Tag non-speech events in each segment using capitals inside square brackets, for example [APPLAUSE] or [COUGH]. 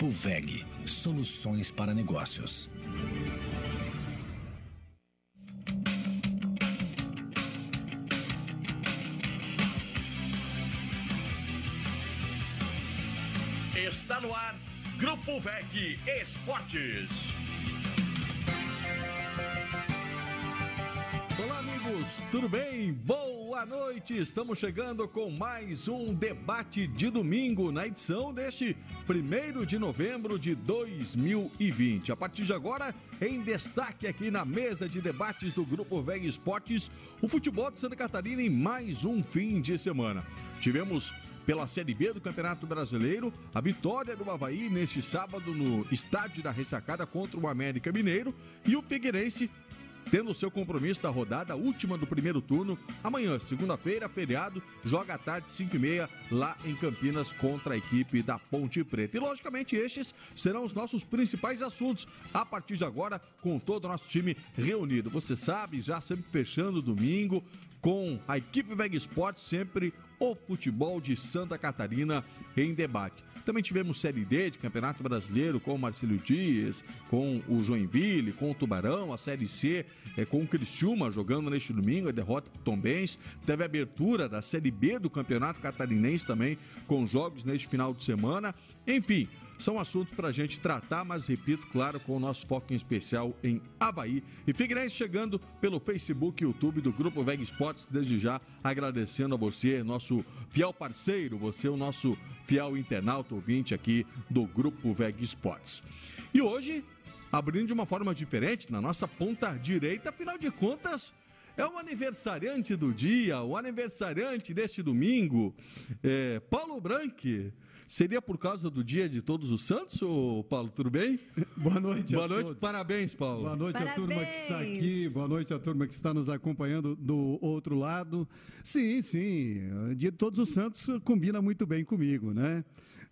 Grupo VEG Soluções para Negócios. Está no ar Grupo VEG Esportes. Noite! Estamos chegando com mais um debate de domingo na edição deste 1 de novembro de 2020. A partir de agora, em destaque aqui na mesa de debates do Grupo VEG Esportes, o futebol de Santa Catarina em mais um fim de semana. Tivemos pela Série B do Campeonato Brasileiro, a vitória do Havaí neste sábado no estádio da Ressacada contra o América Mineiro e o Figueirense tendo seu compromisso da rodada última do primeiro turno. Amanhã, segunda-feira, feriado, joga à tarde, 5 e meia, lá em Campinas, contra a equipe da Ponte Preta. E, logicamente, estes serão os nossos principais assuntos a partir de agora, com todo o nosso time reunido. Você sabe, já sempre fechando domingo, com a equipe Veg Sports, sempre o futebol de Santa Catarina em debate. Também tivemos Série D de Campeonato Brasileiro com o Marcelo Dias, com o Joinville, com o Tubarão, a Série C é, com o Criciúma jogando neste domingo, a derrota do Tom Benz. Teve a abertura da Série B do Campeonato Catarinense também, com jogos neste final de semana. Enfim, são assuntos para a gente tratar, mas repito, claro, com o nosso foco em especial em Havaí. E Figueirense chegando pelo Facebook e YouTube do Grupo Veg Esportes, desde já agradecendo a você, nosso fiel parceiro, você, o nosso fiel internauta ouvinte aqui do Grupo Veg Esportes. E hoje, abrindo de uma forma diferente, na nossa ponta direita, afinal de contas. É o aniversariante do dia, o aniversariante deste domingo, é, Paulo Branque. Seria por causa do dia de todos os santos, ô Paulo? Tudo bem? [LAUGHS] Boa noite Boa a noite, todos. parabéns, Paulo. Boa noite Parabéns. à turma que está aqui, boa noite à turma que está nos acompanhando do outro lado. Sim, sim, o dia de todos os santos combina muito bem comigo, né?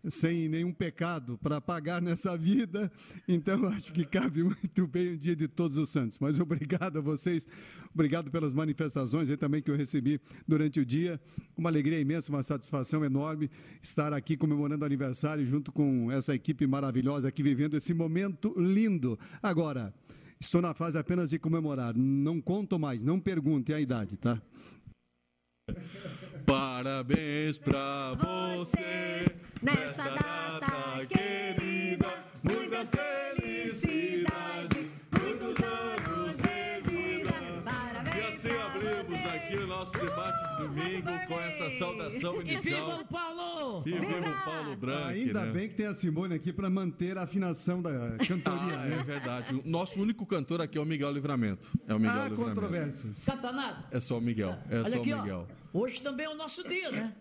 Sem nenhum pecado para pagar nessa vida, então acho que cabe muito bem o dia de todos os santos. Mas obrigado a vocês, obrigado pelas manifestações aí também que eu recebi durante o dia. Uma alegria imensa, uma satisfação enorme estar aqui comemorando aniversário junto com essa equipe maravilhosa aqui vivendo esse momento lindo. Agora, estou na fase apenas de comemorar, não conto mais, não pergunte a idade, tá? Parabéns pra você nessa data querida, muitas felicidades, muitos anos de vida. E Parabéns assim pra abrimos você. aqui o nosso debate de domingo com essa saudação E viva inicial. o Paulo! E viva o Paulo Branco. Ainda né? bem que tem a Simone aqui para manter a afinação da cantoria, Ah, né? é verdade. O nosso único cantor aqui é o Miguel Livramento. É o Miguel Há Livramento. controvérsias. Canta nada. É só o Miguel. É Olha só aqui, o Miguel. ó. Hoje também é o nosso dia, né?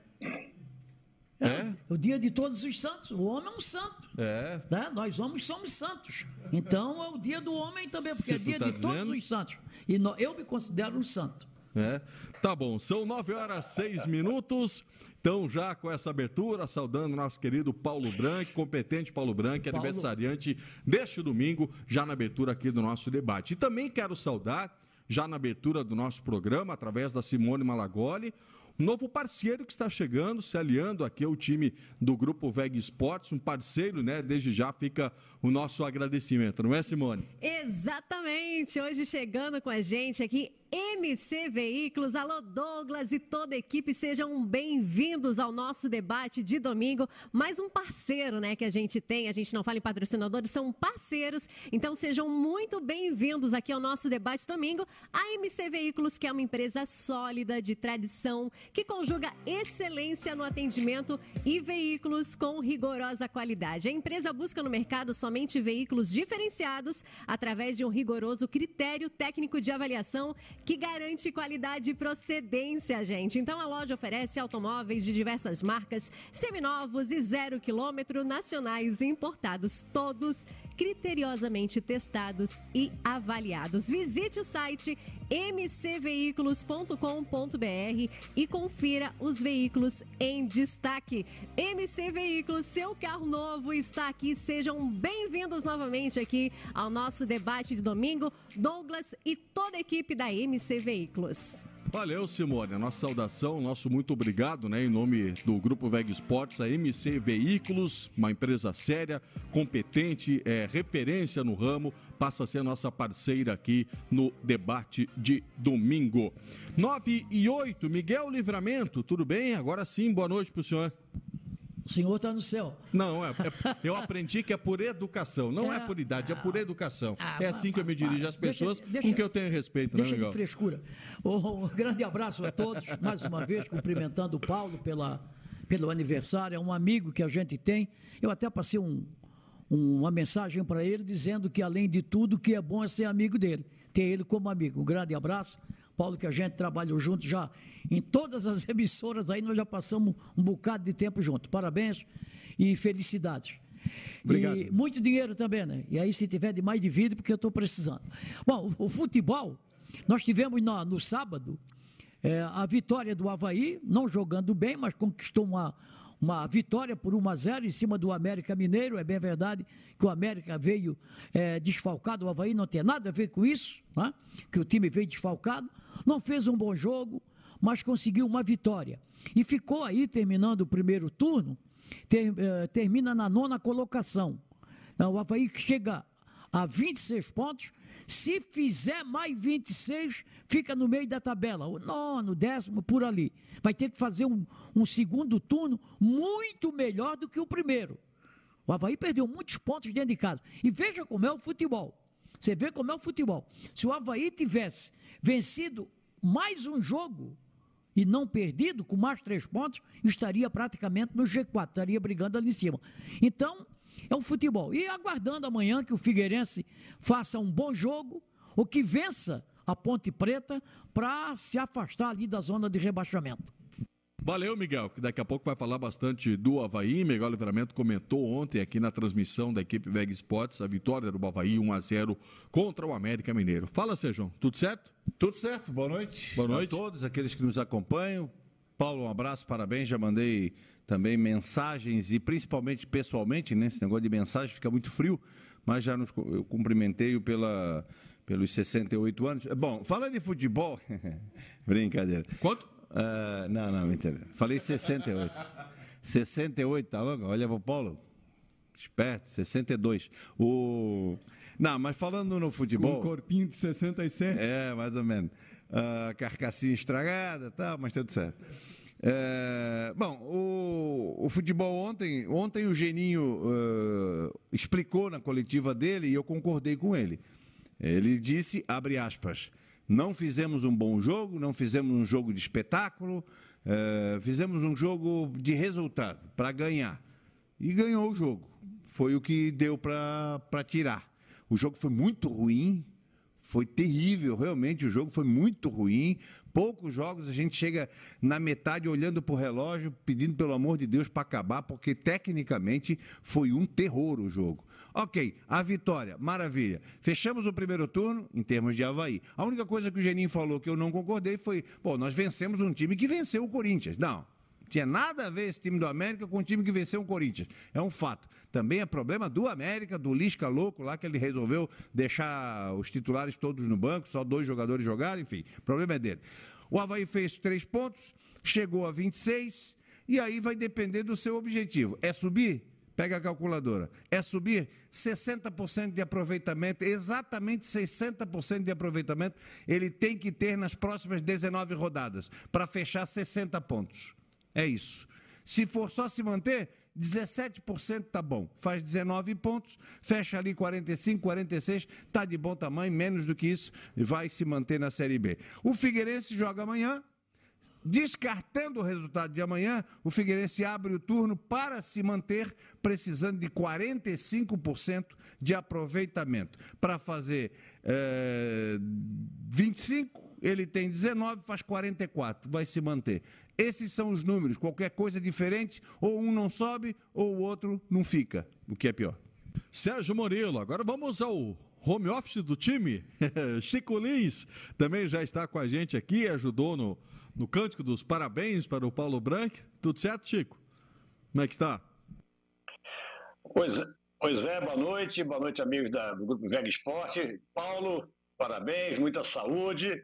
É? O dia de todos os santos. O homem é um santo. É. Né? Nós homens somos santos. Então é o dia do homem também, porque Se é dia tá de todos dizendo. os santos. E nó- eu me considero um santo. É. Tá bom, são 9 horas 6 minutos. Então, já com essa abertura, saudando nosso querido Paulo Branco, competente Paulo Branco, Paulo. aniversariante deste domingo, já na abertura aqui do nosso debate. E também quero saudar, já na abertura do nosso programa, através da Simone Malagoli, novo parceiro que está chegando, se aliando aqui ao time do Grupo Veg Esportes, um parceiro, né? Desde já fica o nosso agradecimento, não é, Simone? Exatamente, hoje chegando com a gente aqui, MC Veículos. Alô, Douglas e toda a equipe, sejam bem-vindos ao nosso debate de domingo. Mais um parceiro, né, que a gente tem. A gente não fala em patrocinadores, são parceiros. Então sejam muito bem-vindos aqui ao nosso debate domingo. A MC Veículos, que é uma empresa sólida, de tradição, que conjuga excelência no atendimento e veículos com rigorosa qualidade. A empresa busca no mercado somente veículos diferenciados através de um rigoroso critério técnico de avaliação que garante qualidade e procedência, gente. Então a loja oferece automóveis de diversas marcas, seminovos e zero quilômetro, nacionais e importados, todos criteriosamente testados e avaliados. Visite o site mcveículos.com.br e confira os veículos em destaque. MC Veículos, seu carro novo está aqui. Sejam bem-vindos novamente aqui ao nosso debate de domingo. Douglas e toda a equipe da MC Veículos. Valeu, Simone. A nossa saudação, nosso muito obrigado, né? Em nome do Grupo Veg Sports, a MC Veículos, uma empresa séria, competente, é, referência no ramo, passa a ser nossa parceira aqui no debate de domingo. 9 e 8, Miguel Livramento, tudo bem? Agora sim, boa noite para o senhor. O senhor está no céu. Não, é, é, eu aprendi que é por educação, não é, é por idade, é por educação. Ah, é assim que eu me dirijo às pessoas deixa, deixa, com que eu tenho respeito, deixa né, de frescura. Um grande abraço a todos, mais uma vez, cumprimentando o Paulo pela, pelo aniversário, é um amigo que a gente tem. Eu até passei um, uma mensagem para ele dizendo que, além de tudo, que é bom é ser amigo dele, ter ele como amigo. Um grande abraço. Paulo, que a gente trabalhou junto já em todas as [LAUGHS] emissoras aí, nós já passamos um bocado de tempo junto. Parabéns e felicidades. Obrigado. E muito dinheiro também, né? E aí, se tiver de mais, divide, porque eu estou precisando. Bom, o, o, futebol, nós tivemos no, no sábado é, a vitória do Havaí, não jogando bem, mas conquistou uma, uma vitória por 1 a 0 em cima do América Mineiro. É bem verdade que o América veio é, desfalcado, o Havaí não tem nada a ver com isso, né? que o time veio desfalcado. Não fez um bom jogo, mas conseguiu uma vitória. E ficou aí, terminando o primeiro turno, ter, eh, termina na nona colocação. O Havaí chega a 26 pontos. Se fizer mais 26, fica no meio da tabela. O nono, décimo, por ali. Vai ter que fazer um, um segundo turno muito melhor do que o primeiro. O Havaí perdeu muitos pontos dentro de casa. E veja como é o futebol. Você vê como é o futebol. Se o Havaí tivesse vencido mais um jogo e não perdido, com mais três pontos, estaria praticamente no G4, estaria brigando ali em cima. Então, é o futebol. E aguardando amanhã que o Figueirense faça um bom jogo, ou que vença a Ponte Preta para se afastar ali da zona de rebaixamento. Valeu, Miguel, que daqui a pouco vai falar bastante do Havaí. Miguel Livramento comentou ontem aqui na transmissão da equipe Veg Sports a vitória do Havaí 1 a 0 contra o América Mineiro. Fala, Sejão, tudo certo? Tudo certo, boa noite. Boa noite. A todos aqueles que nos acompanham. Paulo, um abraço, parabéns. Já mandei também mensagens e principalmente pessoalmente, né? Esse negócio de mensagem fica muito frio, mas já nos, eu cumprimentei-o pela, pelos 68 anos. Bom, fala de futebol. [LAUGHS] Brincadeira. Quanto? Uh, não, não, mentira. Falei 68. 68, tá louco? Olha pro Paulo. Esperto, 62. O... Não, mas falando no futebol. Com um corpinho de 67. É, mais ou menos. Uh, carcassinha estragada tal, mas tudo certo. É, bom, o, o, futebol ontem, ontem o Geninho uh, explicou na coletiva dele e eu concordei com ele. Ele disse, abre aspas, não fizemos um bom jogo, não fizemos um jogo de espetáculo, é, fizemos um jogo de resultado, para ganhar. E ganhou o jogo. Foi o que deu para tirar. O jogo foi muito ruim, foi terrível, realmente o jogo foi muito ruim. Poucos jogos a gente chega na metade olhando para o relógio, pedindo pelo amor de Deus para acabar, porque tecnicamente foi um terror o jogo. Ok, a vitória, maravilha. Fechamos o primeiro turno em termos de Havaí. A única coisa que o Geninho falou que eu não concordei foi: pô, nós vencemos um time que venceu o Corinthians. Não, tinha nada a ver esse time do América com o time que venceu o Corinthians. É um fato. Também é problema do América, do Lisca louco lá, que ele resolveu deixar os titulares todos no banco, só dois jogadores jogaram, enfim. O problema é dele. O Havaí fez três pontos, chegou a 26, e aí vai depender do seu objetivo. É subir? Pega a calculadora. É subir 60% de aproveitamento, exatamente 60% de aproveitamento, ele tem que ter nas próximas 19 rodadas, para fechar 60 pontos. É isso. Se for só se manter, 17% tá bom. Faz 19 pontos, fecha ali 45, 46, tá de bom tamanho, menos do que isso, vai se manter na Série B. O Figueirense joga amanhã, Descartando o resultado de amanhã, o Figueirense abre o turno para se manter, precisando de 45% de aproveitamento. Para fazer é, eh, 25, ele tem 19, faz 44, vai se manter. Esses são os números. Qualquer coisa diferente, ou um não sobe, ou o outro não fica, o que é pior. Sérgio Murilo. Agora vamos ao home office do time. [LAUGHS] Chico Lins também já está com a gente aqui, ajudou no, no cântico dos parabéns para o Paulo Branco. Tudo certo, Chico? Como é que está? Pois, pois é, boa noite, boa noite, amigos da, do Grupo Vega Esporte. Paulo, parabéns, muita saúde.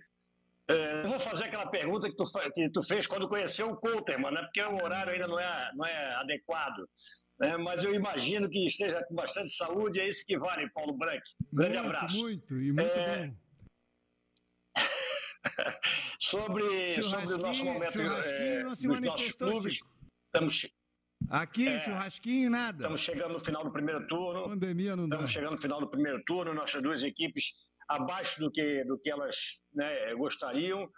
É, eu vou fazer aquela pergunta que tu, que tu fez quando conheceu o Coulterman, né? porque o horário ainda não é, não é adequado. Né? Mas eu imagino que esteja com bastante saúde, é isso que vale, Paulo Branco. Grande muito, abraço. Muito, e muito é... bom. [LAUGHS] sobre, sobre o nosso momento churrasquinho é, não se manifestou, clubes, estamos, Aqui, é, churrasquinho, nada. Estamos chegando no final do primeiro turno. Pandemia não dá. Estamos chegando no final do primeiro turno, nossas duas equipes abaixo do que, do que elas né, gostariam,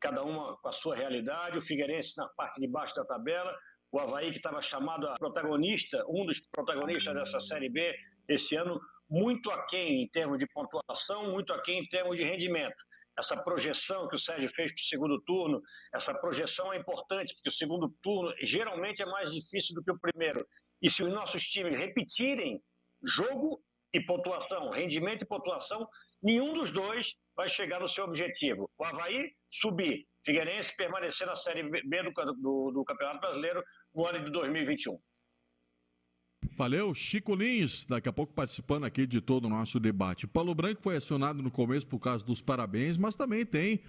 cada uma com a sua realidade. O Figueirense na parte de baixo da tabela, o Havaí, que estava chamado a protagonista, um dos protagonistas dessa Série B esse ano, muito aquém em termos de pontuação, muito aquém em termos de rendimento. Essa projeção que o Sérgio fez para o segundo turno, essa projeção é importante, porque o segundo turno geralmente é mais difícil do que o primeiro. E se os nossos times repetirem jogo e pontuação, rendimento e pontuação, nenhum dos dois vai chegar no seu objetivo. O Havaí subir, Figueirense permanecer na Série B do, do, do Campeonato Brasileiro no ano de 2021. Valeu, Chico Lins, daqui a pouco participando aqui de todo o nosso debate. Paulo Branco foi acionado no começo por causa dos parabéns, mas também tem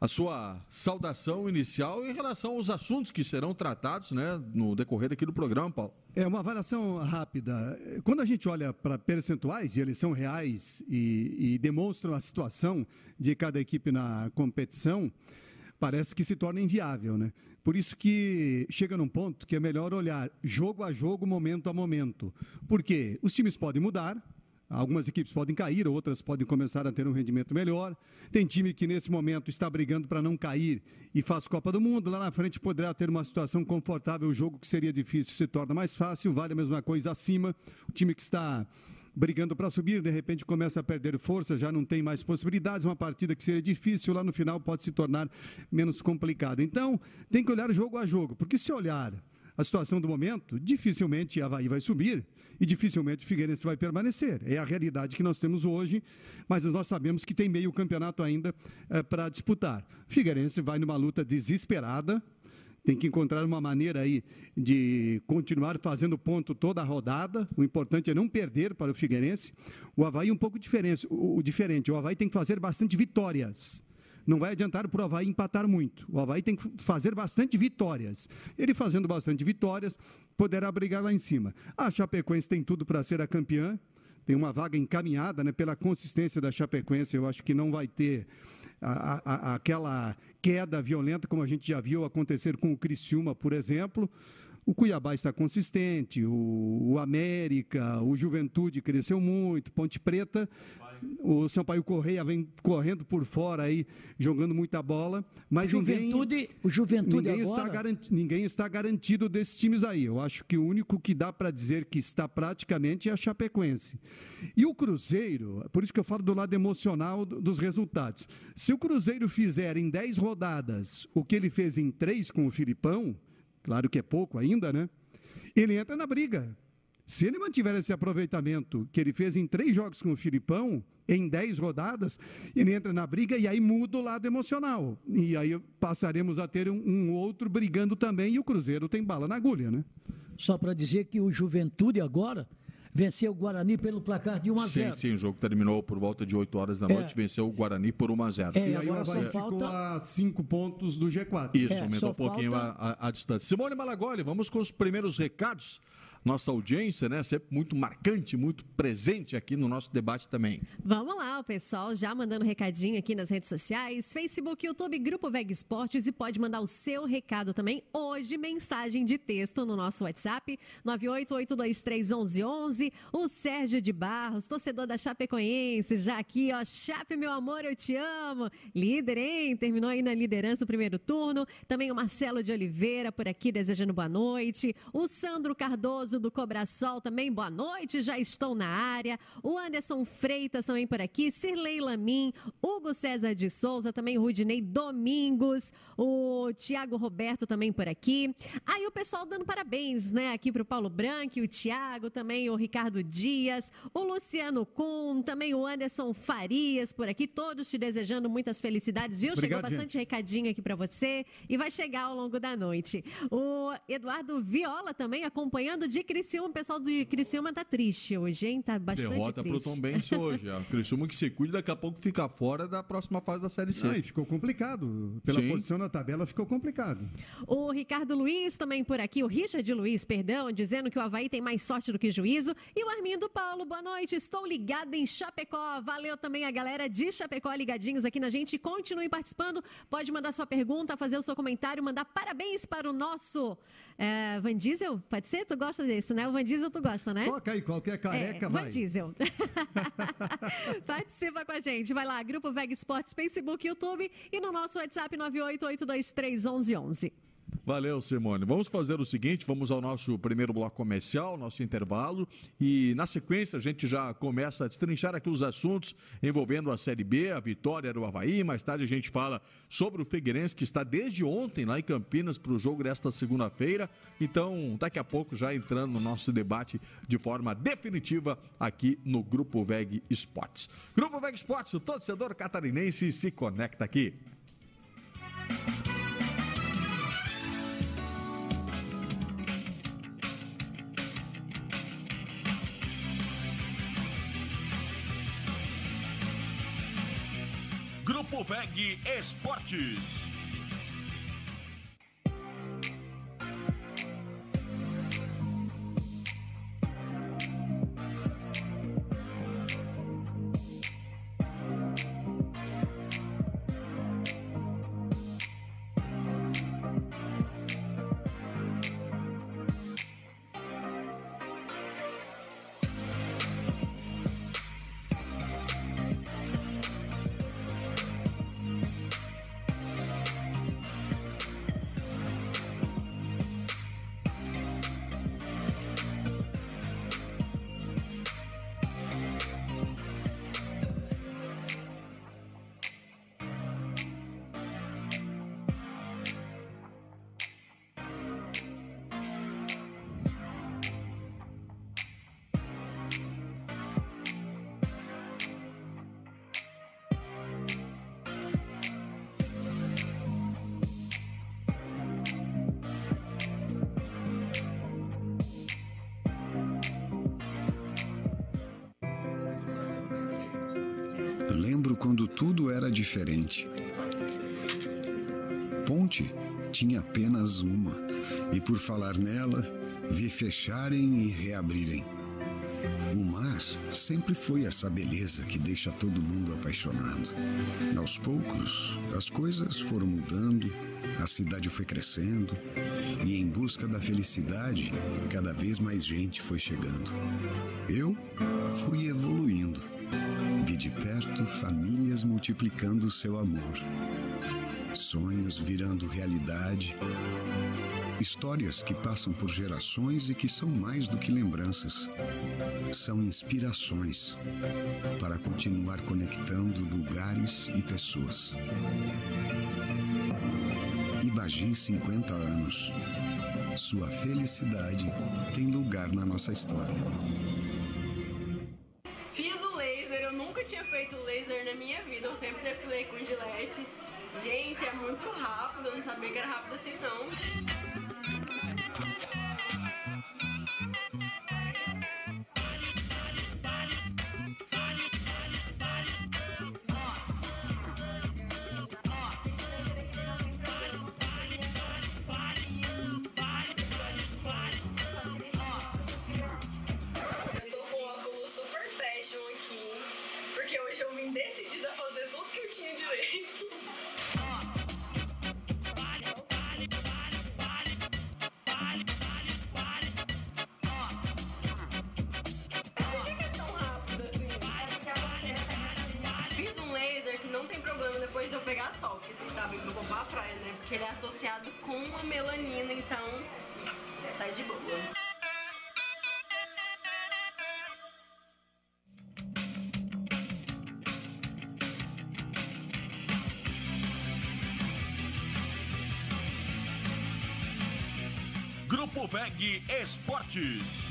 a sua saudação inicial em relação aos assuntos que serão tratados né, no decorrer aqui do programa, Paulo. É uma avaliação rápida. Quando a gente olha para percentuais, e eles são reais e, e demonstram a situação de cada equipe na competição, parece que se torna inviável, né? Por isso que chega num ponto que é melhor olhar jogo a jogo, momento a momento. Porque os times podem mudar, Algumas equipes podem cair, outras podem começar a ter um rendimento melhor. Tem time que nesse momento está brigando para não cair e faz Copa do Mundo. Lá na frente poderá ter uma situação confortável, o jogo que seria difícil se torna mais fácil. Vale a mesma coisa acima. O time que está brigando para subir, de repente começa a perder força, já não tem mais possibilidades. Uma partida que seria difícil lá no final pode se tornar menos complicada. Então, tem que olhar jogo a jogo, porque se olhar a situação do momento, dificilmente Havaí vai subir e dificilmente o Figueirense vai permanecer. É a realidade que nós temos hoje, mas nós sabemos que tem meio campeonato ainda é, para disputar. O Figueirense vai numa luta desesperada, tem que encontrar uma maneira aí de continuar fazendo ponto toda a rodada. O importante é não perder para o Figueirense. O Havaí é um pouco diferente. O, o diferente. O Havaí tem que fazer bastante vitórias. Não vai adiantar para o Havaí empatar muito. O Havaí tem que fazer bastante vitórias. Ele fazendo bastante vitórias, poderá brigar lá em cima. A Chapecoense tem tudo para ser a campeã tem uma vaga encaminhada né, pela consistência da Chapecoense. Eu acho que não vai ter a, a, aquela queda violenta como a gente já viu acontecer com o Criciúma, por exemplo. O Cuiabá está consistente, o, o América, o Juventude cresceu muito, Ponte Preta o Sampaio Correia vem correndo por fora aí, jogando muita bola, mas Juventude, ninguém, o Juventude ninguém agora... está garantido, ninguém está garantido desses times aí. Eu acho que o único que dá para dizer que está praticamente é a Chapecoense. E o Cruzeiro, por isso que eu falo do lado emocional dos resultados. Se o Cruzeiro fizer em 10 rodadas o que ele fez em 3 com o Filipão, claro que é pouco ainda, né? Ele entra na briga. Se ele mantiver esse aproveitamento que ele fez em três jogos com o Filipão, em dez rodadas, ele entra na briga e aí muda o lado emocional. E aí passaremos a ter um, um outro brigando também e o Cruzeiro tem bala na agulha, né? Só para dizer que o Juventude agora venceu o Guarani pelo placar de 1 a 0. Sim, sim, o jogo terminou por volta de 8 horas da noite, é. venceu o Guarani por 1 a 0. É, e aí agora o Havaí ficou falta... a 5 pontos do G4. Isso, é, aumentou um pouquinho falta... a, a, a, distância. Simone Malagoli, vamos com os primeiros recados nossa audiência, né? Sempre muito marcante, muito presente aqui no nosso debate também. Vamos lá, o pessoal já mandando recadinho aqui nas redes sociais, Facebook, YouTube, Grupo Veg Esportes e pode mandar o seu recado também hoje, mensagem de texto no nosso WhatsApp, 988231111. O Sérgio de Barros, torcedor da Chapecoense, já aqui, ó, Chape, meu amor, eu te amo. Líder, hein? Terminou aí na liderança do primeiro turno. Também o Marcelo de Oliveira por aqui desejando boa noite. O Sandro Cardoso Cardoso do Cobrasol também, boa noite, já estou na área. O Anderson Freitas também por aqui, Sirlei Lamin, Hugo César de Souza, também Rudinei Domingos, o Tiago Roberto também por aqui. Aí o pessoal dando parabéns, né, aqui pro Paulo Branco, o Tiago, também o Ricardo Dias, o Luciano Kuhn, também o Anderson Farias por aqui, todos te desejando muitas felicidades, viu? Obrigado, Chegou bastante gente. recadinho aqui para você e vai chegar ao longo da noite. O Eduardo Viola também acompanhando de Criciúma. O pessoal de Criciúma tá triste hoje, hein? Tá bastante Derrota pro triste. Tom Benz [LAUGHS] hoje. A Criciúma que se cuide, daqui a pouco fica fora da próxima fase da Série C. E ficou complicado. Pela Sim. posição na tabela, ficou complicado. O Ricardo Luiz também por aqui, o Richard Luiz, perdão, dizendo que o Havaí tem mais sorte do que juízo. E o Armindo Paulo, boa noite, estou ligado em Chapecó. Valeu também a galera de Chapecó ligadinhos aqui na gente. Continue participando, pode mandar sua pergunta, fazer o seu comentário, mandar parabéns para o nosso é, Van Diesel. Pode ser? Tu gosta desse, né? O Van Diesel tu gosta, né? Toca aí, qualquer careca é, vai. Van Diesel. [LAUGHS] [LAUGHS] Participa com a gente. Vai lá, Grupo Veg Esportes, Facebook, YouTube e no nosso WhatsApp 988231111. Valeu, Simone. Vamos fazer o seguinte: vamos ao nosso primeiro bloco comercial, nosso intervalo, e na sequência a gente já começa a destrinchar aqui os assuntos envolvendo a Série B, a vitória do Havaí. Mais tarde a gente fala sobre o Figueirense, que está desde ontem lá em Campinas para o jogo desta segunda-feira. Então, daqui a pouco, já entrando no nosso debate de forma definitiva aqui no Grupo VEG Esportes. Grupo VEG Esportes, o torcedor catarinense se conecta aqui. Grupo VEG Esportes. Falar nela, vi fecharem e reabrirem. O mar sempre foi essa beleza que deixa todo mundo apaixonado. Aos poucos, as coisas foram mudando, a cidade foi crescendo, e em busca da felicidade, cada vez mais gente foi chegando. Eu fui evoluindo. Vi de perto famílias multiplicando seu amor, sonhos virando realidade, histórias que passam por gerações e que são mais do que lembranças. São inspirações para continuar conectando lugares e pessoas. Ibagi 50 anos. Sua felicidade tem lugar na nossa história. Grupo VEG Esportes.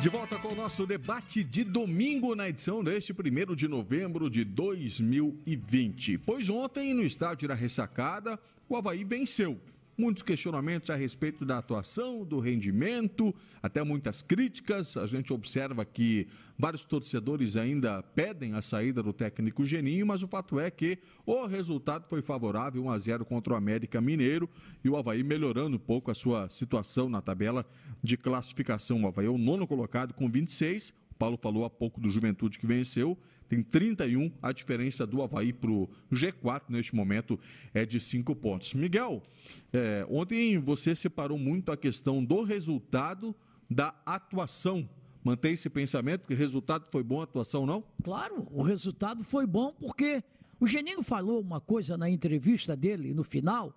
De volta com o nosso debate de domingo na edição deste 1 de novembro de 2020. Pois ontem, no estádio da Ressacada, o Havaí venceu muitos questionamentos a respeito da atuação, do rendimento, até muitas críticas. A gente observa que vários torcedores ainda pedem a saída do técnico Geninho, mas o fato é que o resultado foi favorável, 1 a 0 contra o América Mineiro e o Havaí melhorando um pouco a sua situação na tabela de classificação. O Havaí é o nono colocado com 26, Paulo falou há pouco do Juventude que venceu, tem 31. A diferença do Havaí para o G4 neste momento é de 5 pontos. Miguel, é, ontem você separou muito a questão do resultado da atuação. Mantém esse pensamento que o resultado foi bom, a atuação não? Claro, o resultado foi bom porque o Geninho falou uma coisa na entrevista dele no final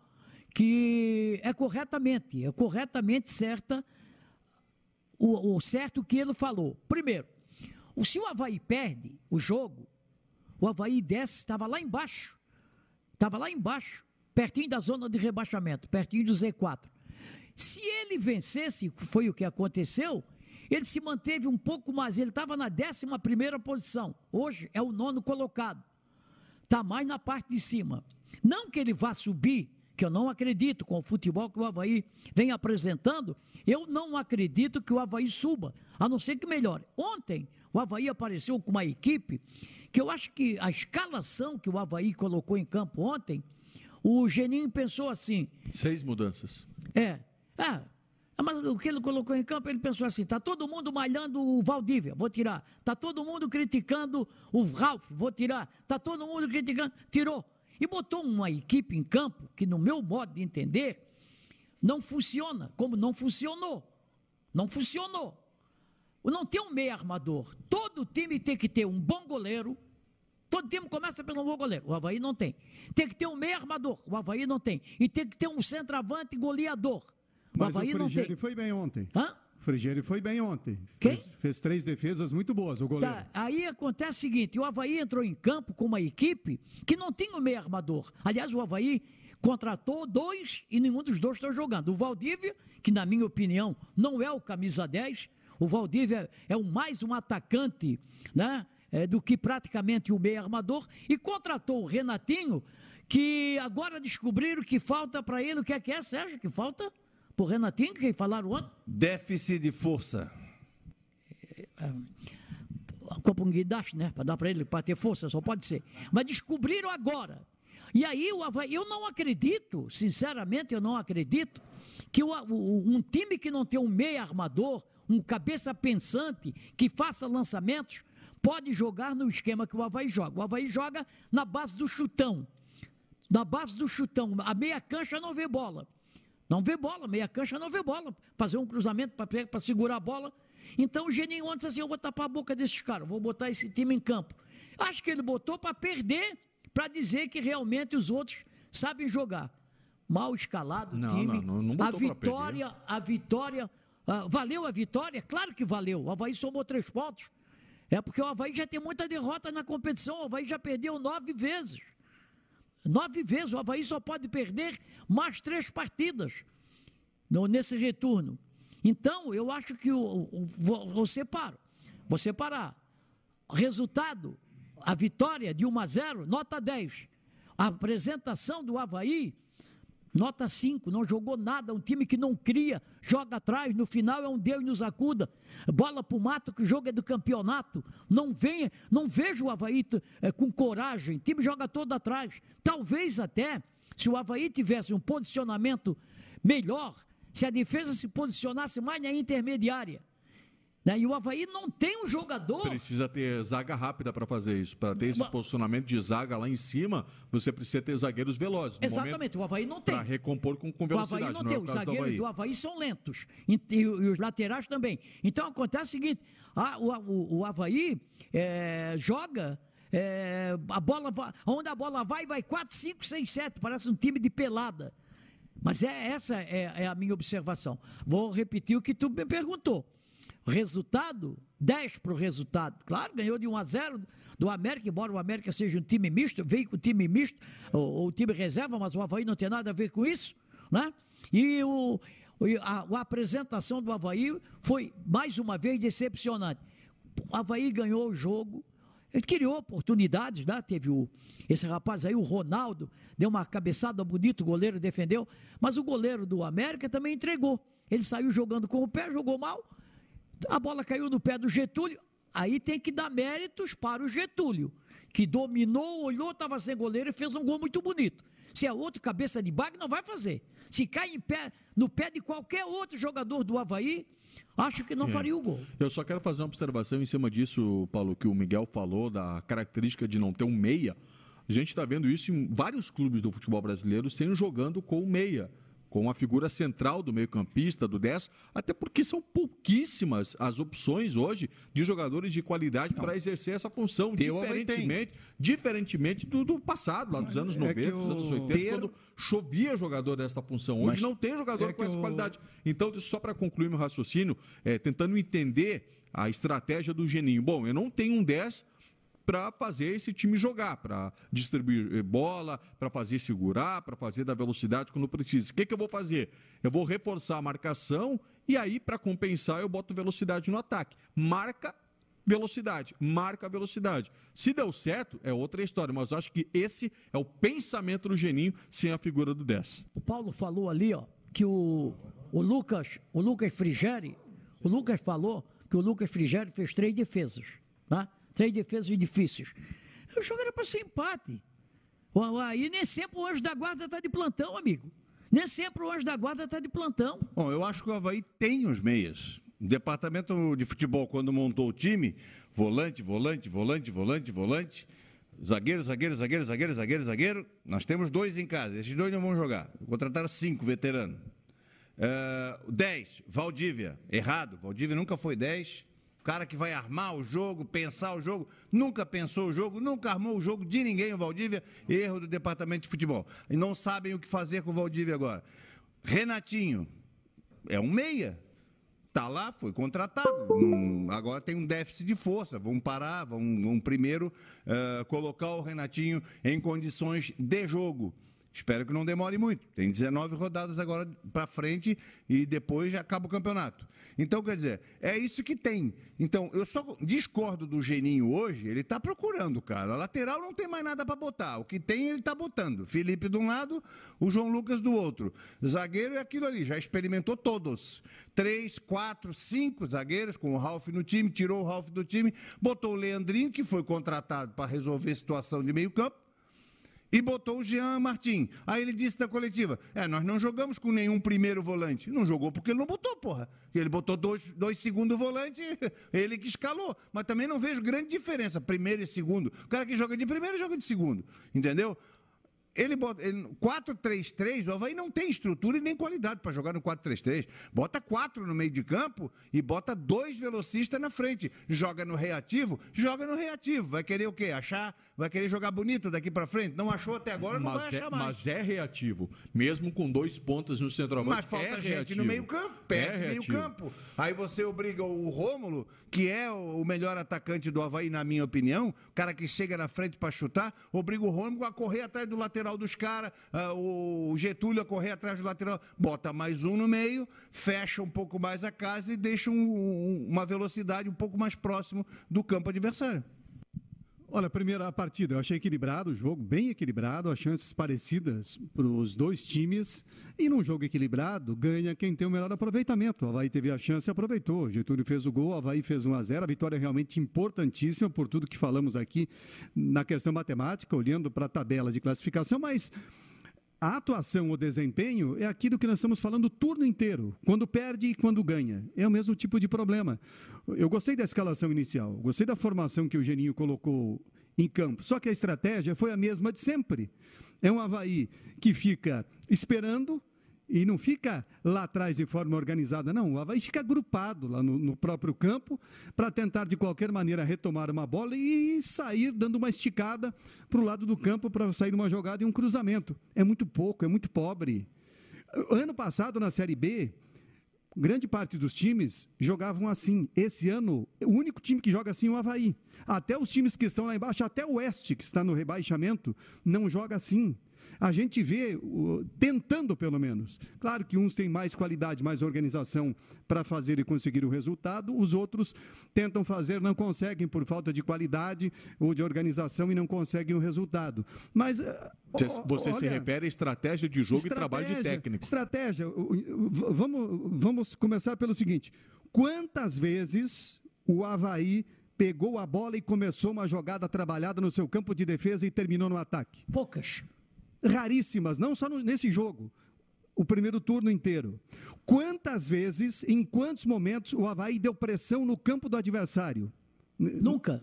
que é corretamente, é corretamente certa o, o certo que ele falou. Primeiro, se o Havaí perde o jogo, o Havaí desce, estava lá embaixo. Estava lá embaixo, pertinho da zona de rebaixamento, pertinho do Z4. Se ele vencesse, foi o que aconteceu, ele se manteve um pouco mais, ele estava na 11 primeira posição, hoje é o nono colocado, está mais na parte de cima. Não que ele vá subir, que eu não acredito, com o futebol que o Havaí vem apresentando, eu não acredito que o Havaí suba, a não ser que melhore. Ontem, o Havaí apareceu com uma equipe que eu acho que a escalação que o Havaí colocou em campo ontem, o Geninho pensou assim. Seis mudanças. É. É. Mas o que ele colocou em campo, ele pensou assim: tá todo mundo malhando o Valdívia, vou tirar. Tá todo mundo criticando o Ralf, vou tirar. Tá todo mundo criticando, tirou. E botou uma equipe em campo que, no meu modo de entender, não funciona, como não funcionou. Não funcionou. Não tem um meio armador. Todo time tem que ter um bom goleiro. Todo time começa pelo bom goleiro. O Havaí não tem. Tem que ter um meio armador. O Havaí não tem. E tem que ter um centroavante goleador. O Mas Havaí o não tem. foi bem ontem. Hã? O Frigieri foi bem ontem. Quem? Fez, fez, três defesas muito boas, o goleiro. Tá, aí acontece o seguinte: o Havaí entrou em campo com uma equipe que não tinha um meio armador. Aliás, o Havaí contratou dois e nenhum dos dois está jogando. O Valdívia, que na minha opinião não é o camisa 10, o Valdívia é um, mais um atacante né, é, do que praticamente o meio armador. E contratou o Renatinho, que agora descobriram que falta para ele. O que é que é, Sérgio? Que falta para o Renatinho, que falaram ontem? Déficit de força. É, é, Copa um guindaste, né? Para dar para ele, para ter força, só pode ser. Mas descobriram agora. E aí eu não acredito, sinceramente, eu não acredito que um time que não tem um meio armador, um cabeça pensante que faça lançamentos, pode jogar no esquema que o Havaí joga. O Havaí joga na base do chutão. Na base do chutão. A meia cancha não vê bola. Não vê bola, meia cancha não vê bola. Fazer um cruzamento para segurar a bola. Então o Geninho ontem disse assim: eu vou tapar a boca desses caras, vou botar esse time em campo. Acho que ele botou para perder, para dizer que realmente os outros sabem jogar. Mal escalado o time. Não, não, não a vitória, a vitória ah, valeu a vitória? Claro que valeu. O Havaí somou três pontos. É porque o Havaí já tem muita derrota na competição. O Havaí já perdeu nove vezes. Nove vezes. O Havaí só pode perder mais três partidas no, nesse retorno. Então, eu acho que o, o. Vou separar. Resultado, a vitória de 1 a 0, nota 10. A apresentação do Havaí Nota 5, não jogou nada, um time que não cria, joga atrás, no final é um Deus nos acuda. Bola para o mato, que o jogo é do campeonato. Não venha, não vejo o Havaí é, com coragem, o time joga todo atrás. Talvez até, se o Havaí tivesse um posicionamento melhor, se a defesa se posicionasse mais na intermediária, né? E o Havaí não tem um jogador. Precisa ter zaga rápida para fazer isso. Para ter esse Mas... posicionamento de zaga lá em cima, você precisa ter zagueiros velozes. Exatamente, o Havaí não tem. Para recompor com, com velocidade. O Havaí não, não tem. É Os zagueiros do Havaí são lentos. E, e, e, os laterais também. Então acontece o seguinte: a, o, o, o Havaí é, joga. É, a bola vai, onde a bola vai, vai 4, 5, 6, 7. Parece um time de pelada. Mas é essa é, é a minha observação. Vou repetir o que tu me perguntou. Resultado, 10 para o resultado. Claro, ganhou de 1 a 0 do América, embora o América seja um time misto, veio com time misto, o, o time reserva, mas o Havaí não tem nada a ver com isso, né? E o, a, a, apresentação do Havaí foi, mais uma vez, decepcionante. O Havaí ganhou o jogo, ele criou oportunidades, né? Teve o, esse rapaz aí, o Ronaldo, deu uma cabeçada bonita, o goleiro defendeu, mas o goleiro do América também entregou. Ele saiu jogando com o pé, jogou mal, a bola caiu no pé do Getúlio, aí tem que dar méritos para o Getúlio, que dominou, olhou, estava sem goleiro e fez um gol muito bonito. Se é outro cabeça de bag, não vai fazer. Se cai em pé, no pé de qualquer outro jogador do Havaí, acho que não é. faria o gol. Eu só quero fazer uma observação em cima disso, Paulo, que o Miguel falou, da característica de não ter um meia. A gente está vendo isso em vários clubes do futebol brasileiro, sem jogando com o meia com a figura central do meio-campista, do 10, até porque são pouquíssimas as opções hoje de jogadores de qualidade para exercer essa função, diferentemente, diferentemente do, do, passado, lá dos anos 90, é dos anos 80, ter... quando chovia jogador desta função. Hoje Mas não tem jogador é com essa eu... qualidade. Então, só para concluir meu raciocínio, é, tentando entender a estratégia do Geninho. Bom, eu não tenho um 10 para fazer esse time jogar, para distribuir eh, bola, para fazer segurar, para fazer da velocidade quando precisa. O que, que eu vou fazer? Eu vou reforçar a marcação e aí, para compensar, eu boto velocidade no ataque. Marca velocidade, marca velocidade. Se deu certo, é outra história, mas acho que esse é o pensamento do Geninho sem a figura do 10. O Paulo falou ali, ó, que o, o Lucas, o Lucas Frigeri, o Lucas falou que o Lucas Frigeri fez três defesas, tá? Três defesas difíceis. O jogo era para ser empate. Aí nem sempre o anjo da guarda está de plantão, amigo. Nem sempre o anjo da guarda está de plantão. Bom, eu acho que o Havaí tem os meias. O departamento de futebol, quando montou o time, volante, volante, volante, volante, volante, zagueiro, zagueiro, zagueiro, zagueiro, zagueiro, zagueiro. Nós temos dois em casa. Esses dois não vão jogar. Contrataram cinco veteranos. Uh, dez, Valdívia. Errado. Valdívia nunca foi dez cara que vai armar o jogo, pensar o jogo, nunca pensou o jogo, nunca armou o jogo de ninguém, o Valdívia, erro do departamento de futebol. E não sabem o que fazer com o Valdívia agora. Renatinho, é um meia. Está lá, foi contratado. agora tem um déficit de força. Vamos parar, vamos, vamos primeiro uh, colocar o Renatinho em condições de jogo. Espero que não demore muito. Tem 19 rodadas agora para frente e depois já acaba o campeonato. Então, quer dizer, é isso que tem. Então, eu só discordo do Geninho hoje, ele está procurando, cara. A lateral não tem mais nada para botar. O que tem, ele está botando. Felipe de um lado, o João Lucas do outro. Zagueiro é aquilo ali, já experimentou todos. Três, quatro, cinco zagueiros, com o Ralf no time, tirou o Ralf do time, botou o Leandrinho, que foi contratado para resolver a situação de meio campo e botou o Jean Martin. Aí ele disse na coletiva: É, nós não jogamos com nenhum primeiro volante. Não jogou porque ele não botou, porra. Ele botou dois, dois segundo volante, [LAUGHS] ele que escalou. Mas também não vejo grande diferença, primeiro e segundo. O cara que joga de primeiro joga de segundo. Entendeu? Ele bota 4-3-3, o Havaí não tem estrutura e nem qualidade para jogar no 4-3-3. Bota quatro no meio de campo e bota dois velocistas na frente. Joga no reativo, joga no reativo. Vai querer o quê? Achar, vai querer jogar bonito daqui para frente? Não achou até agora, não mas vai achar é, mais. Mas é reativo, mesmo com dois pontas no centroavante. Mas falta é gente reativo. no meio campo, perto é meio campo. Aí você obriga o Rômulo, que é o melhor atacante do Havaí, na minha opinião, o cara que chega na frente para chutar, obriga o Rômulo a correr atrás do lateral lateral dos caras, uh, o Getúlio a correr atrás do lateral, bota mais um no meio, fecha um pouco mais a casa e deixa um, um, uma velocidade um pouco mais próximo do campo adversário. Olha, primeira partida, eu achei equilibrado o jogo, bem equilibrado, as chances parecidas para os dois times. E num jogo equilibrado, ganha quem tem o melhor aproveitamento. O Havaí teve a chance e aproveitou. Getúlio fez o gol, o Havaí fez 1 a 0 A vitória é realmente importantíssima por tudo que falamos aqui na questão matemática, olhando para a tabela de classificação, mas a atuação, o desempenho é aquilo que nós estamos falando o turno inteiro, quando perde e quando ganha. É o mesmo tipo de problema. Eu gostei da escalação inicial, gostei da formação que o Geninho colocou em campo. Só que a estratégia foi a mesma de sempre. É um Havaí que fica esperando, e não fica lá atrás de forma organizada, não. O Havaí fica agrupado lá no, no próprio campo para tentar, de qualquer maneira, retomar uma bola e sair dando uma esticada para o lado do campo para sair uma jogada e um cruzamento. É muito pouco, é muito pobre. Ano passado, na Série B, grande parte dos times jogavam assim. Esse ano, o único time que joga assim é o Havaí. Até os times que estão lá embaixo, até o Oeste, que está no rebaixamento, não joga assim a gente vê tentando pelo menos. Claro que uns têm mais qualidade, mais organização para fazer e conseguir o resultado, os outros tentam fazer, não conseguem por falta de qualidade ou de organização e não conseguem o resultado. Mas você, você olha, se refere à estratégia de jogo e trabalho de técnico. Estratégia. Vamos, vamos começar pelo seguinte: quantas vezes o Havaí pegou a bola e começou uma jogada trabalhada no seu campo de defesa e terminou no ataque? Poucas raríssimas, não só no, nesse jogo, o primeiro turno inteiro. Quantas vezes, em quantos momentos o Havaí deu pressão no campo do adversário? Nunca.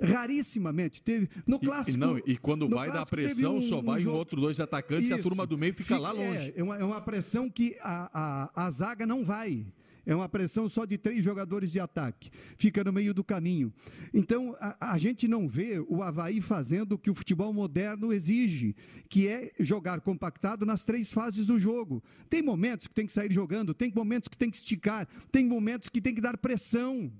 Rarissimamente. Teve, no clássico. E, não, e quando vai dar pressão, um, só vai um, um outro dois atacantes Isso. e a turma do meio fica, fica lá longe. É, é, uma, é uma pressão que a, a, a zaga não vai. É uma pressão só de três jogadores de ataque. Fica no meio do caminho. Então, a, a, gente não vê o Havaí fazendo o que o futebol moderno exige, que é jogar compactado nas três fases do jogo. Tem momentos que tem que sair jogando, tem momentos que tem que esticar, tem momentos que tem que dar pressão.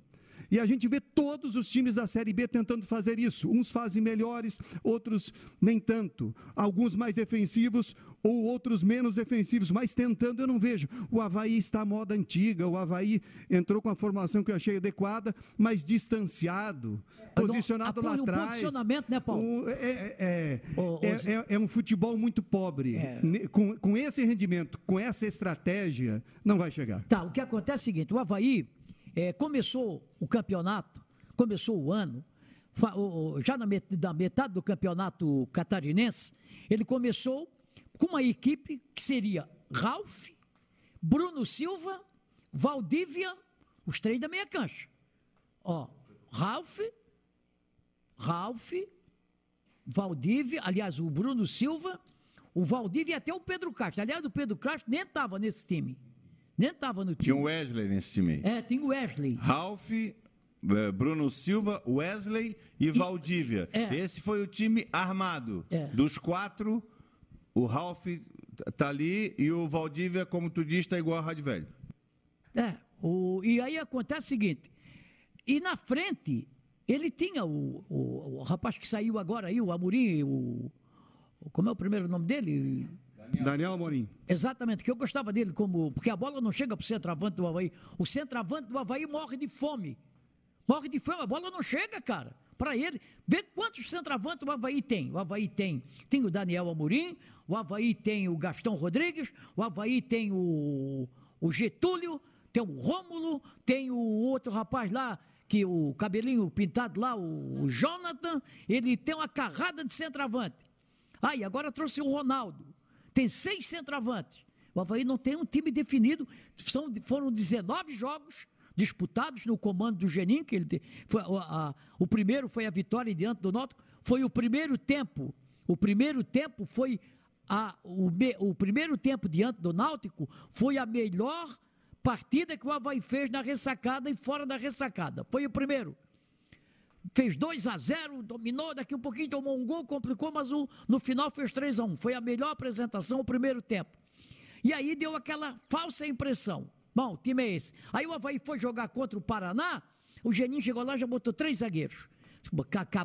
E a gente vê todos os times da Série B tentando fazer isso. Uns fazem melhores, outros nem tanto. Alguns mais defensivos ou outros menos defensivos, mas tentando eu não vejo. O Havaí está à moda antiga, o Havaí entrou com a formação que eu achei adequada, mas distanciado, posicionado lá atrás. posicionamento, né, Paulo? é, é, é, é, é, um futebol muito pobre. Com, com esse rendimento, com essa estratégia, não vai chegar. Tá, o que acontece é o seguinte: o Havaí é, começou o campeonato, começou o ano, já na metade do campeonato catarinense, ele começou com uma equipe que seria Ralph, Bruno Silva, Valdívia, os três da meia cancha. Ó, Ralph, Ralph, Valdívia, aliás, o Bruno Silva, o Valdívia e até o Pedro Castro. Aliás, o Pedro Castro nem estava nesse time. Nem estava no time. Tinha o Wesley nesse time. É, tinha o Wesley. Ralph, eh, Bruno Silva, Wesley e, e Valdívia. É. Esse foi o time armado. É. Dos quatro, o Ralph tá ali e o Valdívia, como tu disse, está igual a Rádio Velho. É, o, e aí acontece o seguinte, e na frente, ele tinha o, o, o rapaz que saiu agora aí, o Amorim, o, como é o primeiro nome dele? Daniel Amorim. Exatamente, que eu gostava dele como. Porque a bola não chega para o centroavante do Havaí. O centroavante do Havaí morre de fome. Morre de fome, a bola não chega, cara. Para ele. Vê quantos centroavantes o Havaí tem. O Havaí tem, tem o Daniel Amorim, o Havaí tem o Gastão Rodrigues, o Havaí tem o, o Getúlio, tem o Rômulo, tem o outro rapaz lá, que o cabelinho pintado lá, o, o Jonathan, ele tem uma carrada de centroavante. Aí, ah, agora trouxe o Ronaldo tem seis centroavantes. O Havaí não tem um time definido. São, foram 19 jogos disputados no comando do Geninho, que ele foi, a, a, o primeiro foi a vitória diante do Náutico. Foi o primeiro tempo. O primeiro tempo foi a, o, o primeiro tempo diante do Náutico foi a melhor partida que o Havaí fez na ressacada e fora da ressacada. Foi o primeiro fez 2 a 0 dominou, daqui um pouquinho tomou um gol, complicou, mas o, no final fez 3 a 1 Foi a melhor apresentação o primeiro tempo. E aí deu aquela falsa impressão. Bom, o time é esse. Aí o Havaí foi jogar contra o Paraná, o Geninho chegou lá e já botou três zagueiros.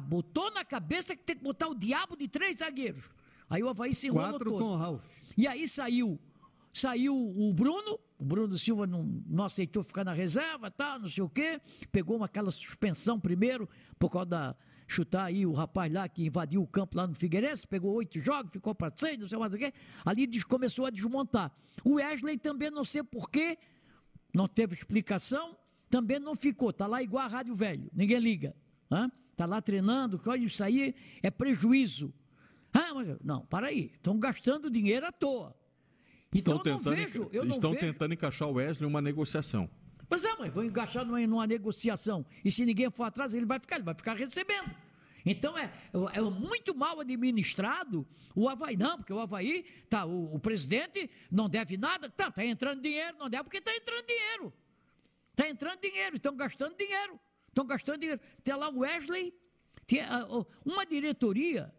Botou na cabeça que tem que botar o diabo de três zagueiros. Aí o Havaí se enrolou Quatro todo. com o Ralf. E aí saiu, saiu o Bruno, o Bruno Silva não, não aceitou ficar na reserva, tá, não sei o quê. Pegou uma, aquela suspensão primeiro, por causa da. chutar aí o rapaz lá que invadiu o campo lá no Figueirense, pegou oito jogos, ficou para seis, não sei mais o quê. Ali começou a desmontar. O Wesley também, não sei porquê, não teve explicação, também não ficou. Tá lá igual a Rádio Velho, ninguém liga. Hã? Tá lá treinando, isso aí é prejuízo. Ah, mas, não, para aí, estão gastando dinheiro à toa. Então, estão tentando, vejo, estão vejo. tentando encaixar o Wesley em uma negociação. Mas é, mãe, vou encaixar numa, numa, negociação. E se ninguém for atrás, ele vai ficar, ele vai ficar recebendo. Então é, é muito mal administrado o Havaí. Não, porque o Havaí, tá, o, o presidente não deve nada, tá, tá entrando dinheiro, não deve porque está entrando dinheiro. Está entrando dinheiro, estão gastando dinheiro. Estão gastando dinheiro. Tem lá o Wesley, tem, uh, uma diretoria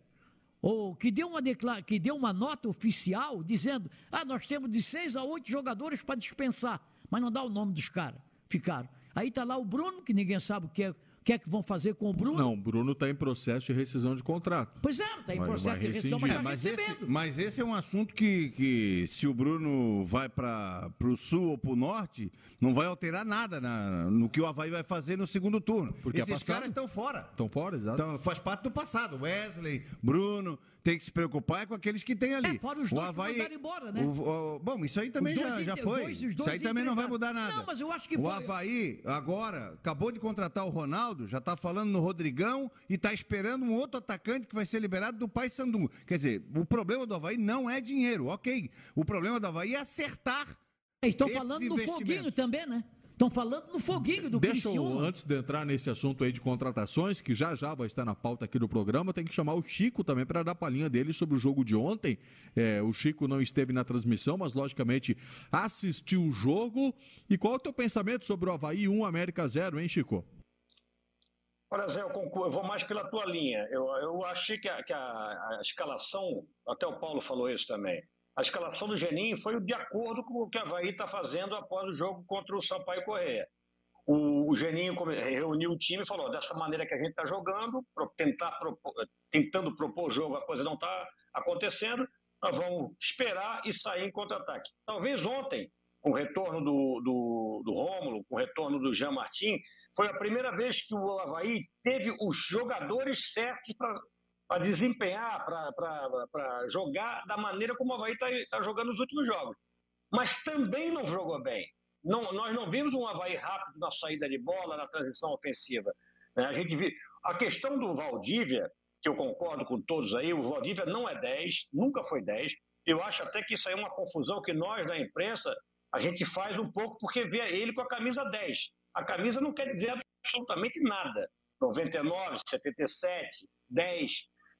ou que deu uma, declara, que deu uma nota oficial dizendo: ah, nós temos de seis a oito jogadores para dispensar. mas não dá o nome dos caras. Ficaram. Aí está lá o Bruno, que ninguém sabe o que é o que é que vão fazer com o Bruno? Não, o Bruno está em processo de rescisão de contrato. Pois é, está em vai, processo vai de rescisão, mas, tá mas, esse, mas esse é um assunto que, que se o Bruno vai para o sul ou para o norte, não vai alterar nada na, no que o Havaí vai fazer no segundo turno. Porque Esses caras estão fora. Estão fora, exato. Então, faz parte do passado. Wesley, Bruno, tem que se preocupar com aqueles que tem ali. É, fora os dois o Havaí, que embora, né? O, o, bom, isso aí também já, já foi. Dois, isso aí também não vai mudar nada. Não, mas eu acho que o foi... Havaí, agora, acabou de contratar o Ronaldo, já está falando no Rodrigão e está esperando um outro atacante que vai ser liberado do Paysandu. Quer dizer, o problema do Havaí não é dinheiro, ok. O problema do Havaí é acertar. Estão falando do foguinho também, né? Estão falando do foguinho do Deixa eu, antes de entrar nesse assunto aí de contratações, que já já vai estar na pauta aqui do programa, tem que chamar o Chico também para dar palhinha dele sobre o jogo de ontem. É, o Chico não esteve na transmissão, mas logicamente assistiu o jogo. E qual é o teu pensamento sobre o Havaí 1 América 0, hein, Chico? Olha, Zé, eu, concordo, eu vou mais pela tua linha. Eu, eu achei que, a, que a, a, escalação, até o Paulo falou isso também, a escalação do Geninho foi de acordo com o que a Havaí está fazendo após o jogo contra o Sampaio Correia. O, o Geninho reuniu o time e falou: dessa maneira que a gente está jogando, tentar propor, tentando propor o jogo, a coisa não está acontecendo, nós vamos esperar e sair em contra-ataque. Talvez ontem com o retorno do, do, do Rômulo, com o retorno do Jean Martin, foi a primeira vez que o Havaí teve os jogadores certos para desempenhar, para jogar da maneira como o Havaí está tá jogando nos últimos jogos. Mas também não jogou bem. Não, nós não vimos um Havaí rápido na saída de bola, na transição ofensiva. Né? A, gente viu... a questão do Valdívia, que eu concordo com todos aí, o Valdívia não é 10, nunca foi 10. Eu acho até que isso aí é uma confusão que nós, da imprensa, a gente faz um pouco porque vê ele com a camisa 10. A camisa não quer dizer absolutamente nada. 99, 77, 10.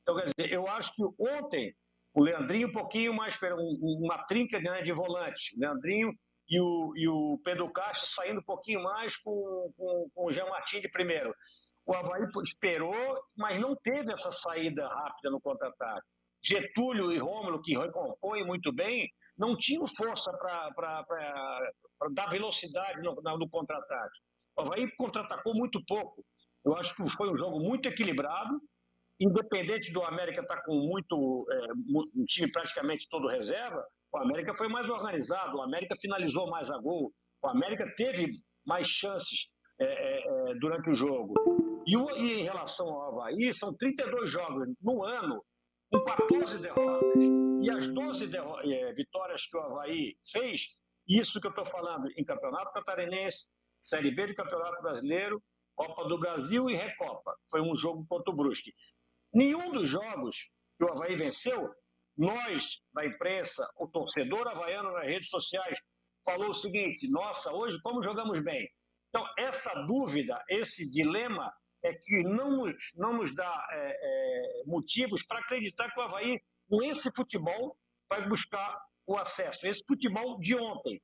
Então, quer dizer, eu acho que ontem o Leandrinho um pouquinho mais, uma trinca né, de volante. O Leandrinho e o, e o Pedro Castro saindo um pouquinho mais com, com, com o Jean Martin de primeiro. O Havaí esperou, mas não teve essa saída rápida no contra-ataque. Getúlio e Rômulo, que recompõem muito bem, não tinham força para dar velocidade no, no contra-ataque. O Havaí contra-atacou muito pouco. Eu acho que foi um jogo muito equilibrado, independente do América estar tá com muito é, um time praticamente todo reserva, o América foi mais organizado, o América finalizou mais a gol, o América teve mais chances é, é, é durante o jogo. E, o, e, em relação ao Havaí, são 32 jogos no ano, com 14 derrotas. E as 12 é, vitórias que o Havaí fez, isso que eu estou falando em Campeonato Catarinense, Série B do Campeonato Brasileiro, Copa do Brasil e Recopa. Foi um jogo contra o Brusque. Nenhum dos jogos que o Havaí venceu, nós, da imprensa, o torcedor havaiano nas redes sociais, falou o seguinte: nossa, hoje como jogamos bem. Então, essa dúvida, esse dilema, é que não nos, não nos dá é, é, motivos para acreditar que o Havaí, com esse futebol, vai buscar o acesso. Esse futebol de ontem,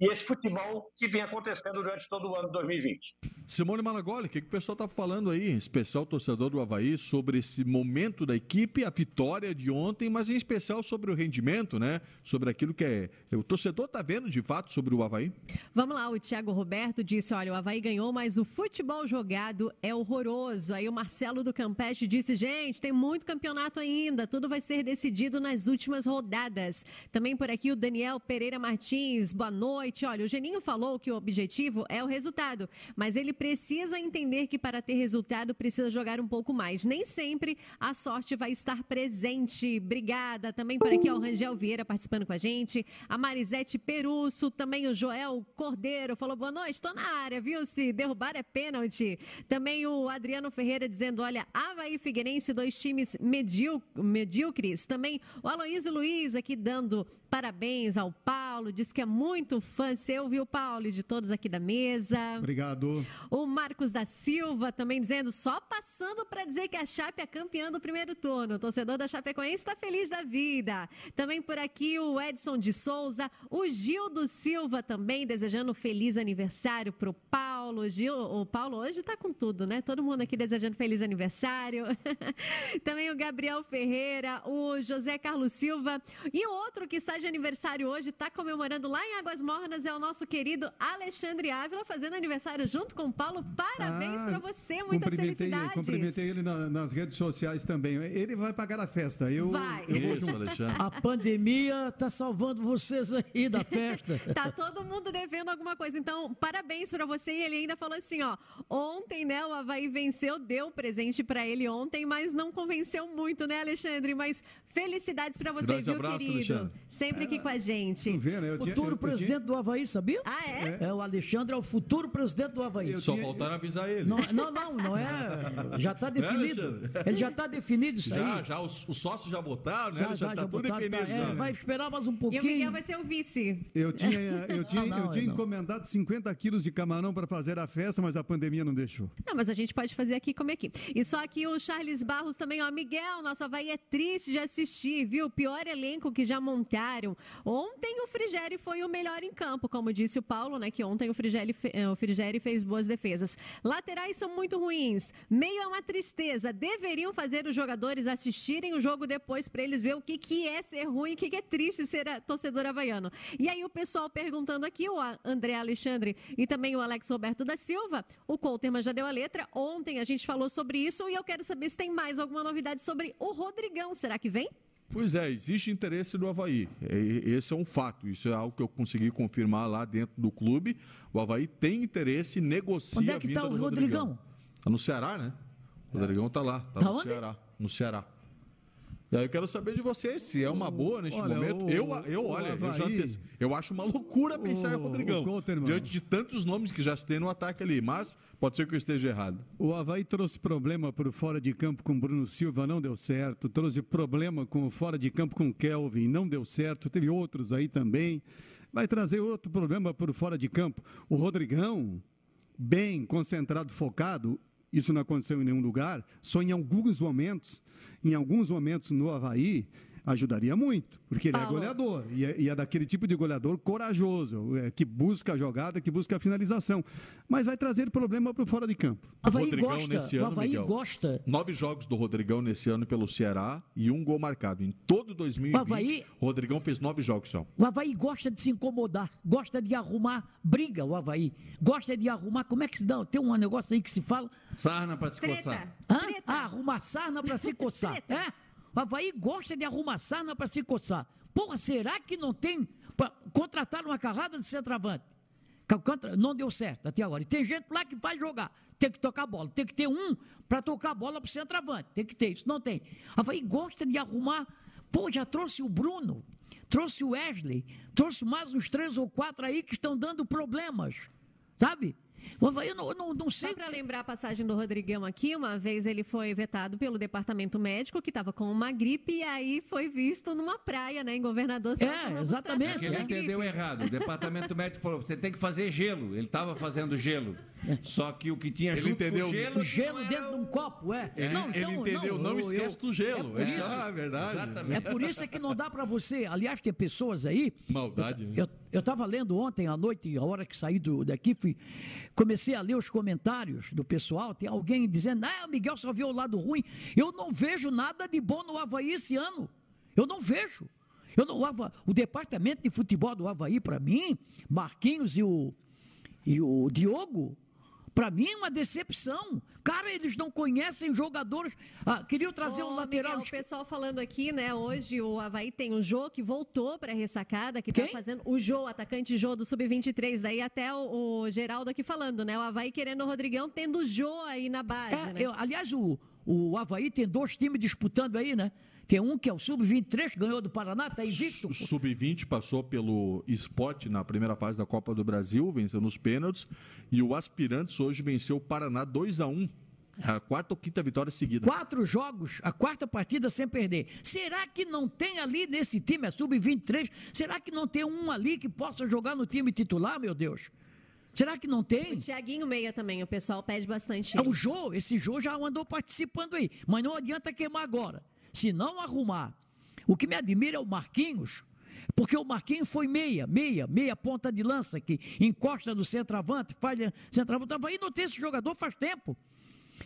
e esse futebol que vem acontecendo durante todo o ano de 2020. Simone Malagoli, o que, que o pessoal está falando aí, em especial torcedor do Havaí, sobre esse momento da equipe, a vitória de ontem, mas em especial sobre o rendimento, né? Sobre aquilo que é. O torcedor está vendo de fato sobre o Havaí? Vamos lá, o Thiago Roberto disse: olha, o Havaí ganhou, mas o futebol jogado é horroroso. Aí o Marcelo do Campeste disse: gente, tem muito campeonato ainda, tudo vai ser decidido nas últimas rodadas. Também por aqui o Daniel Pereira Martins, boa noite. Olha, o Geninho falou que o objetivo é o resultado, mas ele precisa entender que para ter resultado precisa jogar um pouco mais. Nem sempre a sorte vai estar presente. Obrigada. Também por aqui, ó, o Rangel Vieira participando com a gente. A Marisete Perusso, também o Joel Cordeiro falou boa noite, estou na área, viu? Se derrubar é pênalti. Também o Adriano Ferreira dizendo, olha, Havaí Figueirense, dois times medíocres. Também o Aloysio Luiz aqui dando parabéns ao Paulo, diz que é muito fã seu, viu, Paulo? E de todos aqui da mesa. Obrigado. O Marcos da Silva também dizendo, só passando para dizer que a Chape é campeã do primeiro turno. O torcedor da Chapecoense está feliz da vida. Também por aqui o Edson de Souza, o Gildo Silva também desejando feliz aniversário para o Paulo. Gil, o Paulo hoje tá com tudo, né? Todo mundo aqui desejando feliz aniversário. [LAUGHS] Também o Gabriel Ferreira, o José Carlos Silva. E o outro que está de aniversário hoje, está comemorando lá em Águas Mornas, é o nosso querido Alexandre Ávila, fazendo aniversário junto com o Paulo. Parabéns Ah, para você, muitas cumprimentei, felicidades. Cumprimentei ele na- nas redes sociais também. Ele vai pagar a festa. Eu, Vai. eu vou Isso, junto. Alexandre. A pandemia está salvando vocês aí da festa. [LAUGHS] Tá todo mundo devendo alguma coisa. Então, parabéns para você. E ele ainda falou assim, ó. Ontem, né, o Havaí venceu, deu presente para ele ontem, mas não convenceu muito, né, Alexandre? Mas felicidades para você, Grande viu, abraço, querido? Alexandre. Sempre aqui com a gente. Tu vê, né? Eu tinha- Futuro eu- eu presidente do Havaí, sabia? Ah, é? É, o Alexandre é o futuro presidente do Havaí. Eu Só tinha- faltaram avisar ele. Não, não, não, não é. Já está definido. Alexandre? Ele já está definido isso Já, aí. já, os, os sócios já votaram, né? Já, Já, já, tá já tudo botaram, definido. tá, é, já. vai esperar mais um E o pouquinho. Miguel vai ser o vice. Eu tinha, [LAUGHS] eu tinha, Não, não, eu tinha não. encomendado 50 quilos de camarão para fazer a festa, mas a pandemia não deixou. Não, mas a gente pode fazer aqui como aqui. E só que o Charles Barros também, ó. Miguel, nosso Havaí é triste de assistir, viu? Pior elenco que já montaram. Ontem o Frigeri foi o melhor em campo, como disse o Paulo, né? Que ontem o Frigeri, fe- eh, o Frigeri fez boas defesas. Laterais são muito ruins. Meio é uma tristeza. Deveriam fazer os jogadores assistirem o jogo depois para eles ver o que, que é ser ruim, o que, que é triste ser a- torcedor havaiano. E aí o pessoal perguntando aqui, o André Alexandre e também o Alex Roberto da Silva, o Colterman já deu a letra. Ontem a gente falou sobre isso e eu quero saber se tem mais alguma novidade sobre o Rodrigão. Será que vem? Pois é, existe interesse do Havaí. E- Esse é um fato. Isso é algo que eu consegui confirmar lá dentro do clube. O Havaí tem interesse e negocia Onde é que vinda tá o Rodrigão? Rodrigão. Tá no Ceará, né? O Rodrigão tá lá. Tá, Tá no onde? Ceará. No Ceará. Eu quero saber de vocês se é uma boa neste Olha, momento. o- eu, eu, o olha, eu, já Havaí- eu acho uma loucura pensar em O- Rodrigão. o Couterman. Diante de tantos nomes que já se tem no ataque ali. Mas pode ser que eu esteja errado. O Havaí trouxe problema para o fora de campo com Bruno Silva, não deu certo. Trouxe problema com o fora de campo com Kelvin, não deu certo. Teve outros aí também. Vai trazer outro problema para o fora de campo. O Rodrigão, bem concentrado, focado, isso não aconteceu em nenhum lugar, só em alguns momentos, em alguns momentos no Havaí, ajudaria muito, porque ele Paulo. é goleador, e é, e é daquele tipo de goleador corajoso, é, que busca a jogada, que busca a finalização, mas vai trazer problema para o fora de campo. O Havaí Rodrigão gosta. nesse o ano, Havaí Miguel. gosta. Nove jogos do Rodrigão nesse ano pelo Ceará e um gol marcado. Em todo 2020, O Havaí- Rodrigão fez nove jogos só. O Havaí gosta de se incomodar, gosta de arrumar briga, o Havaí. Gosta de arrumar, como é que se dá? Tem um negócio aí que se fala. Sarna para se coçar. Treta. Hã? Treta. Ah, arrumar sarna para se coçar. Treta. É? Havaí gosta de arrumar sarna para se coçar. Porra, será que não tem. Contrataram uma carrada de centroavante. Não deu certo até agora. E tem gente lá que vai jogar. Tem que tocar a bola. Tem que ter um para tocar a bola para o centroavante. Tem que ter. Isso não tem. Havaí gosta de arrumar. Pô, já trouxe o Bruno, trouxe o Wesley, trouxe mais uns três ou quatro aí que estão dando problemas. Sabe? Eu não, eu não, não sei. Só para lembrar a passagem do Rodrigão aqui, uma vez ele foi vetado pelo departamento médico, que estava com uma gripe, e aí foi visto numa praia, né, em Governador Celso É, exatamente. ele gripe. entendeu errado. O departamento médico falou: você tem que fazer gelo. Ele estava fazendo gelo. Só que o que tinha Ele junto entendeu. com o gelo. O gelo não era dentro de um copo, é. Ele, Não, ele então, entendeu, não, eu- esquece eu- do gelo. É Ele isso. ah, é verdade. Exatamente. É por isso é que não dá para você. Aliás, tem pessoas aí. Maldade, né? Eu eu estava lendo ontem à noite, a hora que saí do, daqui, fui, comecei a ler os comentários do pessoal. Tem alguém dizendo: Ah, o Miguel só vê o lado ruim. Eu não vejo nada de bom no Havaí esse ano. Eu não vejo. Eu não, o, o departamento de futebol do Havaí, para mim, Marquinhos e o, e o Diogo, para mim é uma decepção. Cara, eles não conhecem jogadores. Ah, queriam trazer Ô, um lateral. Miguel, o pessoal falando aqui, né? Hoje o Havaí tem o Jô que voltou para a ressacada, que tá Quem? fazendo o Jô, atacante Jô do Sub-23. Daí até o, o Geraldo aqui falando, né? O Havaí querendo o Rodrigão, tendo o Jô aí na base. É, né? eu- aliás, o, o Havaí tem dois times disputando aí, né? Tem um que é o Sub-23, ganhou do Paraná, tá invicto. O Sub-20 passou pelo Sport na primeira fase da Copa do Brasil, venceu nos pênaltis. E o Aspirantes hoje venceu o Paraná 2 a 1 É A quarta ou quinta vitória seguida. Quatro jogos, a quarta partida sem perder. Será que não tem ali nesse time, a Sub-23, será que não tem um ali que possa jogar no time titular, meu Deus? Será que não tem? O Tiaguinho Meia também, o pessoal pede bastante. É o Jô, esse Jô já andou participando aí, mas não adianta queimar agora. Se não arrumar. O que me admira é o Marquinhos, Porque o Marquinhos foi meia, meia, meia ponta de lança, que encosta do centroavante, falha centroavante. O Havaí não tem esse jogador faz tempo.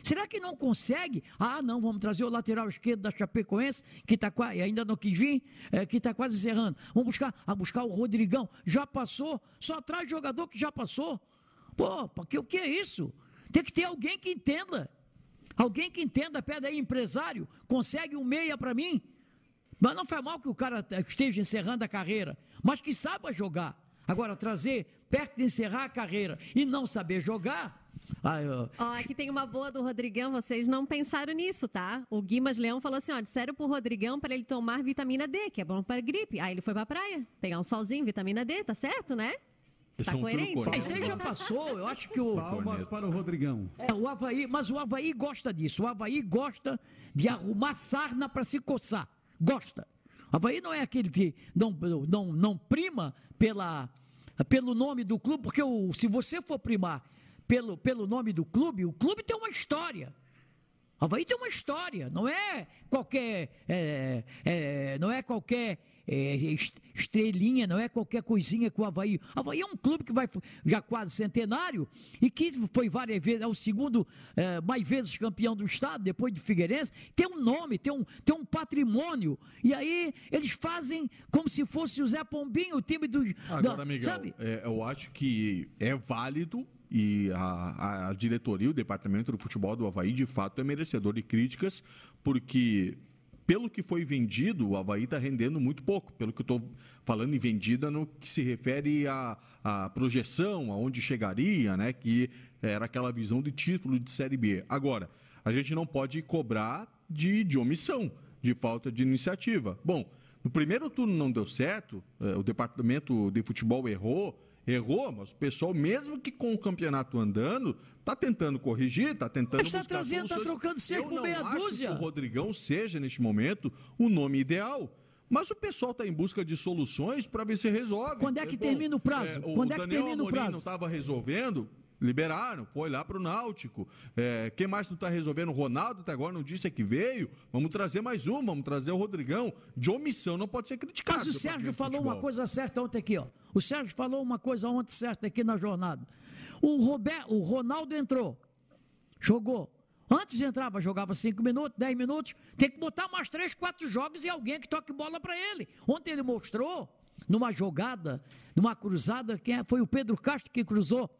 Será que não consegue? Ah, não, vamos trazer o lateral esquerdo da Chapecoense, que quase, ainda não quis vir, é, que está quase encerrando. Vamos buscar, a buscar o Rodrigão. Já passou, só traz jogador que já passou. Pô, porque o que é isso? Tem que ter alguém que entenda. Alguém que entenda, pede aí, empresário, consegue um meia para mim. Mas não faz mal que o cara esteja encerrando a carreira, mas que saiba jogar. Agora, trazer perto de encerrar a carreira e não saber jogar, ah, eu... Ó, aqui tem uma boa do Rodrigão, vocês não pensaram nisso, tá? O Guimas Leão falou assim, ó, disseram pro Rodrigão para ele tomar vitamina D, que é bom para gripe. Aí ele foi pra praia, pegar um solzinho, vitamina D, tá certo, né? Tá coerente. Isso aí já passou, eu acho que o... Palmas para o Rodrigão. É, o Havaí, mas o Havaí gosta disso, o Havaí gosta de arrumar sarna para se coçar, gosta. O Havaí não é aquele que não, não, não prima pela, pelo nome do clube, porque o, se você for primar pelo, pelo nome do clube, o clube tem uma história. Havaí tem uma história, não é qualquer, é, é, não é qualquer é, estrelinha, não é qualquer coisinha que o Havaí. Havaí é um clube que vai já quase centenário e que foi várias vezes, é o segundo é, mais vezes campeão do estado, depois de Figueirense. Tem um nome, tem um, tem um patrimônio. E aí eles fazem como se fosse o Zé Pombinho, o time do. Agora, da, Miguel, sabe? É, eu acho que é válido e a, a, diretoria, o departamento do futebol do Havaí, de fato, é merecedor de críticas, porque pelo que foi vendido, o Havaí está rendendo muito pouco. Pelo que eu estou falando em vendida no que se refere à, à, projeção, aonde chegaria, né? Que era aquela visão de título de Série B. Agora, a gente não pode cobrar de, de omissão, de falta de iniciativa. Bom, no primeiro turno não deu certo, eh, o departamento de futebol errou Errou, mas o pessoal, mesmo que com o campeonato andando, está tentando corrigir, está tentando está buscar trazendo, Está trocando seco por meia dúzia. que o Rodrigão seja, neste momento, o nome ideal. Mas o pessoal está em busca de soluções para ver se resolve. Quando é que é, Bom, termina o prazo? É, Quando é que Daniel termina Amorim o prazo? não estava resolvendo, liberaram, foi lá para o Náutico. É, quem mais não está resolvendo? O Ronaldo até agora não disse que veio. Vamos trazer mais um, vamos trazer o Rodrigão. De omissão não pode ser criticado. Mas o Sérgio falou uma coisa certa ontem aqui, ó. O Sérgio falou uma coisa ontem certa aqui na jornada. O, Roberto, o Ronaldo entrou, jogou. Antes entrava, jogava 5 minutos, 10 minutos. Tem que botar mais 3, 4 jogos e alguém que toque bola para ele. Ontem ele mostrou, numa jogada, numa cruzada, quem é? foi o Pedro Castro que cruzou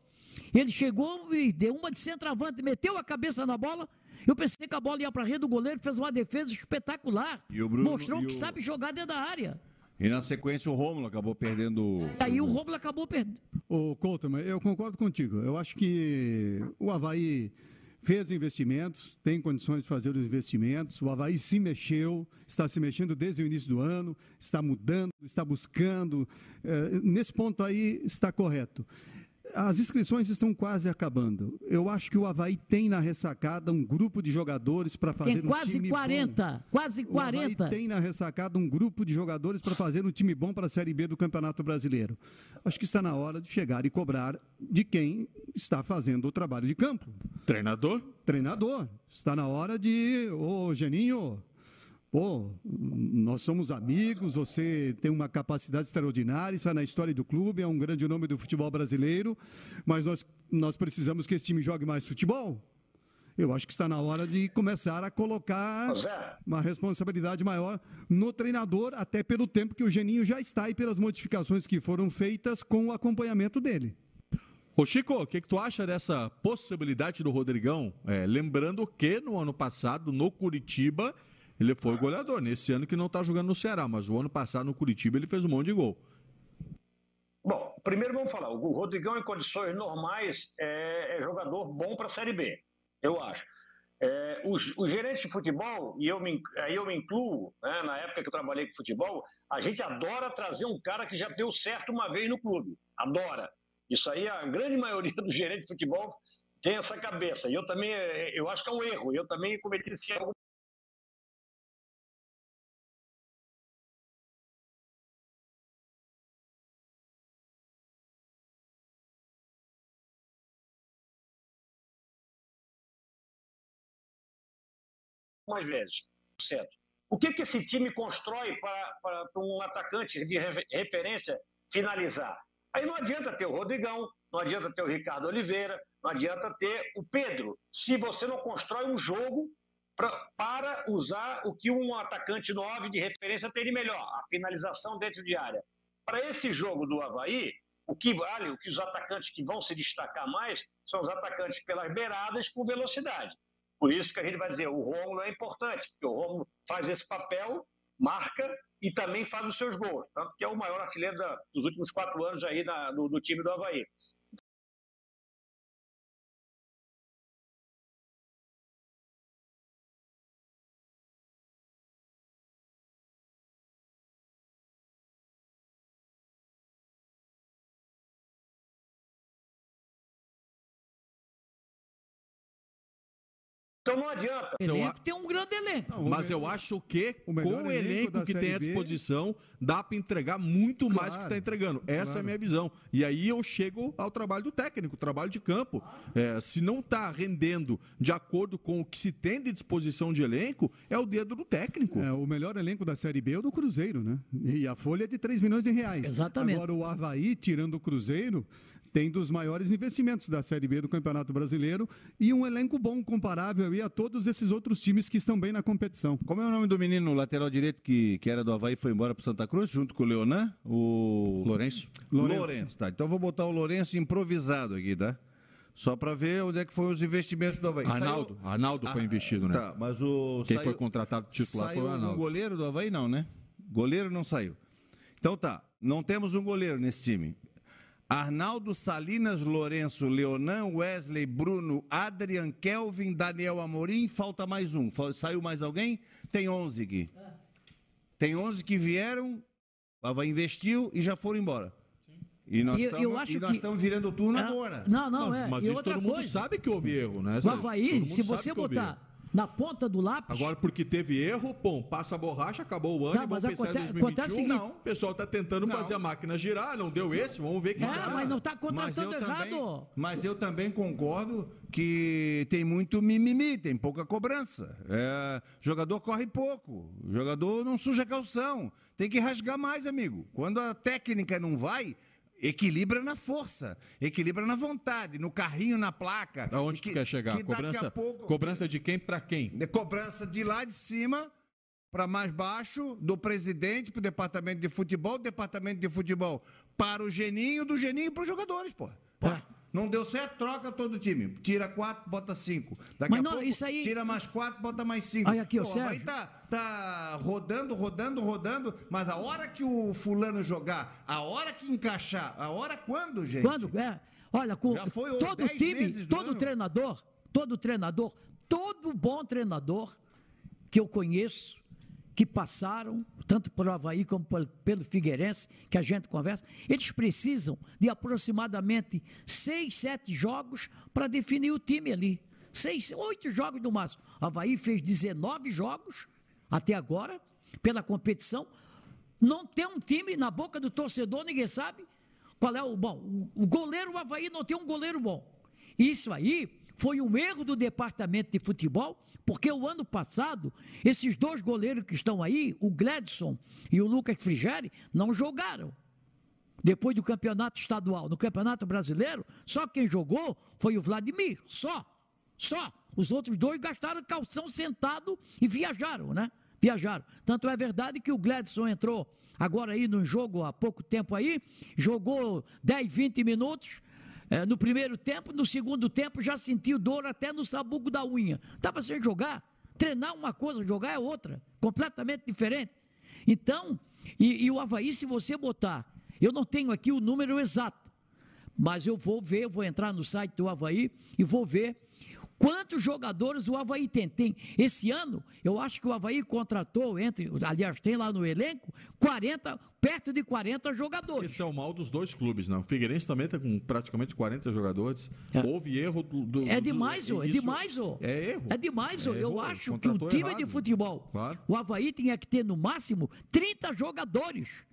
ele chegou e deu uma de centroavante, meteu a cabeça na bola. Eu pensei que a bola ia para a rede do goleiro, fez uma defesa espetacular. Bruno, Mostrou que o... sabe jogar dentro da área. E na sequência o Rômulo acabou perdendo. Aí o Rômulo acabou perdendo. Ô, Couto, eu concordo contigo. Eu acho que o Havaí fez investimentos, tem condições de fazer os investimentos. O Havaí se mexeu, está se mexendo desde o início do ano, está mudando, está buscando. É, nesse ponto aí está correto. As inscrições estão quase acabando. Eu acho que o Havaí tem na ressacada um grupo de jogadores para fazer tem um quase time 40, bom. quase 40. O Havaí tem na ressacada um grupo de jogadores para fazer um time bom para a Série B do Campeonato Brasileiro. Acho que está na hora de chegar e cobrar de quem está fazendo o trabalho de campo. Treinador? Treinador. Está na hora de, ô Geninho, Pô, nós somos amigos, você tem uma capacidade extraordinária, está na história do clube, é um grande nome do futebol brasileiro, mas nós, nós precisamos que esse time jogue mais futebol. Eu acho que está na hora de começar a colocar uma responsabilidade maior no treinador, até pelo tempo que o Geninho já está e pelas modificações que foram feitas com o acompanhamento dele. Ô Chico, o que, que, tu acha dessa possibilidade do Rodrigão? É, lembrando que no ano passado, no Curitiba, ele foi goleador. Nesse ano que não está jogando no Ceará, mas o ano passado no Curitiba ele fez um monte de gol. Bom, primeiro vamos falar. O Rodrigão, em condições normais, é, é jogador bom para a Série B, eu acho. É, o, o, gerente de futebol, e eu me, aí eu me incluo, né, na época que eu trabalhei com futebol, a gente adora trazer um cara que já deu certo uma vez no clube. Adora. Isso aí, a grande [LAUGHS] maioria do gerente de futebol tem essa cabeça. E eu também, eu acho que é um erro. Eu também cometi esse erro mais vezes? O que, que esse time constrói para, para, para um atacante de referência finalizar? Aí não adianta ter o Rodrigão, não adianta ter o Ricardo Oliveira, não adianta ter o Pedro, se você não constrói um jogo pra, para usar o que um atacante 9 de referência tem de melhor, a finalização dentro de área. Para esse jogo do Havaí, o que vale, o que os atacantes que vão se destacar mais são os atacantes pelas beiradas com velocidade. Por isso que a gente vai dizer, o Romulo é importante, porque o Romulo faz esse papel, marca e também faz os seus gols. Tanto que é o maior artilheiro da, dos últimos quatro anos aí na, do, do time do Havaí. Então não adianta. O elenco tem um grande elenco. Não, mas eu acho que com o elenco que tem à disposição, dá para entregar muito claro. mais do que está entregando. Essa claro. é a minha visão. E aí eu chego ao trabalho do técnico, trabalho de campo. É, se não está rendendo de acordo com o que se tem de disposição de elenco, é o dedo do técnico. É, o melhor elenco da Série B é o do Cruzeiro, né? E a folha é de 3 milhões de reais. Exatamente. Agora o Havaí, tirando o Cruzeiro, tem dos maiores investimentos da Série B do Campeonato Brasileiro e um elenco bom, comparável a todos esses outros times que estão bem na competição. Como é o nome do menino lateral direito que, que era do Havaí e foi embora para Santa Cruz, junto com o Leonan? O... Lourenço. Lourenço. Lourenço, tá. Então vou botar o Lourenço improvisado aqui, tá? Só para ver onde é que foram os investimentos do Havaí. Arnaldo, saiu... Arnaldo foi ah, investido, né? Tá, mas o. Quem saiu... foi contratado titular saiu foi o Arnaldo. o goleiro do Havaí, não, né? Goleiro não saiu. Então tá, não temos um goleiro nesse time. Arnaldo Salinas Lourenço, Leonan, Wesley, Bruno, Adrian, Kelvin, Daniel Amorim, falta mais um. Saiu mais alguém? Tem 11 aqui. Tem 11 que vieram, Ava investiu e já foram embora. E nós estamos virando o turno é, agora. Não, não, mas, é. Mas isso todo mundo sabe que houve erro, né? O Havaí, se você botar na ponta do lápis. Agora, porque teve erro, bom, passa a borracha, acabou o ano, não, mas acontece, 2021, acontece o seguinte, não. O pessoal está tentando não. fazer a máquina girar, não deu esse, vamos ver que é, dá. mas não está contratando errado. Também, mas eu também concordo que tem muito mimimi, tem pouca cobrança. É, jogador corre pouco, jogador não suja calção. Tem que rasgar mais, amigo. Quando a técnica não vai, Equilibra na força, equilibra na vontade, no carrinho, na placa. Aonde que, tu quer chegar? Que cobrança, pouco, cobrança de quem para quem? De cobrança de lá de cima para mais baixo, do presidente para o departamento de futebol, departamento de futebol para o geninho, do geninho para os jogadores, pô. pô. É. Não deu certo, troca todo o time. Tira quatro, bota cinco. Daqui Mas a não, pouco, isso aí... tira mais quatro, bota mais cinco. Olha aqui, Pô, vai tá, tá rodando, rodando, rodando, mas a hora que o fulano jogar, a hora que encaixar, a hora quando, gente? Quando? É. Olha, com todo time, todo ano. treinador, todo treinador, todo bom treinador que eu conheço, que passaram, tanto pelo Havaí como pelo Figueirense, que a gente conversa, eles precisam de aproximadamente seis, sete jogos para definir o time ali. Seis, oito jogos no máximo. O Havaí fez 19 jogos até agora, pela competição. Não tem um time na boca do torcedor, ninguém sabe qual é o bom. O goleiro, o Havaí não tem um goleiro bom. Isso aí foi um erro do departamento de futebol, porque o ano passado, esses dois goleiros que estão aí, o Gladson e o Lucas Frigeri, não jogaram. Depois do campeonato estadual, no campeonato brasileiro, só quem jogou foi o Vladimir, só. Só. Os outros dois gastaram calção sentado e viajaram, né? Viajaram. Tanto é verdade que o Gladson entrou agora aí no jogo há pouco tempo aí, jogou 10, 20 minutos, é, no primeiro tempo, no segundo tempo já sentiu dor até no sabugo da unha. Estava sem jogar. Treinar uma coisa, jogar é outra, completamente diferente. Então, e, e o Havaí, se você botar, eu não tenho aqui o número exato, mas eu vou ver, eu vou entrar no site do Havaí e vou ver Quantos jogadores o Havaí tem? tem? Esse ano, eu acho que o Havaí contratou, entre, aliás, tem lá no elenco, 40, perto de 40 jogadores. Esse é o mal dos dois clubes, né? O Figueirense também está com praticamente 40 jogadores. É. Houve erro do. do é demais, do, é demais, ô. É erro. É demais, ô. É eu acho que o time errado. de futebol, claro. o Havaí tinha que ter no máximo 30 jogadores.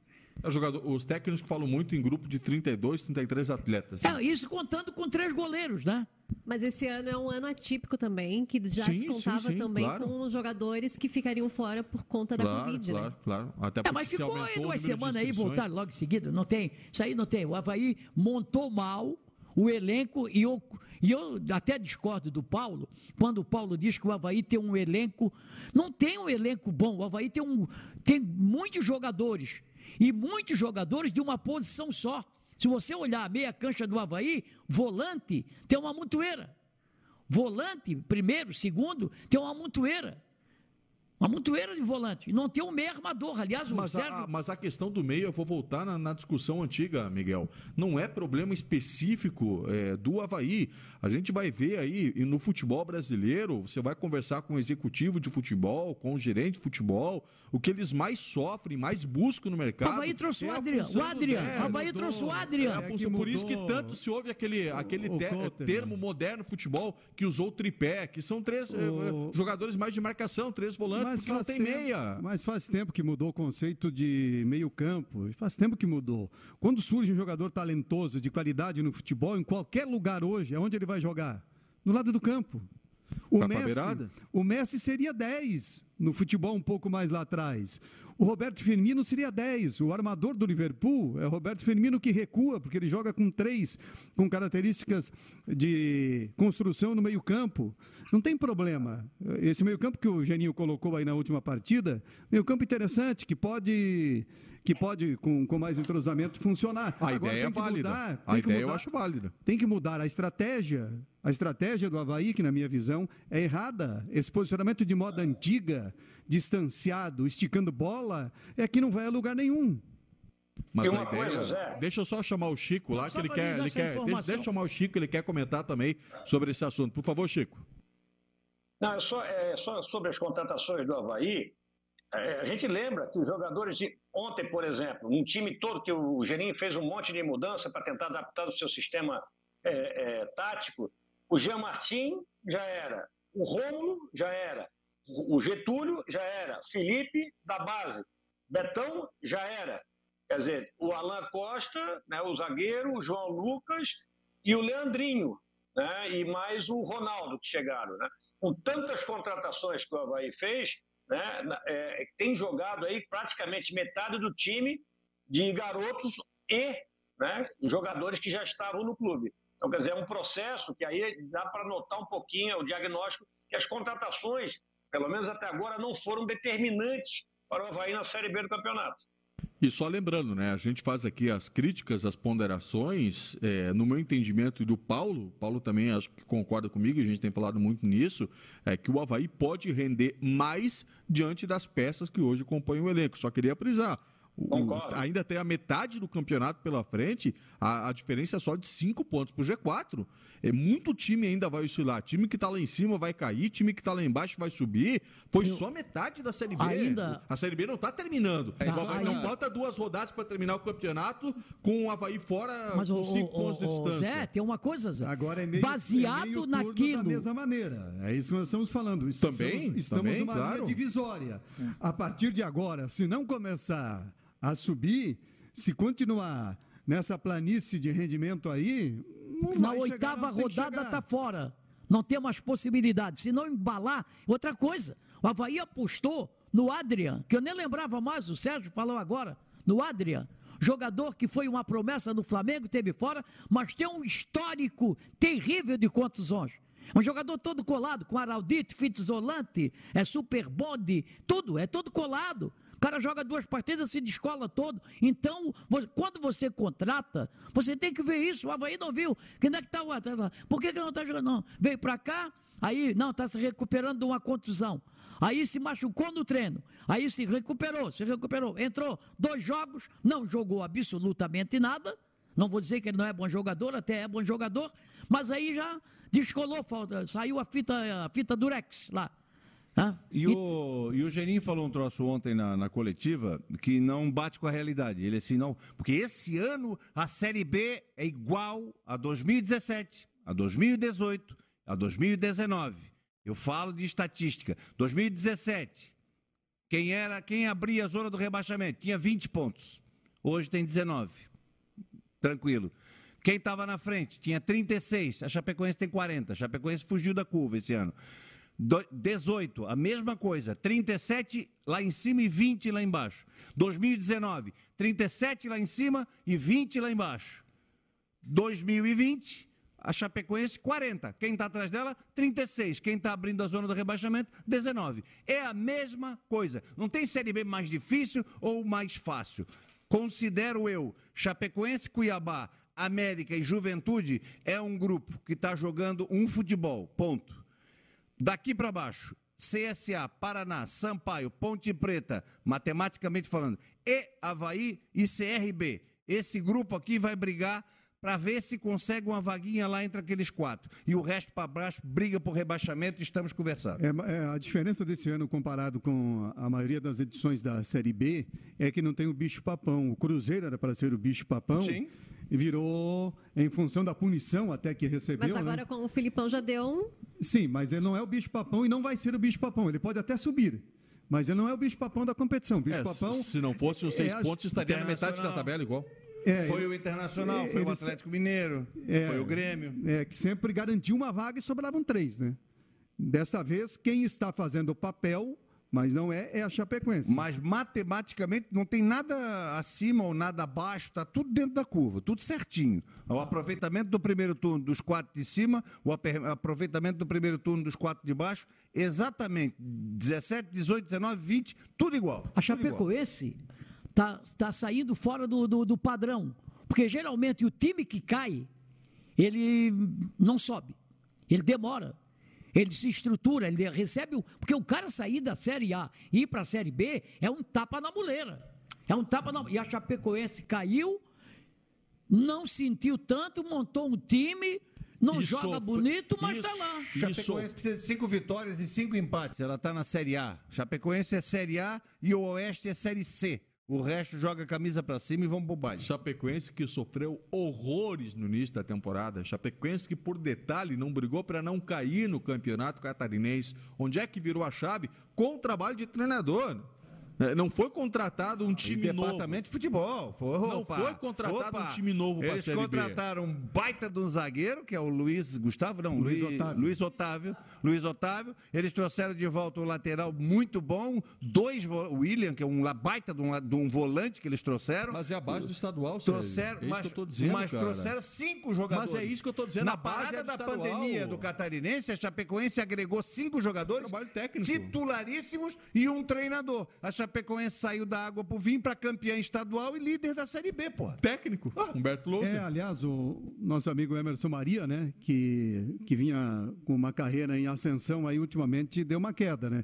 É jogador, os técnicos falam muito em grupo de 32, 33 atletas. É, isso contando com três goleiros, né? Mas esse ano é um ano atípico também, que já Sim, se contava sim, sim, também claro. com jogadores que ficariam fora por conta da claro, Covid, claro, né? claro. Até É, porque mas se ficou aumentou aí duas semanas aí, voltaram logo em seguida. Não tem. Isso aí não tem. O Havaí montou mal o elenco e eu, e eu até discordo do Paulo, quando o Paulo diz que o Havaí tem um elenco. Não tem um elenco bom. O Havaí tem, um, tem muitos jogadores. E muitos jogadores de uma posição só. Se você olhar a meia cancha do Havaí, volante, tem uma montoeira. Volante, primeiro, segundo, tem uma montoeira. Uma montoeira de volante. Não tem um meio armador. Aliás, o Mas Sérgio. a, mas a questão do meio, eu vou voltar na, na discussão antiga, Miguel. Não é problema específico é, do Havaí. A gente vai ver aí e no futebol brasileiro, você vai conversar com o executivo de futebol, com o gerente de futebol, o que eles mais sofrem, mais buscam no mercado. O Havaí trouxe o é a Adrian. função O do Adrian. dez. O Havaí trouxe o Adrian. É função, por isso que tanto se ouve aquele, aquele o te- Cotter, termo moderno no futebol que usou o tripé, que são três eh, O- jogadores mais de marcação, três volantes, porque não tem tempo, meia. Mas faz tempo que mudou o conceito de meio campo. Faz tempo que mudou. Quando surge um jogador talentoso, de qualidade no futebol, em qualquer lugar hoje, aonde ele vai jogar? No lado do campo. O pra Messi, o Messi seria 10 no futebol um pouco mais lá atrás. O Roberto Firmino seria 10. O armador do Liverpool é o Roberto Firmino que recua, porque ele joga com três, com características de construção no meio-campo. Não tem problema. Esse meio-campo que o Geninho colocou aí na última partida, meio-campo interessante, que pode, que pode com, com mais entrosamento, funcionar. A Agora ideia é tem que válida. mudar, a ideia eu mudar- acho válida. tem que mudar a estratégia. A estratégia do Havaí, que na minha visão é errada. Esse posicionamento de moda antiga, distanciado, esticando bola, é que não vai a lugar nenhum. Mas a uma ideia. coisa, Zé. deixa eu só chamar o Chico lá, Só que ele quer. Ele quer deixa, informação. deixa eu chamar o Chico, ele quer comentar também sobre esse assunto. Por favor, Chico. Não, é só, é só sobre as contratações do Havaí. é, a gente lembra que os jogadores de ontem, por exemplo, um time todo que o Geninho fez um monte de mudança para tentar adaptar o seu sistema é, é, tático. O Jean Martin já era, o Rômulo já era, o Getúlio já era, Felipe da base, Betão já era. Quer dizer, o Alan Costa, né, o zagueiro, o João Lucas e o Leandrinho, né, e mais o Ronaldo que chegaram. Né? Com tantas contratações que o Havaí fez, né, é, tem jogado aí praticamente metade do time de garotos e né, jogadores que já estavam no clube. Então, quer dizer, é um processo que aí dá para notar um pouquinho o diagnóstico que as contratações, pelo menos até agora, não foram determinantes para o Havaí na Série B do campeonato. E só lembrando, né? A gente faz aqui as críticas, as ponderações. é, no meu entendimento e do Paulo, Paulo também acho que concorda comigo, a gente tem falado muito nisso, é que o Havaí pode render mais diante das peças que hoje compõem o elenco. Só queria frisar. Concordo. ainda tem a metade do campeonato pela frente, a, a diferença é só de cinco pontos para o G4. É, muito time ainda vai oscilar. Time que está lá em cima vai cair, time que está lá embaixo vai subir. Foi só metade da Série B. Ainda- A Série B não está terminando. Tá, o Havaí não bota duas rodadas para terminar o campeonato com o Havaí fora Mas com o, cinco o, pontos de distância. Zé, tem uma coisa, Zé. Agora é meio, Baseado é meio naquilo. da mesma maneira. É isso que nós estamos falando. Estamos, Também, estamos também, numa claro. linha divisória. A partir de agora, se não começar a subir, se continuar nessa planície de rendimento aí, não Na vai chegar oitava que rodada chegar. está fora. Não tem mais possibilidade. Se não embalar, outra coisa. O Havaí apostou no Adrian, que eu nem lembrava mais, o Sérgio falou agora, no Adrian. Jogador que foi uma promessa do Flamengo, teve fora, mas tem um histórico terrível de contusões. Um jogador todo colado, com Araldito, Fitzolante, é super body, tudo, é todo colado. O cara joga duas partidas, se descola todo. Então, vo- quando você contrata, você tem que ver isso. O Havaí não viu. Quem é que está o atleta? Por que, que não está jogando? Não. Veio para cá, aí, não, está se recuperando de uma contusão. Aí se machucou no treino. Aí se recuperou, se recuperou. Entrou dois jogos, não jogou absolutamente nada. Não vou dizer que ele não é bom jogador, até é bom jogador, mas aí já descolou, saiu a fita, a fita durex lá. E o, e o Geninho falou um troço ontem na, na coletiva que não bate com a realidade. Ele assim, não. Porque esse ano a Série B é igual a 2017, a 2018, a 2019. Eu falo de estatística. 2017, quem era, quem abria a zona do rebaixamento tinha 20 pontos. Hoje tem 19. Tranquilo. Quem estava na frente tinha 36, a Chapecoense tem 40. A Chapecoense fugiu da curva esse ano. Do- 18, a mesma coisa, 37 lá em cima e 20 lá embaixo. 2019, 37 lá em cima e 20 lá embaixo. 2020, a Chapecoense 40. Quem está atrás dela? 36. Quem está abrindo a zona do rebaixamento? 19. É a mesma coisa. Não tem Série B mais difícil ou mais fácil. Considero eu, Chapecoense, Cuiabá, América e Juventude é um grupo que está jogando um futebol. Ponto. Daqui para baixo, CSA, Paraná, Sampaio, Ponte Preta, matematicamente falando, e Havaí e CRB. Esse grupo aqui vai brigar para ver se consegue uma vaguinha lá entre aqueles quatro. E o resto para baixo briga por rebaixamento e estamos conversando. É, é, a diferença desse ano comparado com a maioria das edições da Série B é que não tem o bicho-papão. O Cruzeiro era para ser o bicho-papão. Sim. E virou, em função da punição até que recebeu. Mas agora né? com o Filipão já deu um. Sim, mas ele não é o bicho-papão e não vai ser o bicho-papão. Ele pode até subir. Mas ele não é o bicho-papão da competição. O É, bicho-papão. se não fosse os seis é pontos, estaria na metade da tabela igual. É, Foi ele- o Internacional, é, foi o Atlético Mineiro, É. foi o Grêmio. É, que sempre garantiu uma vaga e sobravam três, né? Desta vez, quem está fazendo o papel, mas não é, é a Chapecoense. Mas matematicamente não tem nada acima ou nada abaixo, está tudo dentro da curva, tudo certinho. O aproveitamento do primeiro turno dos quatro de cima, o aproveitamento do primeiro turno dos quatro de baixo, exatamente 17, 18, 19, 20, tudo igual. A. Chapecoense está tá saindo fora do, do, do padrão. Porque geralmente o time que cai, ele não sobe. Ele demora. Ele se estrutura, ele recebe. o- Porque o cara sair da Série A e ir para a Série B é um tapa na muleira. É um tapa na. E a Chapecoense caiu, não sentiu tanto, montou um time, não E joga bonito, mas está isso- lá. Chapecoense precisa de cinco vitórias e cinco empates. Ela está na Série A. Chapecoense é Série A e o Oeste é Série C. O resto joga a camisa para cima e pro baile. Chapecoense que sofreu horrores no início da temporada. Chapecoense que, por detalhe, não brigou para não cair no campeonato catarinense. Onde é que virou a chave? Com o trabalho de treinador. É, Não foi contratado um time novo. departamento de futebol. Foi, Não foi contratado opa. um time novo pra Eles Série B. contrataram um baita de um zagueiro, que é o Luiz Gustavo, não, Luiz Luiz, Otávio. Luiz Otávio. Luiz Otávio. Eles trouxeram de volta um lateral muito bom, dois, o William, que é um baita de um, de um volante que eles trouxeram. Mas é a base do estadual. Trouxeram, é isso mas, que eu tô dizendo, mas cara. trouxeram cinco jogadores. Mas é isso que eu tô dizendo, Na parada é da estadual. pandemia do Catarinense, a Chapecoense agregou cinco jogadores Trabalho técnico. titularíssimos e um treinador. A Chapecoense saiu da água pro vinho para campeã estadual e líder da Série B, pô. Técnico, Humberto Lousa. É, aliás, o nosso amigo Emerson Maria, né, que, que vinha com uma carreira em ascensão, aí ultimamente deu uma queda, né?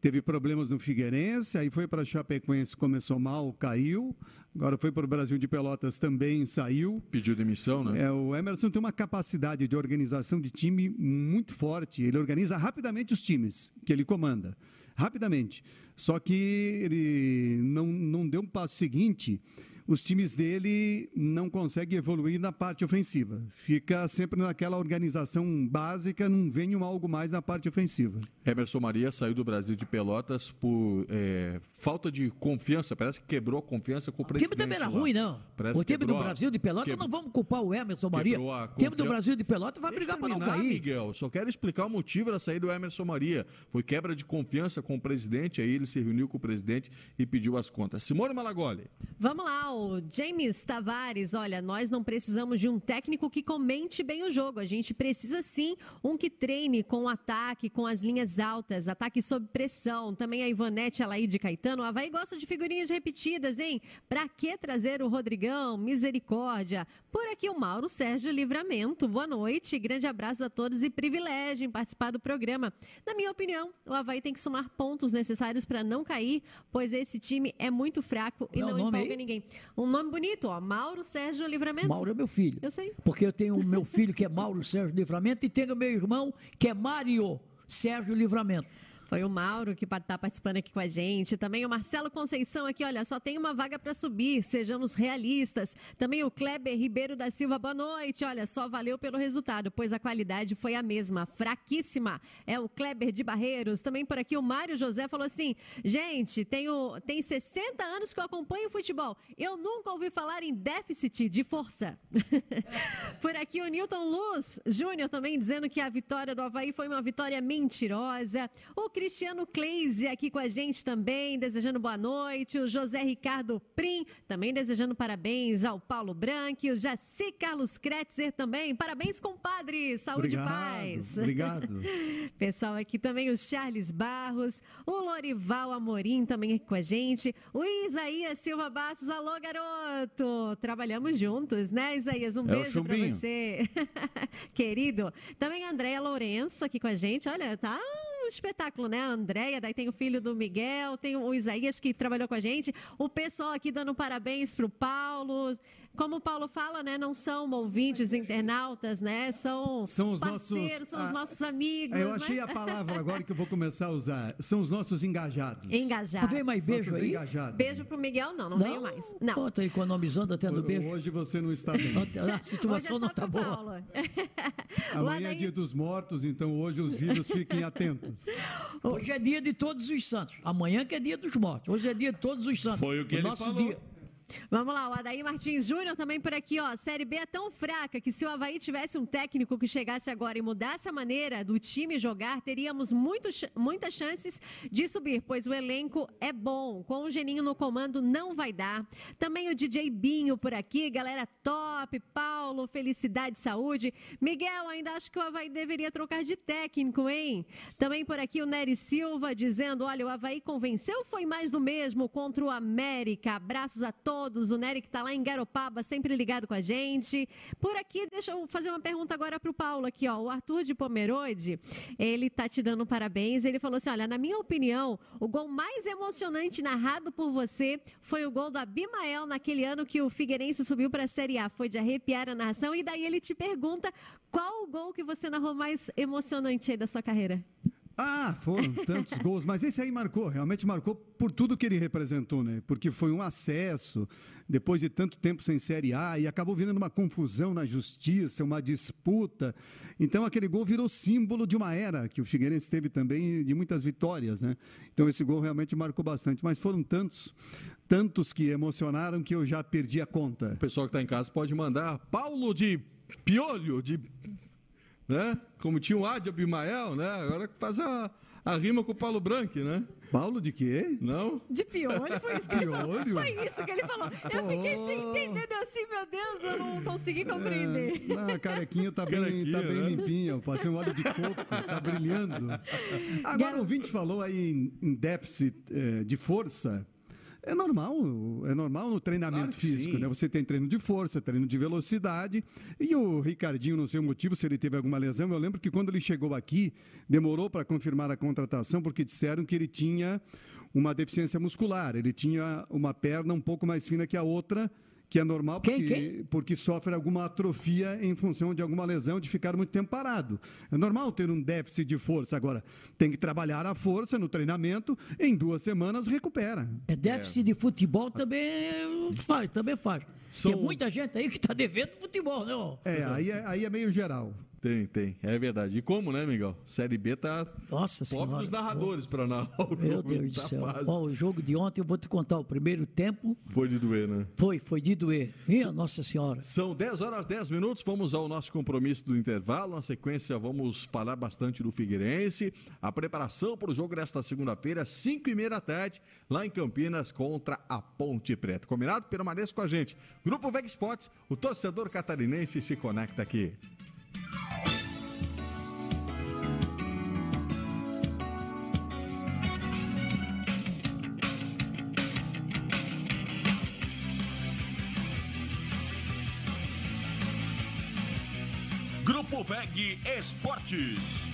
Teve problemas no Figueirense, aí foi para a Chapecoense, começou mal, caiu. Agora foi para o Brasil de Pelotas, também saiu. Pediu demissão, né? É, o Emerson tem uma capacidade de organização de time muito forte. Ele organiza rapidamente os times que ele comanda. Rapidamente. Só que ele não, não deu um passo seguinte. Os times dele não conseguem evoluir na parte ofensiva. Fica sempre naquela organização básica, não vem um algo mais na parte ofensiva. Emerson Maria saiu do Brasil de Pelotas por é, falta de confiança. Parece que quebrou a confiança com o O presidente. time também era lá. ruim, não. Parece o time quebrou do Brasil de Pelotas, quebrou- não vamos culpar o Emerson Maria. O time do. Brasil de Pelotas vai Deixa brigar para não cair. Miguel. Só quero explicar o motivo da saída do Emerson Maria. Foi quebra de confiança com o presidente, aí ele se reuniu com o presidente e pediu as contas. Simone Malagoli. Vamos lá, o James Tavares. Olha, nós não precisamos de um técnico que comente bem o jogo. A gente precisa sim um que treine com o ataque, com as linhas altas, ataque sob pressão. Também a Ivonete Alaide Caetano. O Havaí gosta de figurinhas repetidas, hein? Pra que trazer o Rodrigão? Misericórdia. Por aqui o Mauro Sérgio Livramento. Boa noite, grande abraço a todos e privilégio em participar do programa. Na minha opinião, o Havaí tem que somar pontos necessários para não cair, pois esse time é muito fraco e não nome empolga aí? ninguém. Um nome bonito, ó. Mauro Sérgio Livramento. Mauro é meu filho. Eu sei. Porque eu tenho o meu filho que é Mauro Sérgio Livramento e tenho meu irmão que é Mário Sérgio Livramento. Foi o Mauro que está participando aqui com a gente. Também o Marcelo Conceição aqui, olha, só tem uma vaga para subir, sejamos realistas. Também o Kleber Ribeiro da Silva, boa noite. Olha, só valeu pelo resultado, pois a qualidade foi a mesma, fraquíssima. É o Kleber de Barreiros. Também por aqui o Mário José falou assim: gente, tenho, tem 60 anos que eu acompanho futebol. Eu nunca ouvi falar em déficit de força. [LAUGHS] por aqui o Newton Luz Júnior também dizendo que a vitória do Havaí foi uma vitória mentirosa. O Cristiano Kleise aqui com a gente também, desejando boa noite. O José Ricardo Prim também desejando parabéns ao Paulo Branco. O Jaci Carlos Kretzer também. Parabéns, compadre. Saúde Obrigado, e paz. obrigado. [LAUGHS] Pessoal aqui também, o Charles Barros. O Lorival Amorim também aqui com a gente. O Isaías Silva Bastos. Alô, garoto. Trabalhamos juntos, né, Isaías? Um É beijo pra chumbinho. você. [LAUGHS] Querido. Também a Andréia Lourenço aqui com a gente. Olha, tá um espetáculo, né? A Andréia, daí tem o filho do Miguel, tem o Isaías que trabalhou com a gente. O pessoal aqui dando parabéns pro Paulo. Como o Paulo fala, né? Não são ouvintes internautas, né? São, São os parceiros, nossos- são os ah, nossos amigos. Eu achei né? a palavra agora que eu vou começar a usar. São os nossos engajados. Engajados. Alguém mais beijo Nossos aí? engajados. Beijo pro Miguel, não, não, veio mais. Não. Pô, tá economizando até no beijo. Hoje você não está bem. [LAUGHS] A situação é não tá boa. Paulo. [LAUGHS] O Amanhã é dia dos mortos, então hoje os vivos fiquem atentos. Hoje é dia de todos os santos. Amanhã que é dia dos mortos. Hoje é dia de todos os santos. Foi o que ele nosso falou. dia. Vamos lá, o Adair Martins Júnior também por aqui, ó. Série B é tão fraca que se o Havaí tivesse um técnico que chegasse agora e mudasse a maneira do time jogar, teríamos muito, muitas chances de subir, pois o elenco é bom. Com o Geninho no comando não vai dar. Também o DJ Binho por aqui, galera top. Paulo, felicidade, saúde. Miguel, ainda acho que o Havaí deveria trocar de técnico, hein? Também por aqui o Nery Silva dizendo: olha, o Havaí convenceu, foi mais do mesmo contra o América. Abraços a todos. O Nery que está lá em Garopaba, sempre ligado com a gente. Por aqui, deixa eu fazer uma pergunta agora para o Paulo aqui, ó. O Arthur de Pomerode, ele tá te dando parabéns. Ele falou assim: olha, na minha opinião, o gol mais emocionante narrado por você foi o gol do Abimael naquele ano que o Figueirense subiu para a Série A. Foi de arrepiar a narração. E daí ele te pergunta qual o gol que você narrou mais emocionante aí da sua carreira? Ah, foram tantos gols, mas esse aí marcou, realmente marcou por tudo que ele representou, né? Porque foi um acesso depois de tanto tempo sem Série A e acabou virando uma confusão na justiça, uma disputa. Então aquele gol virou símbolo de uma era que o Figueirense teve também de muitas vitórias, né? Então esse gol realmente marcou bastante, mas foram tantos, tantos que emocionaram que eu já perdi a conta. O pessoal que está em casa pode mandar Paulo de Piolho, de. Né? Como tinha o A de Abimael, né? Agora faz a, a rima com o Paulo Branco, né? Paulo de quê? Não? De piolho, foi isso que ele falou. Piolho? Foi isso que ele falou. Eu fiquei sem entender, assim, meu Deus, eu não consegui compreender. É, não, a carequinha tá bem, Carequinha, tá bem né? limpinha. Passei um óleo de coco, tá brilhando. Agora, o ouvinte falou aí em, em déficit eh, de força. É normal, é normal no treinamento Claro físico, sim. né? Você tem treino de força, treino de velocidade. E o Ricardinho, não sei o motivo, se ele teve alguma lesão, eu lembro que quando ele chegou aqui, demorou para confirmar a contratação, porque disseram que ele tinha uma deficiência muscular. Ele tinha uma perna um pouco mais fina que a outra, que é normal Quem, porque, quem? porque sofre alguma atrofia em função de alguma lesão de ficar muito tempo parado. É normal ter um déficit de força. Agora, tem que trabalhar a força no treinamento, em duas semanas recupera. É déficit de futebol também faz, também faz. São- Tem muita gente aí que está devendo futebol, né? ó? É, aí é, aí é meio geral. Tem, tem. É verdade. E como, né, Miguel? Série B tá Nossa pobre Senhora. dos narradores para narrar o Meu jogo. Deus do tá céu. fácil. Ó, o jogo de ontem, eu vou te contar. O primeiro tempo Foi de doer, né? foi, foi de doer. Minha Nossa Senhora. São 10 horas 10 minutos, vamos ao nosso compromisso do intervalo. Na sequência, vamos falar bastante do Figueirense. A preparação para o jogo desta segunda-feira, 5 e meia da tarde, lá em Campinas, contra a Ponte Preta. Combinado? Permaneça com a gente. Grupo Veg Sports, o torcedor catarinense se conecta aqui. Grupo VEG Esportes.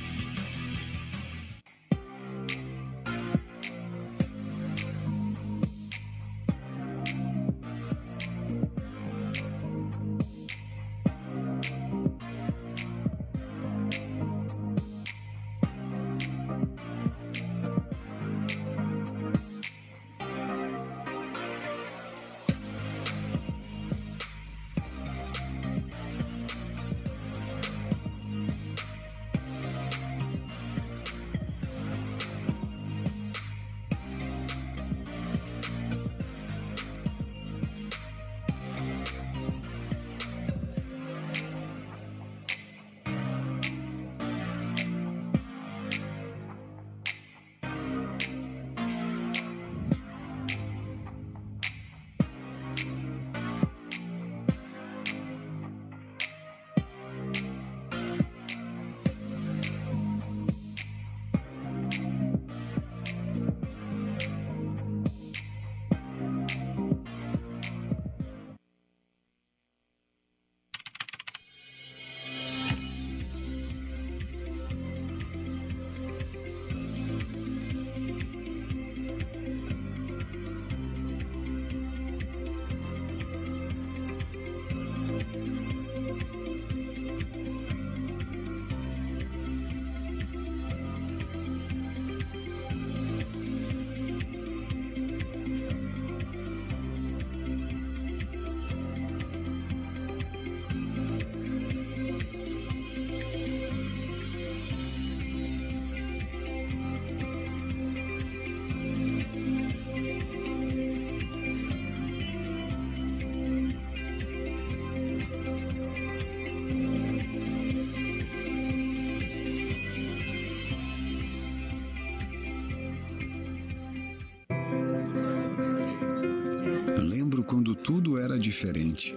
Diferente.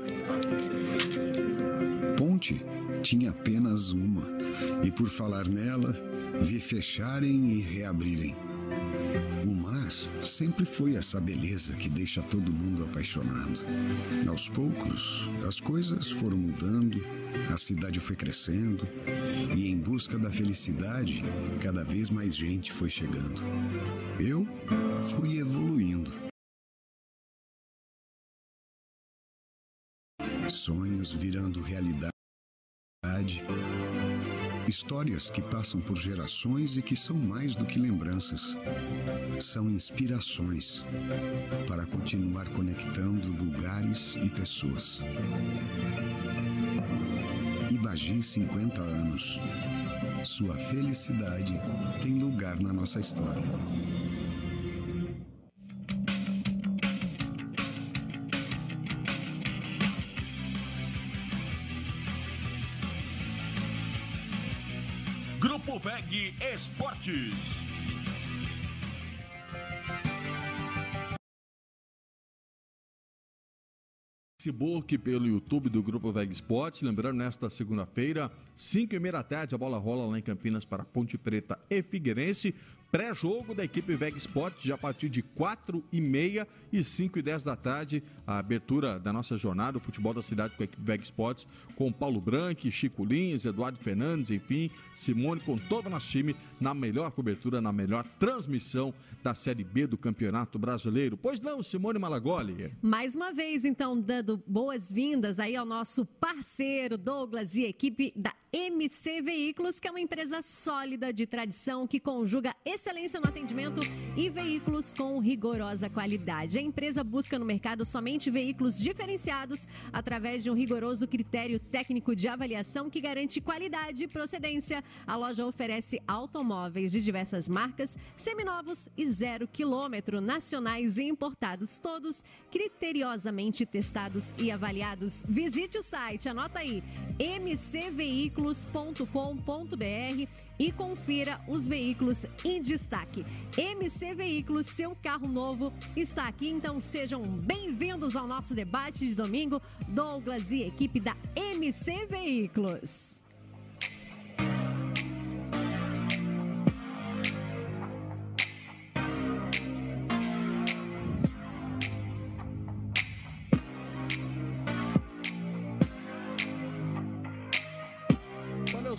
Ponte tinha apenas uma, e por falar nela, vi fecharem e reabrirem. O mar sempre foi essa beleza que deixa todo mundo apaixonado. Aos poucos, as coisas foram mudando, a cidade foi crescendo e, em busca da felicidade, cada vez mais gente foi chegando. Eu fui evoluindo. Virando realidade. Histórias que passam por gerações e que são mais do que lembranças. São inspirações para continuar conectando lugares e pessoas. Ibagi 50 anos. Sua felicidade tem lugar na nossa história. Esportes. Facebook, pelo YouTube do Grupo Veg Sports. Lembrando, nesta segunda-feira, 5 e meia da tarde, a bola rola lá em Campinas para Ponte Preta e Figueirense. Pré-jogo da equipe Veg Sports, já a partir de 4 e meia e 5 e 10 da tarde, a abertura da nossa jornada, o futebol da cidade com a equipe Veg Sports, com Paulo Branco, Chico Lins, Eduardo Fernandes, enfim, Simone, com todo o nosso time, na melhor cobertura, na melhor transmissão da Série B do Campeonato Brasileiro. Pois não, Simone Malagoli? Mais uma vez, então, dando boas-vindas aí ao nosso parceiro Douglas e equipe da MC Veículos, que é uma empresa sólida de tradição que conjuga excelência no atendimento e veículos com rigorosa qualidade. A empresa busca no mercado somente veículos diferenciados através de um rigoroso critério técnico de avaliação que garante qualidade e procedência. A loja oferece automóveis de diversas marcas, seminovos e zero quilômetro, nacionais e importados, todos criteriosamente testados e avaliados. Visite o site, anota aí, mcveículos.com.br e confira os veículos em destaque. MC Veículos, seu carro novo está aqui, então sejam bem-vindos ao nosso debate de domingo. Douglas e equipe da MC Veículos.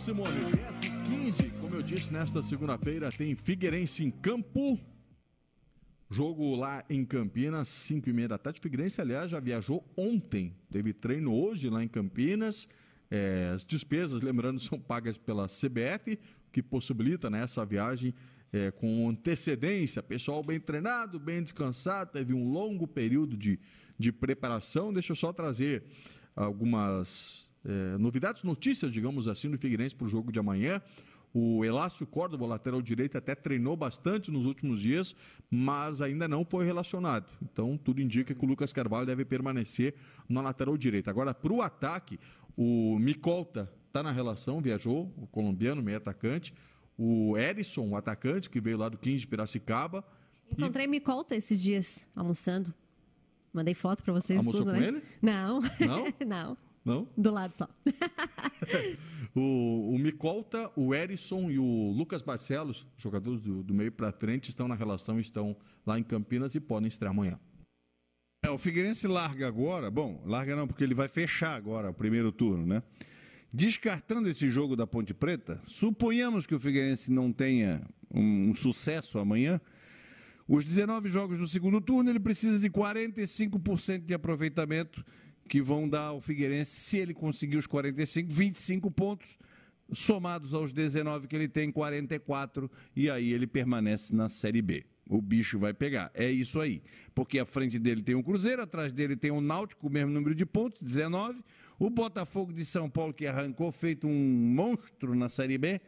Simone. 10 disse, nesta segunda-feira tem Figueirense em campo. Jogo lá em Campinas, 5 e meia da tarde. Figueirense, aliás, já viajou ontem. Teve treino hoje lá em Campinas. É, as despesas, lembrando, [LAUGHS] são pagas pela CBF, que possibilita né, essa viagem é, com antecedência. Pessoal bem treinado, bem descansado. Teve um longo período de, de preparação. Deixa eu só trazer algumas é, novidades, notícias, digamos assim, do Figueirense para o jogo de amanhã. O Elácio Córdoba, lateral direito, até treinou bastante nos últimos dias, mas ainda não foi relacionado. Então, tudo indica que o Lucas Carvalho deve permanecer na lateral direita. Agora, para o ataque, o Micolta está na relação, viajou, o colombiano, meio atacante. O Edson, o atacante, que veio lá do 15 de Piracicaba. Encontrei Micolta esses dias, almoçando. Mandei foto para vocês Almoçou tudo, com né? ele? Não. Não? [LAUGHS] não. Não? Do lado só. [LAUGHS] O, o Micolta, o Erisson e o Lucas Barcelos, jogadores do, do meio para frente, estão na relação, estão lá em Campinas e podem estrear amanhã. É, o Figueirense larga agora, bom, larga não, porque ele vai fechar agora o primeiro turno, né? Descartando esse jogo da Ponte Preta, suponhamos que o Figueirense não tenha um, um sucesso amanhã. Os 19 jogos do segundo turno, ele precisa de 45% de aproveitamento que vão dar ao Figueirense, se ele conseguir os 45, 25 pontos, somados aos 19 que ele tem, 44, e aí ele permanece na Série B. O bicho vai pegar. É isso aí. Porque à frente dele tem o Cruzeiro, atrás dele tem o Náutico, o mesmo número de pontos, 19. O Botafogo de São Paulo, que arrancou feito um monstro na Série B.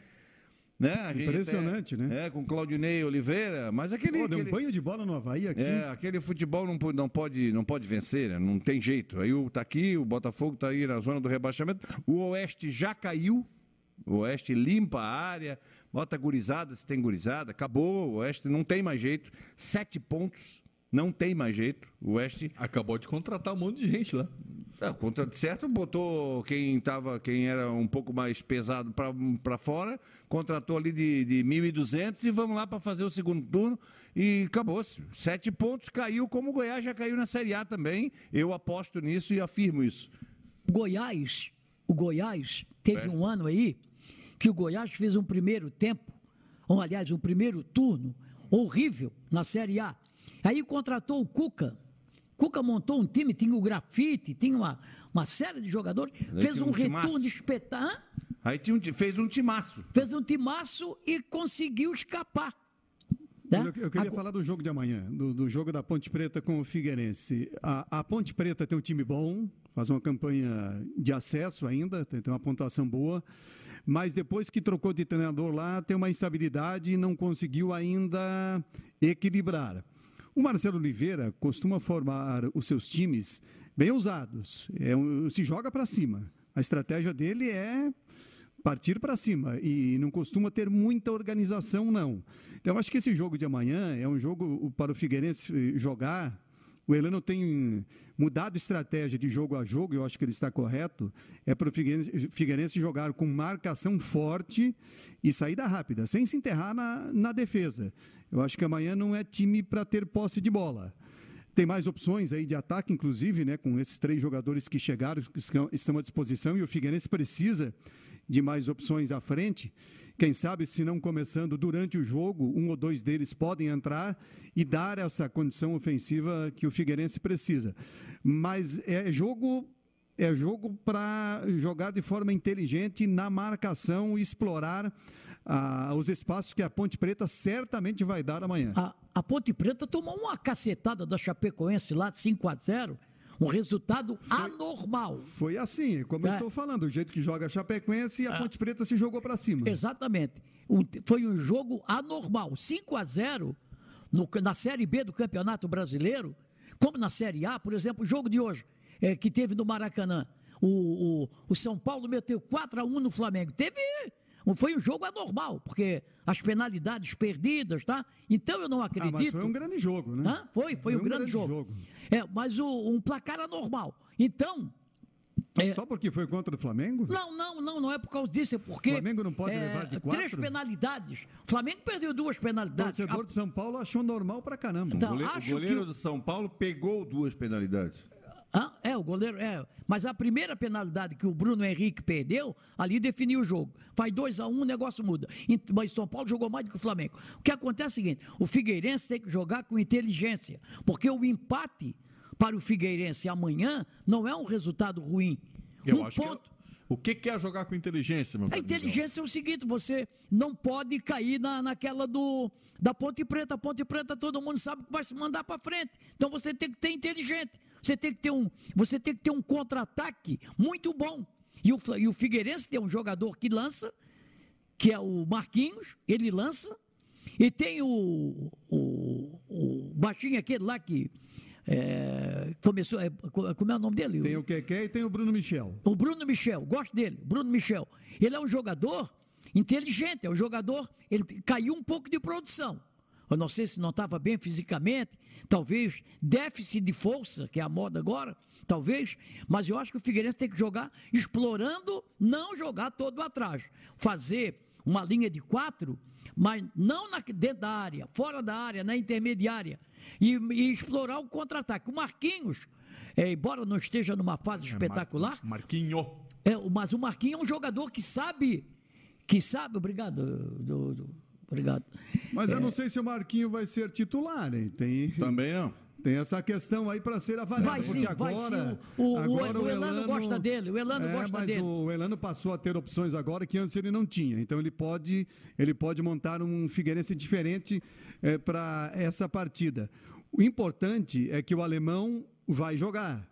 Né? Impressionante, é, né? É, com Claudinei Oliveira, mas aquele. Pô, deu um aquele- banho de bola no Havaí aqui. é, aquele futebol não, não pode, não pode vencer, né? não tem jeito. Aí o, tá aqui, o Botafogo tá aí na zona do rebaixamento. O Oeste já caiu. O Oeste limpa a área, bota gurizada se tem gurizada, acabou. O Oeste não tem mais jeito. Sete pontos. Não tem mais jeito. O West acabou de contratar um monte de gente lá. É, contra certo, botou quem tava, quem era um pouco mais pesado para fora, contratou ali de, de 1.200 e vamos lá para fazer o segundo turno e acabou-se. Sete pontos, caiu como o Goiás já caiu na Série A também. Eu aposto nisso e afirmo isso. Goiás, o Goiás teve é. um ano aí que o Goiás fez um primeiro tempo, ou aliás, um primeiro turno horrível na Série A. Aí contratou o Cuca, Cuca montou um time, tinha o grafite, tinha uma, uma série de jogadores, Aí fez um, um retorno de espetáculo. Aí tinha um, fez um timaço. Fez um timaço e conseguiu escapar. Né? Eu, eu, queria Agora... falar do jogo de amanhã, do, do, jogo da Ponte Preta com o Figueirense. A, a, Ponte Preta tem um time bom, faz uma campanha de acesso ainda, tem, tem uma pontuação boa, mas depois que trocou de treinador lá, tem uma instabilidade e não conseguiu ainda equilibrar. O Marcelo Oliveira costuma formar os seus times bem ousados, é um, se joga para cima. A estratégia dele é partir para cima e não costuma ter muita organização, não. Então, acho que esse jogo de amanhã é um jogo para o Figueirense jogar. O Elano tem mudado estratégia de jogo a jogo, eu acho que ele está correto. É para o Figueirense, Figueirense jogar com marcação forte e saída rápida, sem se enterrar na, na defesa. Eu acho que amanhã não é time para ter posse de bola. Tem mais opções aí de ataque, inclusive, né, com esses três jogadores que chegaram, que estão à disposição, e o Figueirense precisa de mais opções à frente. Quem sabe, se não começando durante o jogo, um ou dois deles podem entrar e dar essa condição ofensiva que o Figueirense precisa. Mas é jogo é jogo para jogar de forma inteligente na marcação e explorar ah, os espaços que a Ponte Preta certamente vai dar amanhã. A, a Ponte Preta tomou uma cacetada da Chapecoense lá de 5 a 0 um resultado foi, anormal. Foi assim, como é. eu estou falando, o jeito que joga a Chapecoense e a é. Ponte Preta se jogou para cima. Exatamente. Um, foi um jogo anormal. 5 a 0 no, na Série B do Campeonato Brasileiro, como na Série A, por exemplo, o jogo de hoje, é, que teve no Maracanã. O, o, o São Paulo meteu 4 a 1 no Flamengo. Teve foi um jogo anormal, porque as penalidades perdidas, tá? Então eu não acredito. Ah, mas foi um grande jogo, né? Ah, foi, foi, foi um, um, grande, grande jogo. jogo. É, mas o, um placar anormal. Então, é... Só porque foi contra o Flamengo? Não, não, não, não é por causa disso, é porque. O Flamengo não pode é, levar de quatro? Três penalidades. O Flamengo perdeu duas penalidades. O torcedor a... de São Paulo achou normal pra caramba. Então, o goleiro, o goleiro que... do São Paulo pegou duas penalidades. Ah, é, o goleiro. É. Mas a primeira penalidade que o Bruno Henrique perdeu, ali definiu o jogo. Faz 2 a 1 um, o negócio muda. Mas São Paulo jogou mais do que o Flamengo. O que acontece é o seguinte: o Figueirense tem que jogar com inteligência. Porque o empate para o Figueirense amanhã não é um resultado ruim. Eu um acho ponto. Que... O que é jogar com inteligência, meu A inteligência é o seguinte: você não pode cair na, naquela do da Ponte Preta. A Ponte Preta todo mundo sabe que vai se mandar para frente. Então você tem que ter inteligente. Você tem que ter um, você tem que ter um contra-ataque muito bom. E o, e o Figueirense tem um jogador que lança, que é o Marquinhos, ele lança. E tem o, o, o baixinho aquele lá que é, começou. É, como é o nome dele? Tem o Keké e tem o Bruno Michel. O Bruno Michel, gosto dele, Bruno Michel. Ele é um jogador inteligente, é um jogador. Ele caiu um pouco de produção. Eu não sei se não estava bem fisicamente, talvez déficit de força, que é a moda agora, talvez, mas eu acho que o Figueirense tem que jogar explorando, não jogar todo atrás. Fazer uma linha de quatro, mas não na, dentro da área, fora da área, na intermediária, e, e explorar o contra-ataque. O Marquinhos, é, embora não esteja numa fase é, espetacular. Mar Marquinho. É, mas o Marquinhos é um jogador que sabe, que sabe, obrigado, do, do, Obrigado. Mas eu é... não sei se o Marquinho vai ser titular, hein? Tem... Também não. Tem essa questão aí para ser avaliada, vai porque sim, agora, vai sim. O, agora o, o, Elano, Elano, gosta dele, o Elano é, gosta mas dele. o Elano passou a ter opções agora que antes ele não tinha. Então ele pode, ele pode montar um Figueirense diferente é, para essa partida. O importante é que o alemão vai jogar.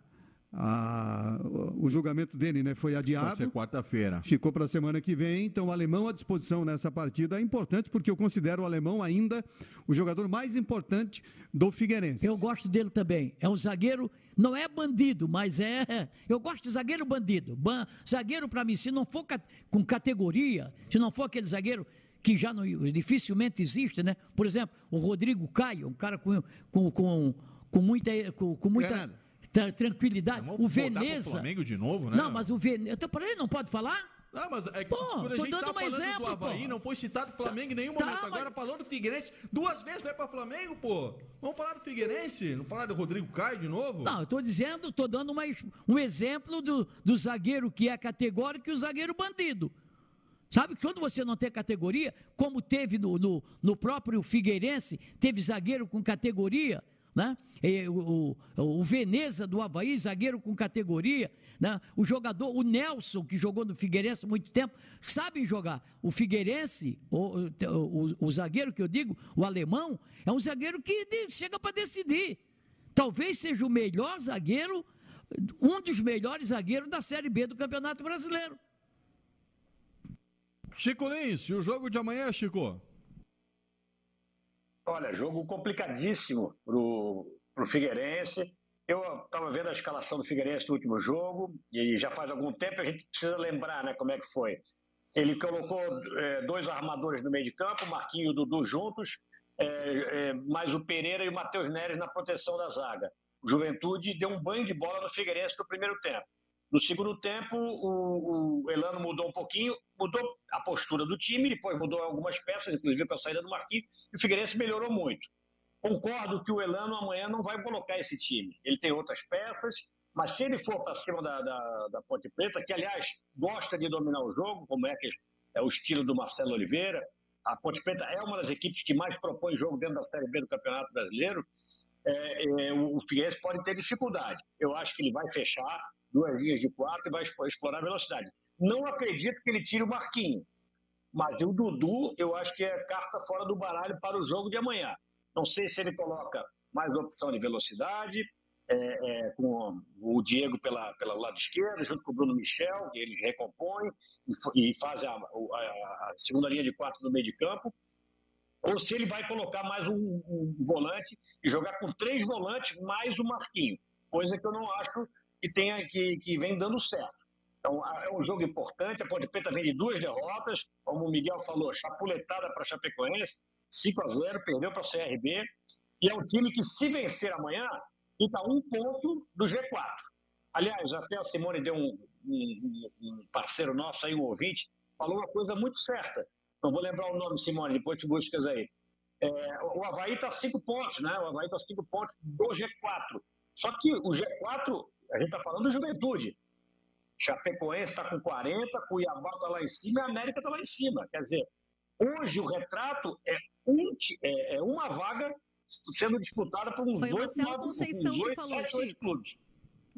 A, o julgamento dele né, foi adiado. Vai ser quarta-feira. Ficou para a semana que vem. Então, o alemão à disposição nessa partida é importante, porque eu considero o alemão ainda o jogador mais importante do Figueirense. Eu gosto dele também. É um zagueiro, não é bandido, mas é. [LAUGHS] Eu gosto de zagueiro bandido. Ban, zagueiro, para mim, se não for com categoria, se não for aquele zagueiro que já não, dificilmente existe, né? Por exemplo, o Rodrigo Caio, um cara com, com, com, com muita, com, com muita tranquilidade. Vamos o voltar pro Veneza. Flamengo de novo, né? Não, mas o Veneza. Ele não pode falar? Não, mas é que Pô, quando a tô gente dando tá falando exemplo, do Havaí, pô. não foi citado o Flamengo em nenhum Tá, momento. mas- Agora falou do Figueirense, duas vezes vai para Flamengo, pô. Vamos falar do Figueirense? Não falar do Rodrigo Caio de novo? Não, eu estou dizendo, estou dando uma, um exemplo do, do zagueiro que é categórico e o zagueiro bandido. Sabe que quando você não tem categoria, como teve no, no, no próprio Figueirense, teve zagueiro com categoria, né? O, o, o Veneza do Havaí, zagueiro com categoria, né? O jogador, o Nelson, que jogou no Figueirense há muito tempo, sabem jogar. O Figueirense, o, o, zagueiro que eu digo, o alemão, é um zagueiro que chega para decidir. Talvez seja o melhor zagueiro, um dos melhores zagueiros da Série B do Campeonato Brasileiro. Chico Lins, o jogo de amanhã, Chico? Olha, jogo complicadíssimo pro, pro Figueirense. Eu estava vendo a escalação do Figueirense no último jogo e já faz algum tempo a gente precisa lembrar, né, como é que foi. Ele colocou eh, dois armadores no meio de campo, Marquinho e Dudu juntos, eh, eh, mais o Pereira e o Matheus Neres na proteção da zaga. O Juventude deu um banho de bola no Figueirense no primeiro tempo. No segundo tempo, o, o Elano mudou um pouquinho, mudou a postura do time, depois mudou algumas peças, inclusive com a saída do Marquinhos, e o Figueirense melhorou muito. Concordo que o Elano amanhã não vai colocar esse time. Ele tem outras peças, mas se ele for para cima da, da, da Ponte Preta, que aliás gosta de dominar o jogo, como é que é o estilo do Marcelo Oliveira, a Ponte Preta é uma das equipes que mais propõe jogo dentro da Série B do Campeonato Brasileiro. É, é, o Figueirense pode ter dificuldade. Eu acho que ele vai fechar duas linhas de quatro e vai explorar a velocidade. Não acredito que ele tire o Marquinho, mas o Dudu eu acho que é carta fora do baralho para o jogo de amanhã. Não sei se ele coloca mais opção de velocidade, é, é, com o Diego pela, pelo lado esquerdo, junto com o Bruno Michel, que ele recompõe e, e faz a, a- a segunda linha de quatro no meio de campo, ou se ele vai colocar mais um, um volante e jogar com três volantes mais o Marquinho, coisa que eu não acho que tenha que, que vem dando certo. Então é um jogo importante, a Ponte Preta vem de duas derrotas, como o Miguel falou, chapuletada para Chapecoense, 5 a 0 perdeu para a CRB, e é um time que se vencer amanhã, fica um ponto do G4. Aliás, até a Simone deu um, um- um parceiro nosso aí, um ouvinte, falou uma coisa muito certa. Não vou lembrar o nome, Simone, depois tu buscas aí. É, o Havaí está cinco pontos, né? O Havaí está cinco pontos do G4. Só que o G4, a gente está falando do Juventude. Chapecoense está com 40, Cuiabá está lá em cima e a América está lá em cima. Quer dizer, hoje o retrato é, um é- é uma vaga sendo disputada por uns Foi o oito, Marcelo nove, Conceição uns que oito, falou, sete, oito clubes.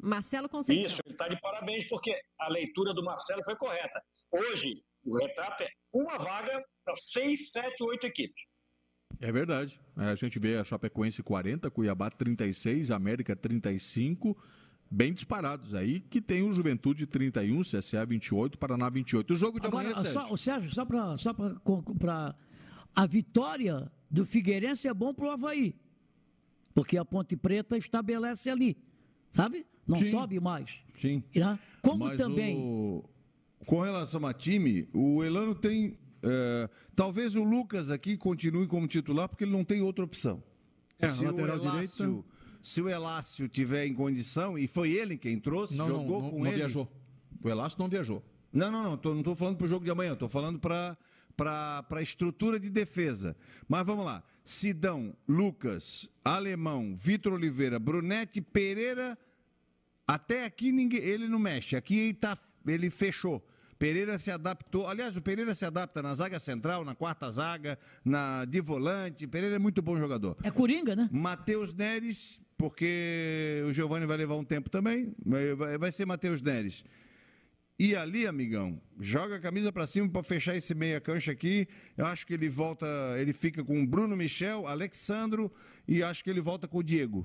Marcelo Conceição. Isso, ele está de parabéns, porque a leitura do Marcelo foi correta. Hoje, o retrato é uma vaga para seis, sete, oito equipes. É verdade. A gente vê a Chapecoense 40, Cuiabá 36, América 35, bem disparados aí, que tem o Juventude 31, CSA 28, Paraná 28. O jogo de Agora, amanhã, Sérgio. só, o Sérgio, só para só para a vitória do Figueirense é bom para o Havaí, porque a Ponte Preta estabelece ali, sabe? Não Sim. sobe mais. Sim. Né? Como Mas também. o- Com relação a time, o Elano tem. é, talvez o Lucas aqui continue como titular, porque ele não tem outra opção. É, se, o lateral Elácio, direita. Se o Elácio tiver em condição, e foi ele quem trouxe, Não, não, jogou não, com não ele. viajou. O Elástico não viajou. Não, não, não. Tô, não estou falando para o jogo de amanhã, estou falando para a estrutura de defesa. Mas vamos lá. Sidão, Lucas, Alemão, Vitor Oliveira, Brunetti, Pereira. Até aqui ninguém, ele não mexe. Aqui ele, tá, ele fechou. Pereira se adaptou. Aliás, o Pereira se adapta na zaga central, na quarta zaga, na de volante. Pereira é muito bom jogador. É Coringa, né? Matheus Neres, porque o Giovanni vai levar um tempo também, vai- ser Matheus Neres. E ali, amigão, joga a camisa para cima para fechar esse meia cancha aqui. Eu acho que ele volta, ele fica com o Bruno Michel, Alexandro e acho que ele volta com o Diego.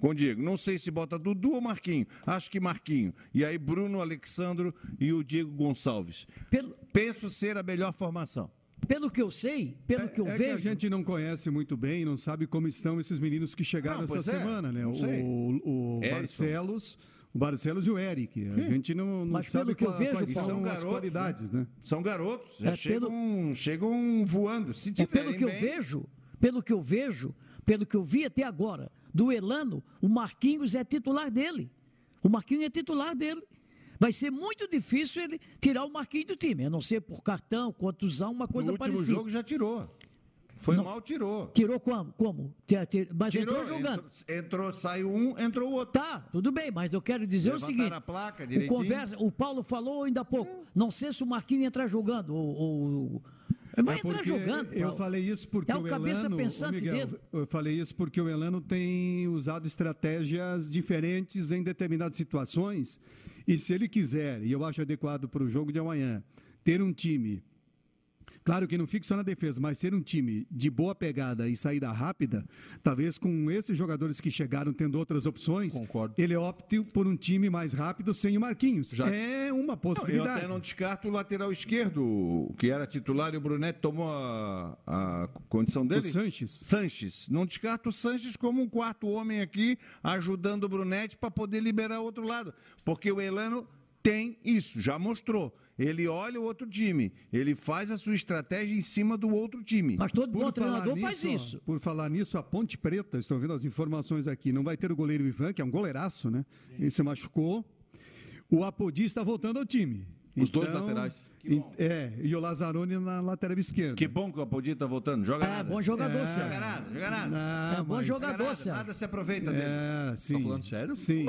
Com o Diego. Não sei se bota Dudu ou Marquinho. Acho que Marquinho. E aí Bruno, Alexandro e o Diego Gonçalves. Pelo, Penso ser a melhor formação. Pelo que eu sei, pelo que eu é que vejo. a gente não conhece muito bem, não sabe como estão esses meninos que chegaram Não, essa pois é, semana, né? O, o. Barcelos, o Barcelos e o Eric. A gente não, não Mas sabe pelo que eu qual- vejo, quais Paulo, são são as garotos, qualidades, né? São garotos, já É, chegam, chegam voando. Se É pelo que eu bem, vejo, pelo que eu vejo, pelo que eu vi até agora, do Elano, o Marquinhos é titular dele. O Marquinhos é titular dele. Vai ser muito difícil ele tirar o Marquinhos do time, a não ser por cartão, contusão, uma no coisa último parecida. jogo já tirou. Foi Não. mal, tirou. Tirou como? Como? Mas Tirou, entrou jogando. Entrou, entrou, saiu um, entrou o outro. Tá, tudo bem, mas eu quero dizer Levantaram o seguinte: a placa o, direitinho. conversa, o Paulo falou ainda há pouco. Não sei se o Marquinhos entrar jogando. Ou, ou- vai É entrar jogando. Eu Paulo. falei isso porque É o o cabeça Elano, pensante Miguel, dele. Eu falei isso porque o Elano tem usado estratégias diferentes em determinadas situações. E se ele quiser, e eu acho adequado para o jogo de amanhã, ter um time. Claro que não fique só na defesa, mas ser um time de boa pegada e saída rápida, talvez com esses jogadores que chegaram tendo outras opções, Concordo. ele opte por um time mais rápido sem o Marquinhos. Já- É uma Eu possibilidade. até não descarto o lateral esquerdo, que era titular, e o Brunetti tomou a, a condição O dele. Sanches. Sanches. Não descarto o Sanches como um quarto homem aqui, ajudando o Brunetti para poder liberar o outro lado. Porque o Elano tem isso, já mostrou. Ele olha o outro time, ele faz a sua estratégia em cima do outro time. Mas todo bom Por treinador faz nisso, ó, isso. Por falar nisso, a Ponte Preta, estão vendo as informações aqui, não vai ter o goleiro Ivan, que é um goleiraço, né? Ele se machucou. O Apodi está voltando ao time. Os dois laterais. em- É, e o Lazzaroni na lateral esquerda. Que bom que o Apodi está voltando. Joga É, nada. bom jogador, É. Joga nada, joga nada. Não, É bom jogador, Joga nada, nada se aproveita dele. É, sim. falando sério? Sim.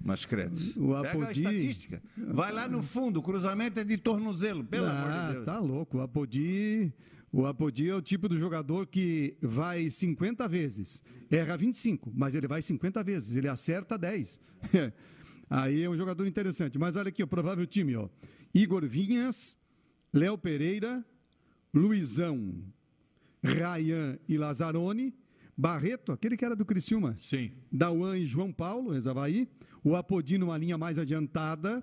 Mas credo. O Pega a Apodi- estatística. Vai lá no fundo, o cruzamento é de tornozelo, pelo amor ah, de Deus. tá louco. O Apodi, o Apodi é o tipo do jogador que vai 50 vezes, erra 25, mas ele vai 50 vezes, ele acerta 10. [LAUGHS] Aí é um jogador interessante. Mas olha aqui, o provável time, ó. Igor Vinhas, Léo Pereira, Luizão, Rayan e Lazzaroni, Barreto, aquele que era do Criciúma, Sim. Dauan e João Paulo, ex-Havaí. O Apodi numa linha mais adiantada.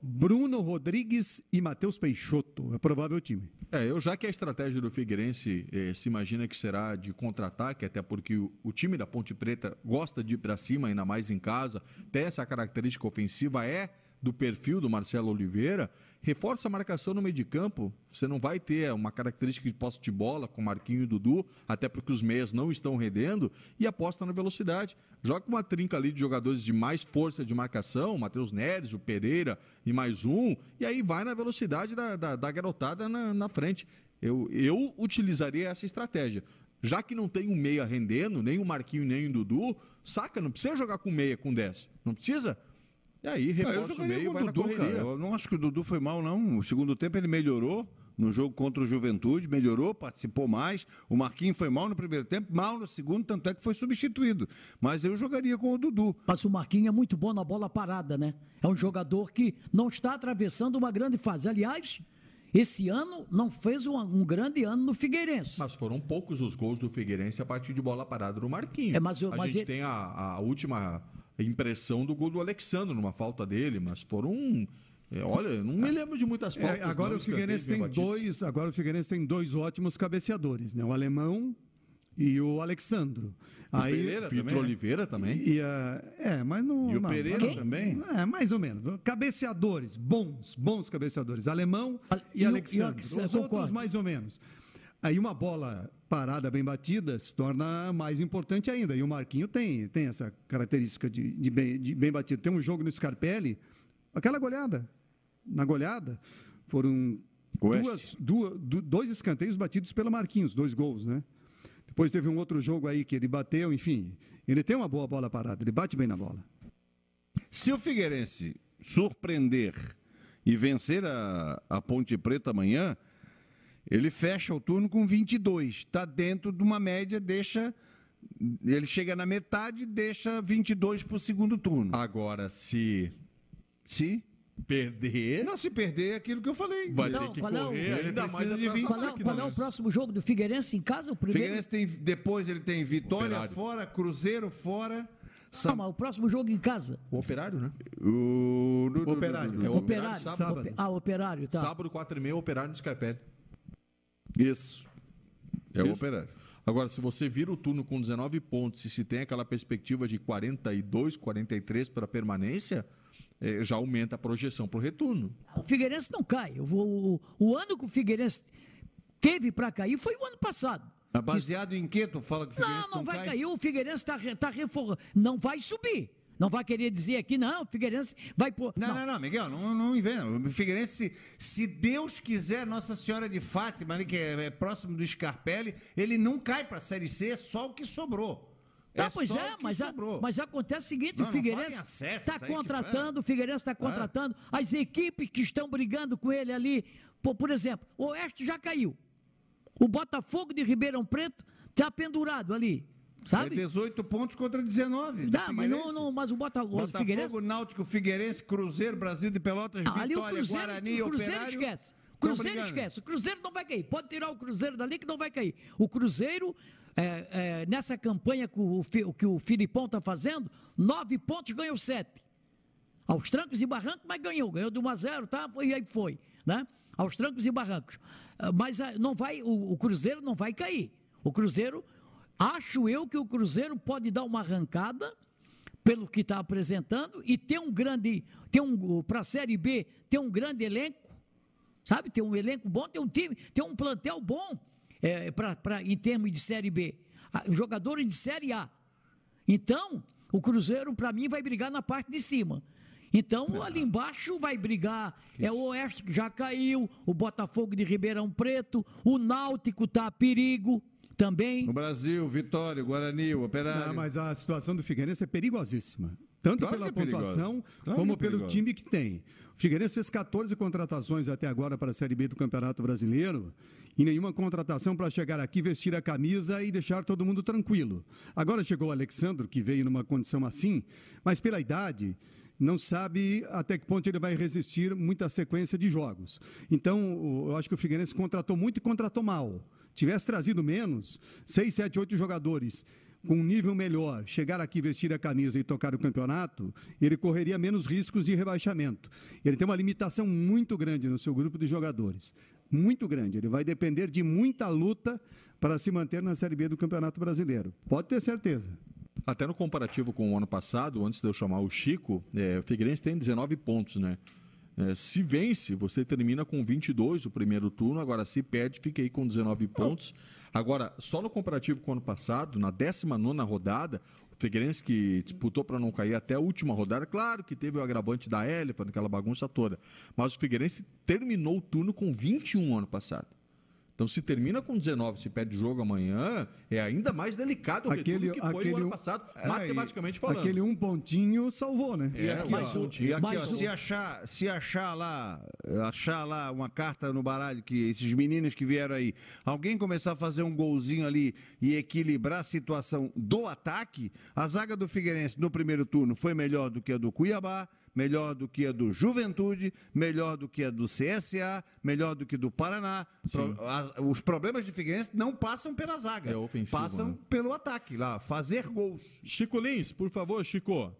Bruno Rodrigues e Matheus Peixoto. É provável time. É, eu já que a estratégia do Figueirense eh, se imagina que será de contra-ataque, até porque o, o time da Ponte Preta gosta de ir para cima, ainda mais em casa, tem essa característica ofensiva, é do perfil do Marcelo Oliveira, reforça a marcação no meio de campo. Você não vai ter uma característica de posse de bola com Marquinho e Dudu, até porque os meias não estão rendendo, e aposta na velocidade. Joga uma trinca ali de jogadores de mais força de marcação, Matheus Neres, o Pereira e mais um, e aí vai na velocidade da, da, da garotada na, na frente. Eu, eu utilizaria essa estratégia. Já que não tem um meia rendendo, nem o Marquinho, nem o Dudu, saca, não precisa jogar com meia, com 10. Não precisa? E aí, Ah, reforça o meio vai na Dudu, correria. cara. Eu não acho que o Dudu foi mal, não. O segundo tempo ele melhorou. No jogo contra o Juventude, melhorou, participou mais. O Marquinhos foi mal no primeiro tempo, mal no segundo, tanto é que foi substituído. Mas eu jogaria com o Dudu. Mas o Marquinhos é muito bom na bola parada, né? É um jogador que não está atravessando uma grande fase. Aliás, esse ano não fez um, um grande ano no Figueirense. Mas foram poucos os gols do Figueirense a partir de bola parada do Marquinhos. É, mas eu- a mas gente ele- tem a, a última impressão do gol do Alexandre, numa falta dele, mas foram. é, olha, eu não me lembro de muitas É, faltas. agora não, o Figueirense tem dois. Agora o Figueirense tem dois ótimos cabeceadores, né? O alemão e o Alexandro. Aí, Pereira Vitor também, né? Oliveira também. E, ah, é, mas não. E o não, Pereira não- também? É, mais ou menos. Cabeceadores, bons, bons cabeceadores. Alemão Ah, e, e o- Alexandre. e o- Os concordo. outros, mais ou menos. Aí uma bola parada, bem batida, se torna mais importante ainda. E o Marquinho tem, tem essa característica de, de, bem, de bem batido. Tem um jogo no Scarpelli, aquela goleada. Na goleada, foram duas, duas, du- dois escanteios batidos pelo Marquinhos, dois gols, né? Depois teve um outro jogo aí que ele bateu, enfim. Ele tem uma boa bola parada, ele bate bem na bola. Se o Figueirense surpreender e vencer a, a Ponte Preta amanhã, ele fecha o turno com 22. Está dentro de uma média, deixa. Ele chega na metade, deixa 22 para o segundo turno. Agora, se Se perder, não se perder é aquilo que eu falei. vai Não, ter que qual é o- correr Ele ainda mais de atrás da 25 Qual é, qual é o né? próximo jogo do Figueirense em casa? O O primeiro? Figueirense tem, depois ele tem Vitória Operário. fora, Cruzeiro fora. Não, mas o próximo jogo em casa. O operário, né? O Operário. É o Operário. sábado. sábado. Ah, operário, tá. Sábado, 4 e meia, operário no Scarpelli. Isso. É o Isso. Operário. Agora, se você vira o turno com 19 pontos e se tem aquela perspectiva de 42, 43 para permanência, eh, já aumenta a projeção para o retorno. O Figueirense não cai. O, o, o ano que o Figueirense teve para cair foi o ano passado. Baseado em que tu fala que o Figueirense Não, não, não vai cai? cair. O Figueirense está tá reformando. Não vai subir. Não vai querer dizer aqui, não, o Figueirense vai pôr. Não, não, não, Miguel, não, não inventa. O Figueirense, se, Deus quiser, Nossa Senhora de Fátima, ali, que é, é próximo do Scarpelli, ele não cai para a Série C, é só o que sobrou. Tá, pois só é, o que mas, a- sobrou. mas acontece o seguinte, Não, o não Figueirense está contratando, o Figueirense está contratando, as equipes que estão brigando com ele ali, por, por exemplo, o Oeste já caiu. O Botafogo de Ribeirão Preto está pendurado ali, sabe? É 18 pontos contra 19. do Dá, mas, não, não, mas o Bota, o Botafogo, Figueirense... Náutico, Figueirense, Cruzeiro, Brasil de Pelotas, o Vitória, Cruzeiro, Guarani, o Cruzeiro Operário. esquece. Cruzeiro esquece. O Cruzeiro não vai cair. Pode tirar o Cruzeiro dali que não vai cair. O Cruzeiro, é, é, nessa campanha que o, que o Filipão está fazendo, nove pontos ganhou sete. Aos trancos e barrancos, mas ganhou. Ganhou de 1 a 0, tá? E aí foi. Né? Aos trancos e barrancos. Ah, Mas ah, não vai, o, o Cruzeiro não vai cair. O Cruzeiro, acho eu que o Cruzeiro pode dar uma arrancada pelo que está apresentando e ter um grande, ter um para a Série B, ter um grande elenco, sabe? Ter um elenco bom, ter um time, ter um plantel bom é, pra, pra, em termos de Série B, Ah, jogadores de Série A. Então, o Cruzeiro, para mim, vai brigar na parte de cima. Então, ali embaixo vai brigar. É o Oeste que já caiu, o Botafogo de Ribeirão Preto, o Náutico está a perigo também. O Brasil, Vitória, Guarani, o Operário. Não, mas a situação do Figueirense é perigosíssima. Tanto Claro pela é pontuação, Claro como que é pelo time que tem. O Figueirense fez 14 contratações até agora para a Série B do Campeonato Brasileiro e nenhuma contratação para chegar aqui, vestir a camisa e deixar todo mundo tranquilo. Agora chegou o Alexandro, que veio numa condição assim, mas pela idade, não sabe até que ponto ele vai resistir muita sequência de jogos. Então, eu acho que o Figueirense contratou muito e contratou mal. Tivesse trazido menos, seis, sete, oito jogadores com um nível melhor, chegar aqui, vestir a camisa e tocar o campeonato, ele correria menos riscos de rebaixamento. Ele tem uma limitação muito grande no seu grupo de jogadores. Muito grande. Ele vai depender de muita luta para se manter na Série B do Campeonato Brasileiro. Pode ter certeza. Até no comparativo com o ano passado, antes de eu chamar o Chico, é, o Figueirense tem 19 pontos, né? É, se vence, você termina com 22 o primeiro turno. Agora, se perde, fica aí com 19 pontos. Agora, só no comparativo com o ano passado, na 19 rodada, o Figueirense que disputou para não cair até a última rodada, claro que teve o agravante da Elefa, aquela bagunça toda. Mas o Figueirense terminou o turno com 21 ano passado. Então, se termina com 19, se perde o jogo amanhã, é ainda mais delicado o retorno que foi o ano passado, É, matematicamente falando. Aquele um pontinho salvou, né? E aqui, mais ó, um e aqui, ó, um. se, achar, se achar lá, achar lá uma carta no baralho que esses meninos que vieram aí, alguém começar a fazer um golzinho ali e equilibrar a situação do ataque, a zaga do Figueirense no primeiro turno foi melhor do que a do Cuiabá, melhor do que a do Juventude, melhor do que a do CSA, melhor do que do Paraná. Pro- a- os problemas de Figueirense não passam pela zaga, É ofensivo, passam né? pelo ataque lá, fazer gols. Chico Lins, por favor, Chico.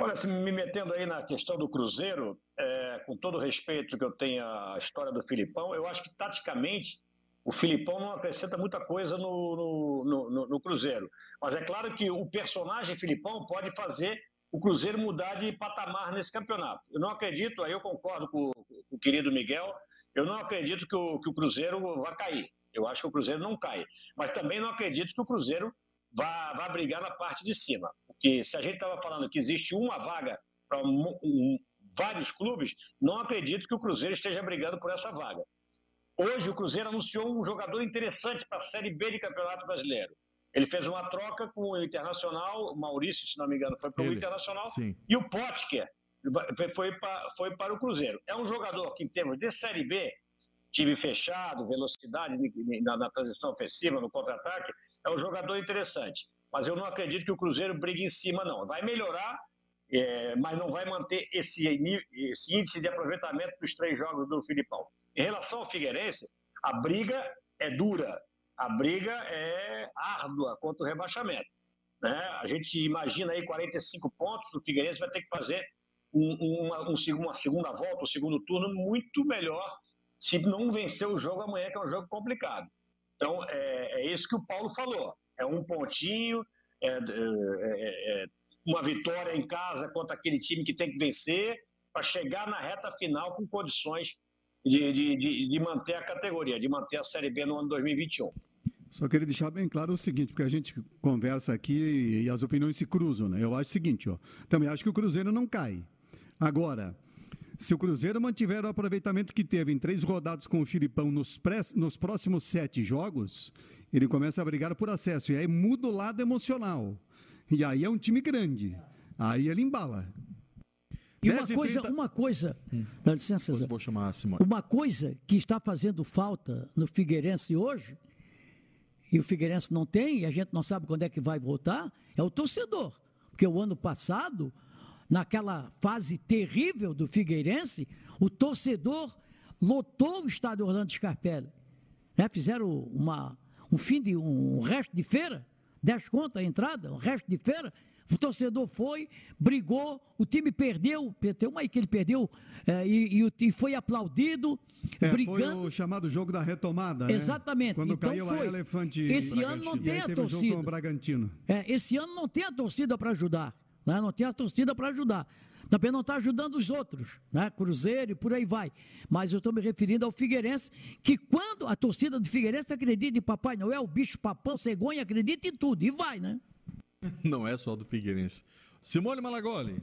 Olha, se me metendo aí na questão do Cruzeiro, é, com todo o respeito que eu tenho à história do Filipão, eu acho que taticamente o Filipão não acrescenta muita coisa no, no, no- no- no Cruzeiro. Mas é claro que o personagem Filipão pode fazer o Cruzeiro mudar de patamar nesse campeonato. Eu não acredito, aí eu concordo com, o querido Miguel, eu não acredito que o, que o Cruzeiro vai cair. Eu acho que o Cruzeiro não cai. Mas também não acredito que o Cruzeiro vá, vá brigar na parte de cima. Porque se a gente estava falando que existe uma vaga para um- um- vários clubes, não acredito que o Cruzeiro esteja brigando por essa vaga. Hoje o Cruzeiro anunciou um jogador interessante para a Série B de Campeonato Brasileiro. Ele fez uma troca com o Internacional, o Maurício, se não me engano, foi para o Internacional, sim. e o Potker foi, para, foi para o Cruzeiro. É um jogador que, em termos de Série B, time fechado, velocidade na, na transição ofensiva, no contra-ataque, é um jogador interessante. Mas eu não acredito que o Cruzeiro brigue em cima, não. Vai melhorar, é, mas não vai manter esse, esse índice de aproveitamento dos três jogos do Filipão. Em relação ao Figueirense, a briga é dura, a briga é árdua contra o rebaixamento. Né? A gente imagina aí 45 pontos, o Figueirense vai ter que fazer um- uma, um uma segunda volta, um segundo turno muito melhor se não vencer o jogo amanhã, que é um jogo complicado. Então, é, é isso que o Paulo falou. É um pontinho, é, é, é, é uma vitória em casa contra aquele time que tem que vencer para chegar na reta final com condições de, de, de, de manter a categoria, de manter a Série B no ano 2021. Só queria deixar bem claro o seguinte, porque a gente conversa aqui e as opiniões se cruzam, né? Eu acho o seguinte, ó, também acho que o Cruzeiro não cai. Agora, se o Cruzeiro mantiver o aproveitamento que teve em três rodadas com o Filipão nos, pré, nos próximos sete jogos, ele começa a brigar por acesso. E aí muda o lado emocional. E aí é um time grande. Aí ele embala. E uma coisa, uma coisa, hum. dá licença, Zé. Vou chamar a Simone. Uma coisa que está fazendo falta no Figueirense hoje, e o Figueirense não tem, e a gente não sabe quando é que vai voltar, é o torcedor. Porque o ano passado, naquela fase terrível do Figueirense, o torcedor lotou o estádio Orlando Scarpelli. Né? Fizeram uma, um fim de um, resto de feira, 10 contas a entrada, um resto de feira, o torcedor foi, brigou, o time perdeu, tem uma aí que ele perdeu é, e, e, e, foi aplaudido. É, brigando. Foi o chamado jogo da retomada. Né? Exatamente. Quando então caiu foi. a elefante. Esse ano não tem a torcida. Bragantino. É, esse ano não tem a torcida para ajudar. Né? Não tem a torcida para ajudar. Também não está ajudando os outros, né? Cruzeiro e por aí vai. Mas eu estou me referindo ao Figueirense, que quando a torcida do Figueirense acredita em Papai Noel, bicho papão, cegonha, acredita em tudo. E vai, né? [LAUGHS] Não é só do Figueirense. Simone Malagoli.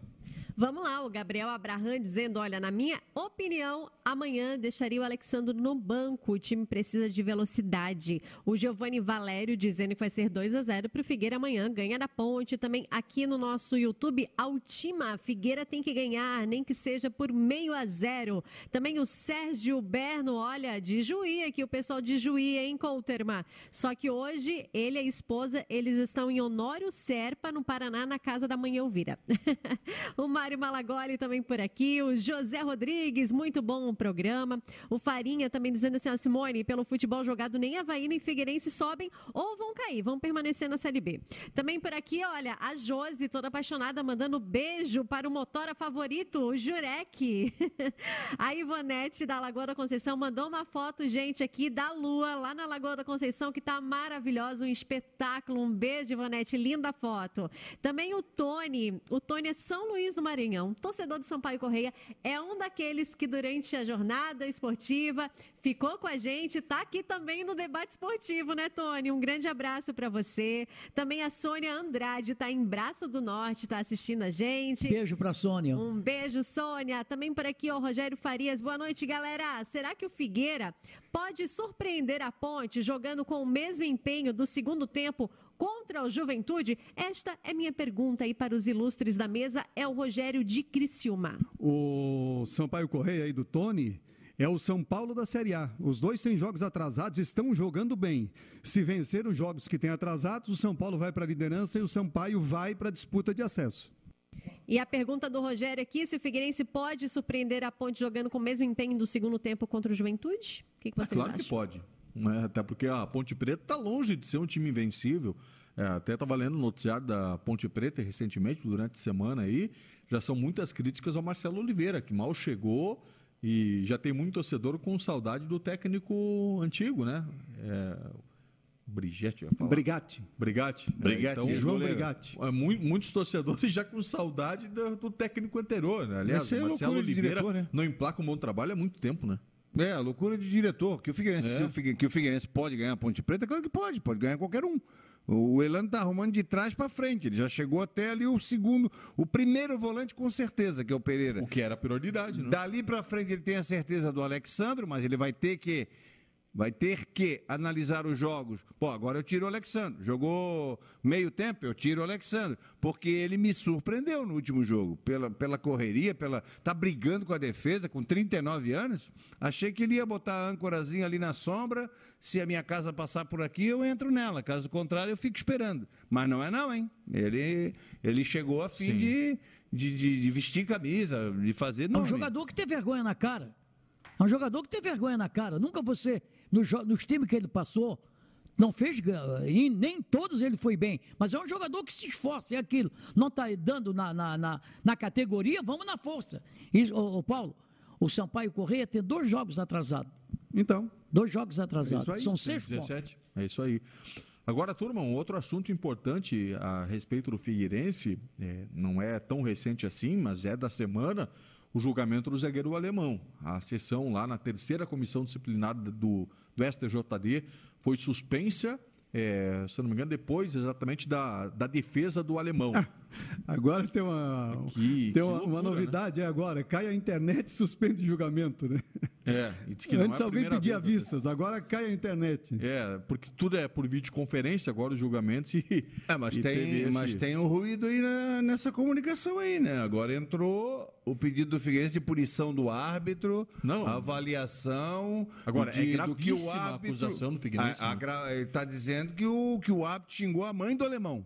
Vamos lá, o Gabriel Abraham dizendo: olha, na minha opinião, amanhã deixaria o Alexandre no banco. O time precisa de velocidade. O Giovanni Valério dizendo que vai ser 2 a 0 para o Figueira amanhã, ganha da ponte. Também aqui no nosso YouTube, Altima, Figueira tem que ganhar, nem que seja por meio a zero. Também o Sérgio Berno, olha, de Juí aqui, o pessoal de Juí, hein, Couterma? Só que hoje ele e a esposa, eles estão em Honório Serpa, no Paraná, na casa da mãe Elvira. [LAUGHS] o Mário Malagoli também por aqui, o José Rodrigues, muito bom o programa. O Farinha também dizendo assim, ó, Simone, pelo futebol jogado, nem Havaí nem Figueirense sobem ou vão cair, vão permanecer na Série B. Também por aqui, olha, a Josi, toda apaixonada, mandando beijo para o motora favorito, o Jurek. [LAUGHS] a Ivonete da Lagoa da Conceição mandou uma foto, gente, aqui da lua, lá na Lagoa da Conceição, que tá maravilhosa, um espetáculo. Um beijo, Ivonete, linda foto. Também o Tony, o Tony é São Luís do Maranhão Maranhão, torcedor do Sampaio Correia, é um daqueles que durante a jornada esportiva ficou com a gente, está aqui também no debate esportivo, né, Tony? Um grande abraço para você. Também a Sônia Andrade está em Braço do Norte, está assistindo a gente. Beijo para Sônia. Um beijo, Sônia. Também por aqui, o Rogério Farias. Boa noite, galera. Será que o Figueira pode surpreender a Ponte jogando com o mesmo empenho do segundo tempo contra o Juventude? Esta é minha pergunta aí para os ilustres da mesa. É o Rogério de Criciúma. O Sampaio Correia aí do Tony é o São Paulo da Série A. Os dois têm jogos atrasados, estão jogando bem. Se vencer os jogos que têm atrasados, o São Paulo vai para a liderança e o Sampaio vai para a disputa de acesso. E a pergunta do Rogério aqui, se o Figueirense pode surpreender a Ponte jogando com o mesmo empenho do segundo tempo contra o Juventude? O que, que vocês é claro acham? que pode. Né? Até porque a Ponte Preta está longe de ser um time invencível. É, até estava lendo o noticiário da Ponte Preta recentemente, durante a semana aí. Já são muitas críticas ao Marcelo Oliveira, que mal chegou e já tem muito torcedor com saudade do técnico antigo, né? É, Brigatti, ia falar. Brigatti. Brigatti. Brigatti. Então, João Brigatti. É, muitos torcedores [LAUGHS] já com saudade do, do técnico anterior. Né? Aliás, o Marcelo Oliveira diretor, né? não emplaca um bom trabalho há muito tempo, né? É, a loucura de diretor. Que o Figueirense, é. que o Figueirense pode ganhar a Ponte Preta, claro que pode, pode ganhar qualquer um. O Elano está arrumando de trás para frente. Ele já chegou até ali o segundo, o primeiro volante com certeza, que é o Pereira. O que era prioridade, né? Dali para frente ele tem a certeza do Alexandro, mas ele vai ter que vai ter que analisar os jogos. Pô, agora eu tiro o Alexandre. Jogou meio tempo, eu tiro o Alexandre. Porque ele me surpreendeu no último jogo. Pela, pela correria, pela. Tá brigando com a defesa, com 39 anos. Achei que ele ia botar a âncorazinha ali na sombra. Se a minha casa passar por aqui, eu entro nela. Caso contrário, eu fico esperando. Mas não é não, hein? Ele, ele chegou a fim de, de, de, de, vestir camisa, de fazer. Não, é um jogador que tem vergonha na cara. É um jogador que tem vergonha na cara. Nunca você nos, nos times que ele passou, não fez, e nem todos ele foi bem, mas é um jogador que se esforça, é aquilo. Não está dando na, na, na, na, categoria, vamos na força. E, o, Paulo, o Sampaio Correia tem dois jogos atrasados. Então. Dois jogos atrasados. É São seis 17. É isso aí. Agora, turma, um outro assunto importante a respeito do Figueirense, é, não é tão recente assim, mas é da semana, o julgamento do zagueiro alemão. A sessão lá na terceira comissão disciplinar do, do STJD foi suspensa é, se não me engano, depois exatamente da, da defesa do alemão. [LAUGHS] agora tem uma, que, tem que uma, loucura, uma, né? novidade, né? é agora, cai a internet e suspende o julgamento, né? É, Antes é alguém pedia vistas, agora cai a internet. É, porque tudo é por videoconferência, agora os julgamentos e. É, mas, e tem, esse... mas tem um ruído aí na, nessa comunicação aí, né? Agora entrou o pedido do Figueirense de punição do árbitro, Não. avaliação. Agora, de, é gravíssima do que o árbitro, a acusação do Figueirense. A, a, né? ele está dizendo que o, que o árbitro xingou a mãe do alemão.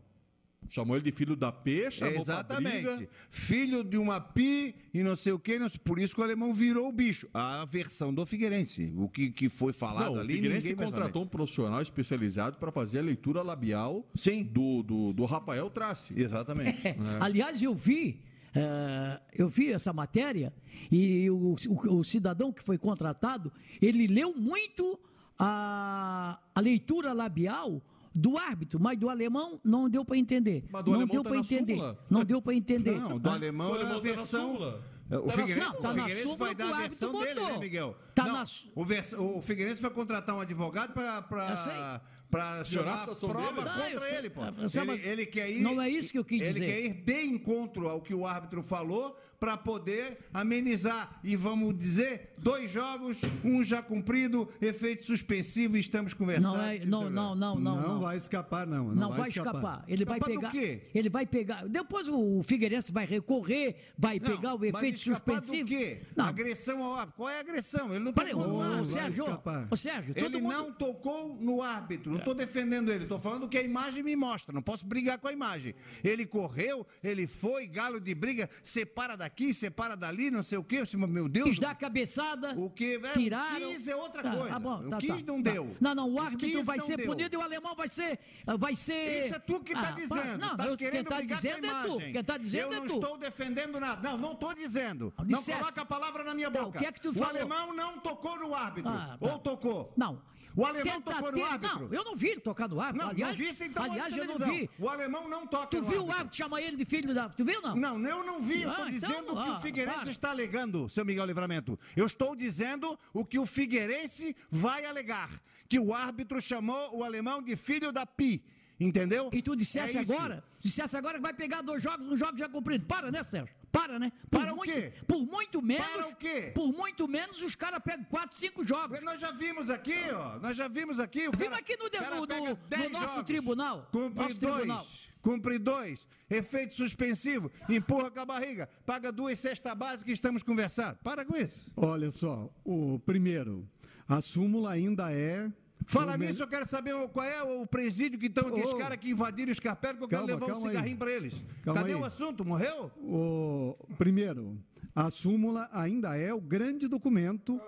Chamou ele de filho da peixe, Exatamente. Filho de uma pi e não sei o quê. Por isso que o alemão virou o bicho. A versão do Figueirense. O que, que foi falado não, ali. O Figueirense contratou um profissional especializado para fazer a leitura labial Sim. Do, do, do Rafael Trace. Exatamente. [LAUGHS] É. É. [LAUGHS] Aliás, eu vi. Uh, eu vi essa matéria e o, o, o cidadão que foi contratado, ele leu muito a, a leitura labial do árbitro, mas do alemão não deu para entender. Mas do não deu tá para entender. Súmula. Não deu para entender. Não, do ah, alemão, é a versão. É, o Figueirense, não, tá o Figueirense vai dar a versão dele, né, Miguel? Tá não, na... o, vers... o Figueirense vai contratar um advogado para para chamar a prova dele. contra ele, pô. Ele, ele, quer ir. Não é isso que eu quis ele dizer. Ele quer ir de encontro ao que o árbitro falou para poder amenizar. E vamos dizer, dois jogos, um já cumprido, efeito suspensivo, estamos conversando. Não, é, não, não, não, não, não. vai escapar, não. Não, não vai, vai escapar. escapar. Ele escapar vai pegar. quê? Ele vai pegar. Depois o Figueirense vai recorrer, vai não, pegar o efeito suspensivo. Do quê? Não. Agressão ao árbitro. Qual é a agressão? Ele não Peraí, tocou no. Sérgio, o Sérgio, ele mundo... não tocou no árbitro. Não estou defendendo ele, estou falando o que a imagem me mostra. Não posso brigar com a imagem. Ele correu, ele foi, galo de briga, separa daqui, separa dali ali, não sei o quê. Meu Deus. Quis dar cabeçada. O que é, tiraram. O quis é outra tá, coisa. Tá, bom, tá, o quis tá, não tá. deu. Não, não, o árbitro vai ser deu. punido e o alemão vai ser. Vai ser... Isso é tu que está ah, dizendo. Não, Tás eu, querendo quem está dizendo é tu. Quem está dizendo eu é tu. Eu não estou defendendo nada. Não, não estou dizendo. Não, não coloca a palavra na minha boca. o que é que tu o falou? alemão não tocou no árbitro. Ah, ou tocou? Não. O alemão tocou no árbitro? Não, eu não vi ele tocar no árbitro. Não, aliás, não vi, então aliás eu não vi. O alemão não toca tu no árbitro. Tu viu o árbitro chamar ele de filho da... Tu viu não? Não, eu não vi. Eu estou ah, então, dizendo o que ah, o Figueirense para. está alegando, seu Miguel Livramento. Eu estou dizendo o que o Figueirense vai alegar. Que o árbitro chamou o alemão de filho da Pi. Entendeu? E tu dissesse é agora, dissesse agora que vai pegar dois jogos, um jogo já cumprido. Para, né, Sérgio? Para, né? Por Para muito, o quê? Por muito menos. Para o quê? Por muito menos os caras pegam quatro, cinco jogos. Nós já vimos aqui, ó. Nós já vimos aqui. O vimos aqui no, no, no, no nosso jogos, tribunal. Cumpre nosso dois. Tribunal. Cumpre dois. Efeito suspensivo. Empurra com a barriga. Paga duas cestas básicas e estamos conversando. Para com isso. Olha só. O primeiro, a súmula ainda é Fala nisso, eu quero saber qual é o presídio que estão aqueles oh. caras que invadiram os carpéis, que eu quero levar um cigarrinho para eles. Calma Cadê aí. o assunto? Morreu? O... Primeiro, a súmula ainda é o grande documento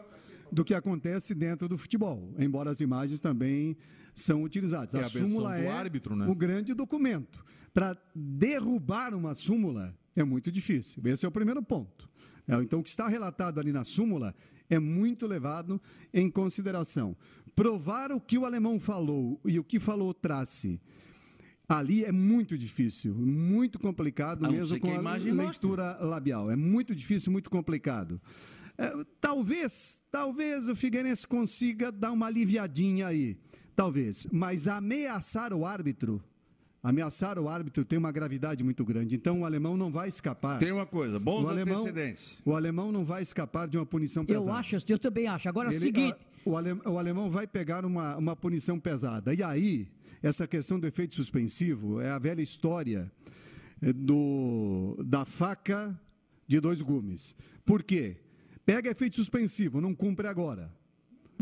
do que acontece dentro do futebol, embora as imagens também são utilizadas. É a, a súmula é árbitro, né? o grande documento. Para derrubar uma súmula é muito difícil. Esse é o primeiro ponto. É, então, o que está relatado ali na súmula é muito levado em consideração. Provar o que o alemão falou e o que falou Trace ali é muito difícil, muito complicado, mesmo com a, a leitura mostra. labial. É muito difícil, muito complicado. É, talvez, talvez o Figueirense consiga dar uma aliviadinha aí, talvez, mas ameaçar o árbitro Ameaçar o árbitro tem uma gravidade muito grande, então o alemão não vai escapar. Tem uma coisa, bons o alemão, antecedentes. O alemão não vai escapar de uma punição pesada. Eu acho, eu também acho. Agora é o seguinte. O, alem, o alemão vai pegar uma, uma punição pesada. E aí, essa questão do efeito suspensivo é a velha história eh, do, da faca de dois gumes. Por quê? Pega efeito suspensivo, não cumpre agora.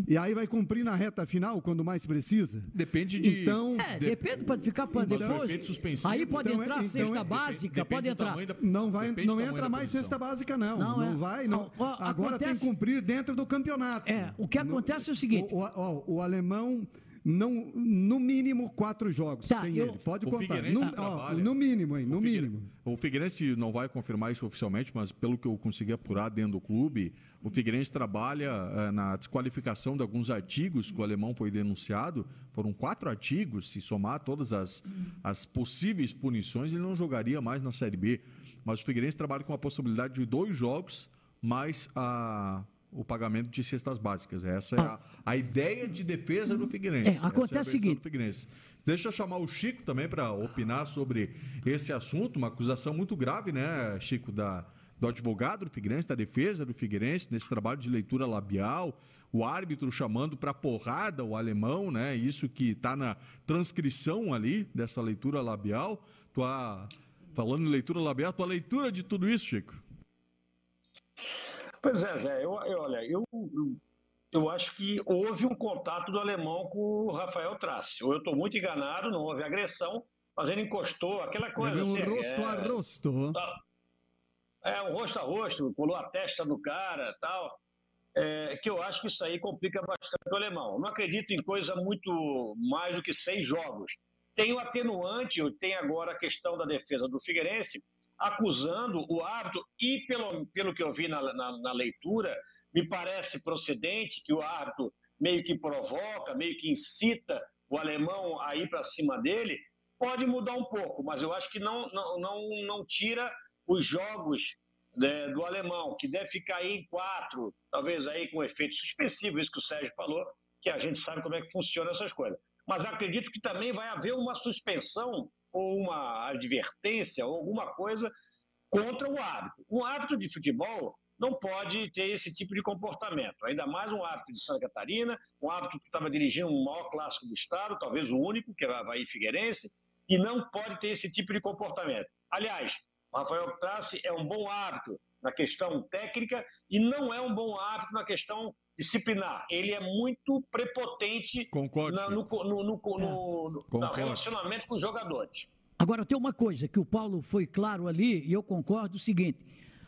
E aí vai cumprir na reta final, quando mais precisa? Depende de. Então, é, de... depende, pode ficar para depois. suspensivo. Aí pode então, entrar então, cesta é, básica, depende, pode entrar. Da, não vai, não entra mais cesta básica, não. Não, não é. vai. Não. Ó, Agora acontece... tem que cumprir dentro do campeonato. É, o que acontece é o seguinte: o, o, o, o alemão não, no mínimo quatro jogos Tá, sem eu- ele. Pode O contar. No, ó, no mínimo, hein? No O mínimo. O Figueirense não vai confirmar isso oficialmente, mas pelo que eu consegui apurar dentro do clube, o Figueirense trabalha eh, na desqualificação de alguns artigos que o alemão foi denunciado. Foram quatro artigos, se somar todas as, as possíveis punições, ele não jogaria mais na Série B. Mas o Figueirense trabalha com a possibilidade de dois jogos mais a- o pagamento de cestas básicas. Essa é a, a ideia de defesa do Figueirense. É, Essa acontece a o seguinte. Deixa eu chamar o Chico também para opinar sobre esse assunto, uma acusação muito grave, né, Chico, da, do advogado do Figueirense, da defesa do Figueirense, nesse trabalho de leitura labial, o árbitro chamando para porrada o alemão, né? Isso que está na transcrição ali dessa leitura labial. Tua, falando em leitura labial, tua leitura de tudo isso, Chico? Pois é, Zé, eu, eu- olha, eu, eu acho que houve um contato do alemão com o Rafael Trace. Eu estou muito enganado, não houve agressão, mas ele encostou, aquela coisa Teve um assim, rosto é, a rosto. É, um rosto a rosto, colou a testa do cara tal. É, que eu acho que isso aí complica bastante o alemão. Não acredito em coisa muito mais do que seis jogos. Tem o atenuante, tem agora a questão da defesa do Figueirense, acusando o árbitro, e pelo, pelo que eu vi na, na- na leitura, me parece procedente que o árbitro meio que provoca, meio que incita o alemão a ir para cima dele, pode mudar um pouco, mas eu acho que não, não, não, não tira os jogos né, do alemão, que deve ficar aí em quatro, talvez aí com efeito suspensivo, isso que o Sérgio falou, que a gente sabe como é que funcionam essas coisas. Mas acredito que também vai haver uma suspensão ou uma advertência ou alguma coisa contra o árbitro. Um árbitro de futebol não pode ter esse tipo de comportamento, ainda mais um árbitro de Santa Catarina, um árbitro que estava dirigindo o maior clássico do estado, talvez o único, que é o Havaí Figueirense, e não pode ter esse tipo de comportamento. Aliás, o Rafael Trace é um bom árbitro na questão técnica e não é um bom árbitro na questão disciplinar. Ele é muito prepotente Concordo, na- no, no- no no- no- no Concordo. relacionamento com os jogadores. Agora, tem uma coisa que o Paulo foi claro ali, e eu concordo, o seguinte: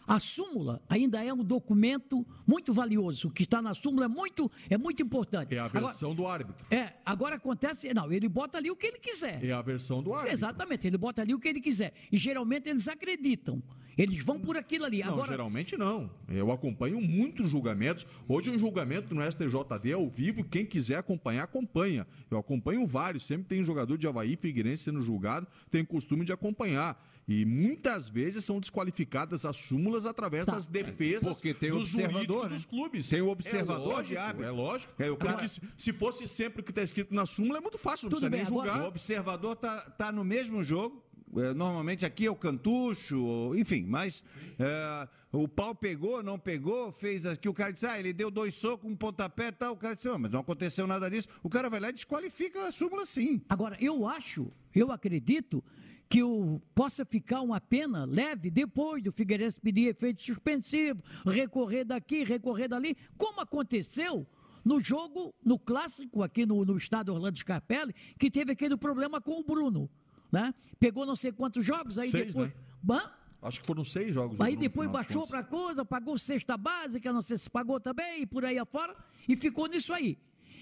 a súmula ainda é um documento muito valioso. O que está na súmula é muito, é muito importante. É a Agora- versão do árbitro. é, agora acontece. Não, ele bota ali o que ele quiser. É a versão do árbitro. Exatamente, ele bota ali o que ele quiser. E geralmente eles acreditam. Eles vão por aquilo ali. Não, Agora, geralmente não. Eu acompanho muitos julgamentos. Hoje um julgamento no STJD é ao vivo. Quem quiser acompanhar, acompanha. Eu acompanho vários. Sempre tem jogador de Havaí Figueirense sendo julgado. Tenho costume de acompanhar. E muitas vezes são desqualificadas as súmulas através Tá. das defesas Porque tem o dos observador, jurídicos né? dos clubes. Tem o observador é lógico, de árbitro. É lógico. É, o cara- Porque se, se fosse sempre o que está escrito na súmula, é muito fácil. Não Tudo precisa nem bem, agora- julgar. O observador tá, tá no mesmo jogo. É, normalmente aqui é o cantucho, enfim, mas é, o pau pegou, não pegou, fez aqui, o cara disse, ah, ele deu dois socos, um pontapé e tal, o cara disse, "Ah, mas não aconteceu nada disso. O cara vai lá e desqualifica a súmula sim. agora, eu acho, eu acredito que o, possa ficar uma pena leve depois do Figueirense pedir efeito suspensivo, recorrer daqui, recorrer dali, como aconteceu no jogo, no clássico aqui no, no estado Orlando Scarpelli, que teve aquele problema com o Bruno. Né? Pegou não sei quantos jogos, aí Seis, depois. né? Acho que foram seis jogos. Aí depois baixou para coisa, pagou cesta básica, não sei se pagou também, e por aí afora, e ficou nisso aí.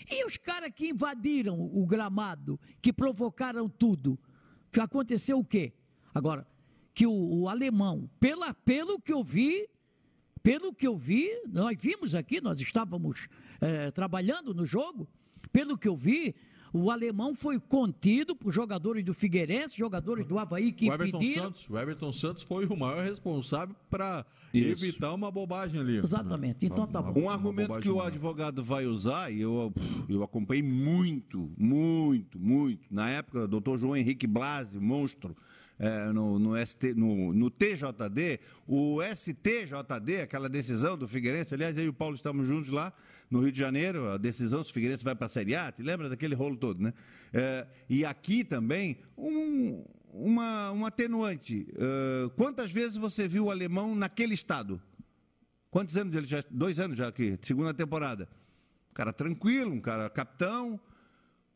E os caras que invadiram o gramado, que provocaram tudo, que aconteceu o quê? Agora, que o, o alemão, pela, pelo que eu vi, pelo que eu vi, nós vimos aqui, nós estávamos eh, trabalhando no jogo, pelo que eu vi, o alemão foi contido por jogadores do Figueirense, jogadores do Havaí que o Everton pediram. Santos, o Everton Santos foi o maior responsável para evitar uma bobagem ali. Exatamente, então tá bom. Um argumento que o advogado vai usar, e eu, eu acompanhei muito, muito, muito, na época, doutor João Henrique Blasi, monstro, no, no, ST, no, no TJD, o STJD, aquela decisão do Figueirense, aliás, aí o Paulo estamos juntos lá no Rio de Janeiro, a decisão se o Figueirense vai para a Série A, te lembra daquele rolo todo, né? É, e aqui também, um, uma, um atenuante. É, quantas vezes você viu o alemão naquele estado? Quantos anos ele já? Dois anos já aqui, segunda temporada. Um cara tranquilo, um cara capitão.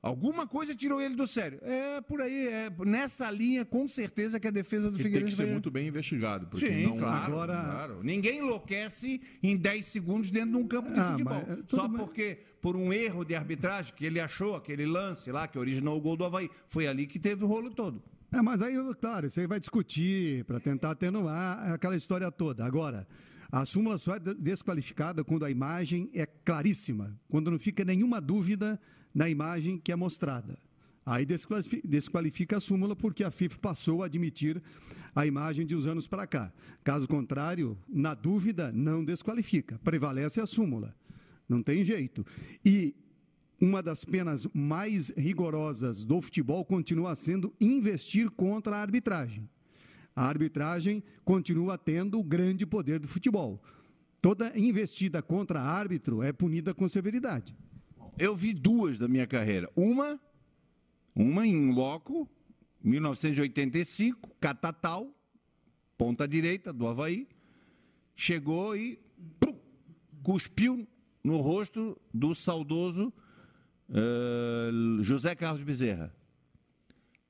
Alguma coisa tirou ele do sério. É por aí, é nessa linha, com certeza, que a defesa do E tem que Figueirense ser vai... muito bem investigado. Porque Sim, não, claro, agora- claro. Ninguém enlouquece em 10 segundos dentro de um campo de Ah, futebol. mas, é, Só bem. porque, por um erro de arbitragem, que ele achou aquele lance lá, que originou o gol do Havaí. Foi ali que teve o rolo todo. É, mas aí, claro, você vai discutir para tentar atenuar aquela história toda. Agora, a súmula só é de- desqualificada quando a imagem é claríssima, quando não fica nenhuma dúvida na imagem que é mostrada. Aí desqualifi- desqualifica a súmula porque a FIFA passou a admitir a imagem de uns anos para cá. Caso contrário, na dúvida, não desqualifica. Prevalece a súmula. Não tem jeito. E uma das penas mais rigorosas do futebol continua sendo investir contra a arbitragem. A arbitragem continua tendo o grande poder do futebol. Toda investida contra árbitro é punida com severidade. Eu vi duas da minha carreira. Uma, uma em loco, 1985, Catatal, ponta direita do Havaí, chegou e prum, cuspiu no rosto do saudoso eh, José Carlos Bezerra.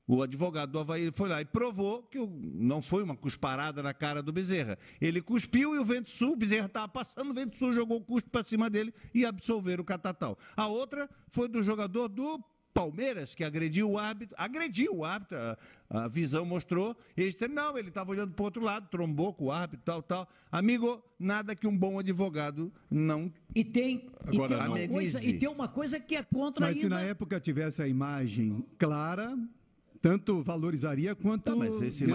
O advogado do Havaí foi lá e provou que não foi uma cusparada na cara do Bezerra. Ele cuspiu e o Vento Sul, o Bezerra estava passando, o Vento Sul jogou o cuspe para cima dele e absolveram o Catatal. A outra foi do jogador do Palmeiras, que agrediu o árbitro, agrediu o árbitro, a, a visão mostrou, e eles disseram, não, ele estava olhando para o outro lado, trombou com o árbitro, tal, tal. Amigo, nada que um bom advogado não... E tem, e Agora tem não. uma coisa, e tem uma coisa que é contra Mas se ainda. na época tivesse a imagem clara, tanto valorizaria quanto Tá,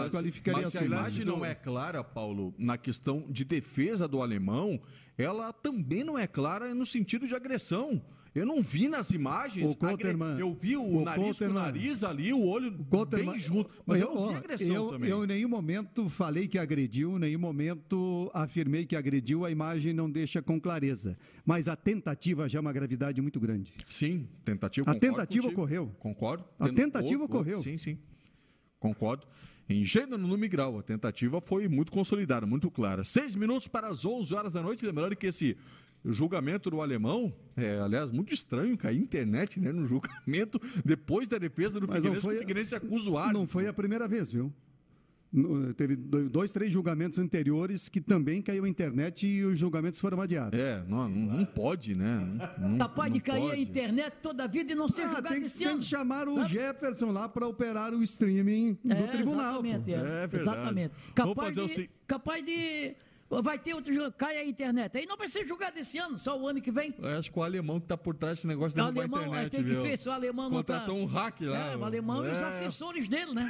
desqualificaria Mas se a imagem não é clara, Paulo, na questão de defesa do alemão, ela também não é clara no sentido de agressão. Eu não vi nas imagens. O agre- eu vi o, o nariz com o nariz ali, o olho Koterman- bem junto. Mas eu, não vi agressão eu, também. Eu em nenhum momento falei que agrediu, em nenhum momento afirmei que agrediu, a imagem não deixa com clareza. Mas a tentativa já é uma gravidade muito grande. Sim, tentativa. A tentativa contigo. ocorreu. Concordo. A Ten- tentativa ocorreu. Sim, sim. Concordo. Em gênero, número e grau, a tentativa foi muito consolidada, muito clara. Seis minutos para as 11 horas da noite. Lembrando que esse julgamento do alemão é, aliás, muito estranho cair internet né, no julgamento depois da defesa do Mas não Figueirense. foi- que o Figueirense acusa o árbitro. Não foi a primeira vez, viu? No- Teve dois, três julgamentos anteriores que também caiu a internet e os julgamentos foram adiados. É, não, não, não pode, né? Não, não- Capaz não de cair a pode. internet toda a vida e não ser Ah, julgado tem, que- esse tem ano. que chamar o Sabe? Jefferson lá para operar o streaming do É, tribunal. pô. Exatamente, é. É verdade. exatamente. Vamos Capaz fazer o de, se- capaz de. Vai ter outro jogo, cai a internet. Aí não vai ser julgado esse ano, só o ano que vem. Eu acho que o alemão que está por trás desse negócio de O derrubar a alemão, internet, tem que se o alemão não tá... Contratou um hack lá. É, o alemão e os É. assessores dele, né?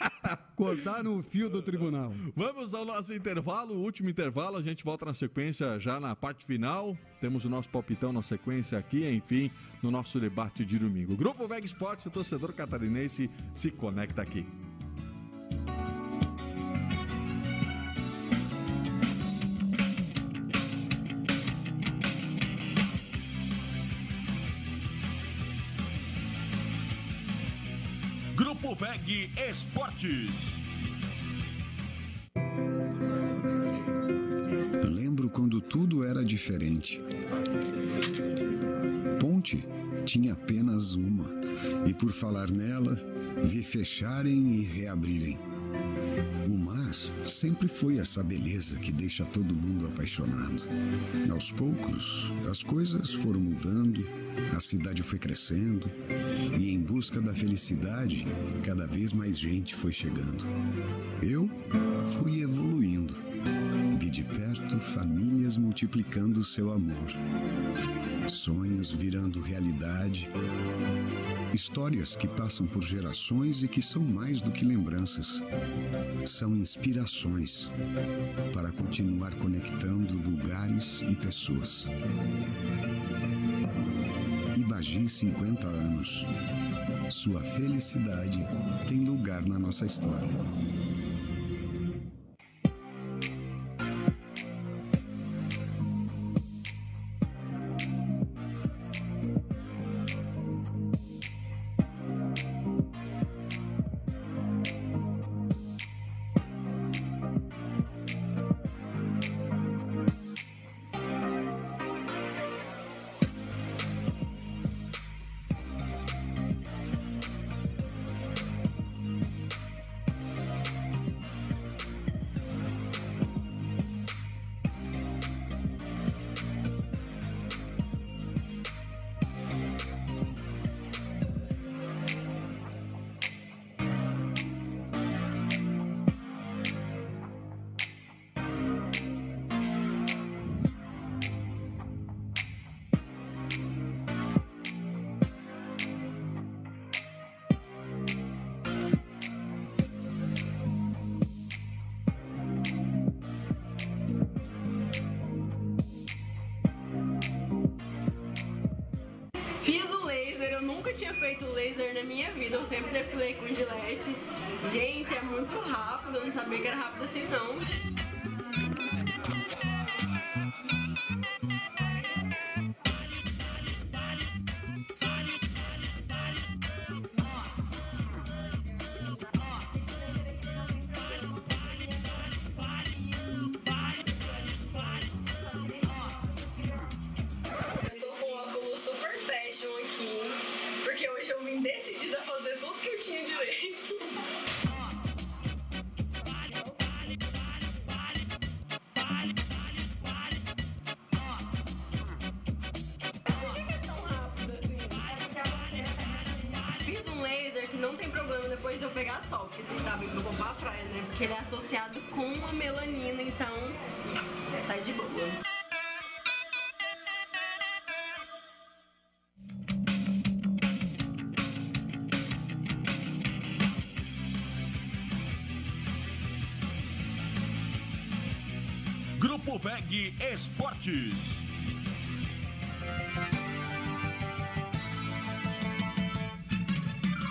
[LAUGHS] Cortaram o fio do tribunal. Vamos ao nosso intervalo, o último intervalo, a gente volta na sequência já na parte final. Temos o nosso palpitão na sequência aqui, enfim, no nosso debate de domingo. O Grupo Veg Esportes, o torcedor catarinense, se conecta aqui. VEG Esportes. Lembro quando tudo era diferente. Ponte tinha apenas uma, e por falar nela, vi fecharem e reabrirem. Sempre foi essa beleza que deixa todo mundo apaixonado. Aos poucos, as coisas foram mudando, a cidade foi crescendo, e em busca da felicidade, cada vez mais gente foi chegando. Eu fui evoluindo. Vi de perto famílias multiplicando seu amor, sonhos virando realidade, histórias que passam por gerações e que são mais do que lembranças. São inspirações para continuar conectando lugares e pessoas. Ibagi 50 anos. Sua felicidade tem lugar na nossa história. Laser na minha vida. Eu sempre depilei com gilete. Gente, é muito rápido. Eu não sabia que era rápido assim, não. Esportes.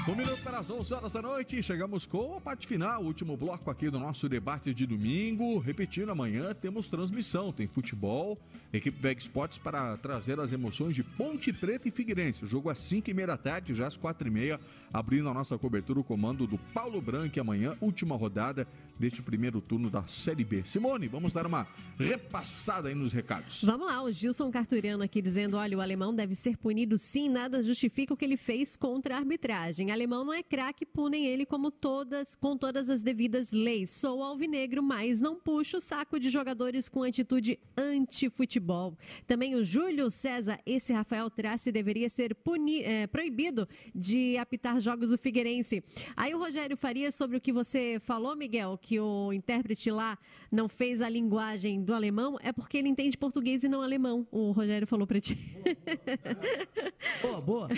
Um minuto para as 11 horas da noite, chegamos com a parte final, o último bloco aqui do nosso debate de domingo. Repetindo, amanhã temos transmissão, tem futebol, equipe VEG Sports para trazer as emoções de Ponte Preta e Figueirense. O jogo às 5 e meia da tarde, já às 4 e meia, abrindo a nossa cobertura, o comando do Paulo Branco. Amanhã, última rodada deste primeiro turno da Série B. Simone, vamos dar uma repassada aí nos recados. Vamos lá, o Gilson Carturiano aqui dizendo: olha, o alemão deve ser punido sim, nada justifica o que ele fez contra a arbitragem. Alemão não é craque, punem ele como todas, com todas as devidas leis. Sou alvinegro, mas não puxo o saco de jogadores com atitude anti-futebol. Também o Júlio César, esse Rafael Trace deveria ser puni, é, proibido de apitar jogos do Figueirense. Aí o Rogério Faria, sobre o que você falou, Miguel, que o intérprete lá não fez a linguagem do alemão, é porque ele entende português e não alemão. O Rogério falou pra ti. [LAUGHS] Boa, boa.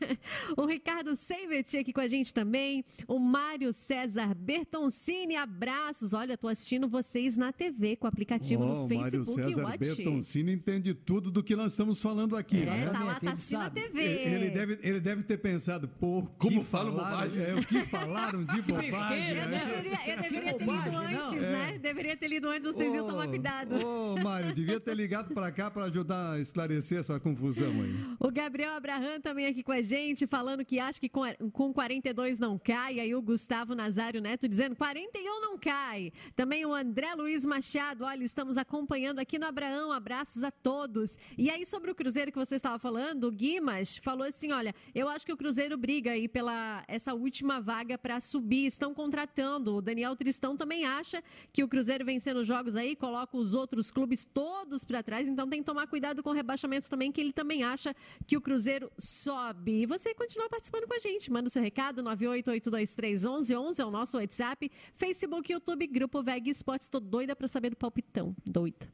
[LAUGHS] o Ricardo Seivet aqui com a gente também. O Mário César Bertoncini, abraços. Olha, tô assistindo vocês na TV com o aplicativo Oh, no Mário Facebook e César Watch. Bertoncini entende tudo do que nós estamos falando aqui. É, né? tá lá, tá assistindo a TV. Ele deve, ele deve ter pensado, pô, Como falaram, bobagem. É, o que falaram de [LAUGHS] bobagem. Eu né? deveria, eu deveria ter bobagem, lido não. antes, né? Deveria ter lido antes, vocês iam tomar cuidado. Ô, Mário, devia ter ligado para cá para ajudar a esclarecer essa confusão aí. O Gabriel Abraham também aqui com a gente, falando que acha que com, com 42 não cai. Aí o Gustavo Nazário Neto dizendo 41 não cai. Também o André Luiz Machado, olha, estamos acompanhando aqui no Abraão. Abraços a todos. E aí, sobre o Cruzeiro que você estava falando, o Guimas falou assim: olha, eu acho que o Cruzeiro briga aí pela essa última vaga para subir. Estão contratando. O Daniel Tristão também acha que o Cruzeiro vencendo jogos aí, coloca os outros clubes todos para trás. Então tem que tomar cuidado com o rebaixamento também, que ele também acha que o Cruzeiro sobe. E você continua participando com a gente. Manda seu recado, 988231111 é o nosso WhatsApp, Facebook, YouTube, Grupo VEG Esportes. Estou doida para saber do palpitão. Doida.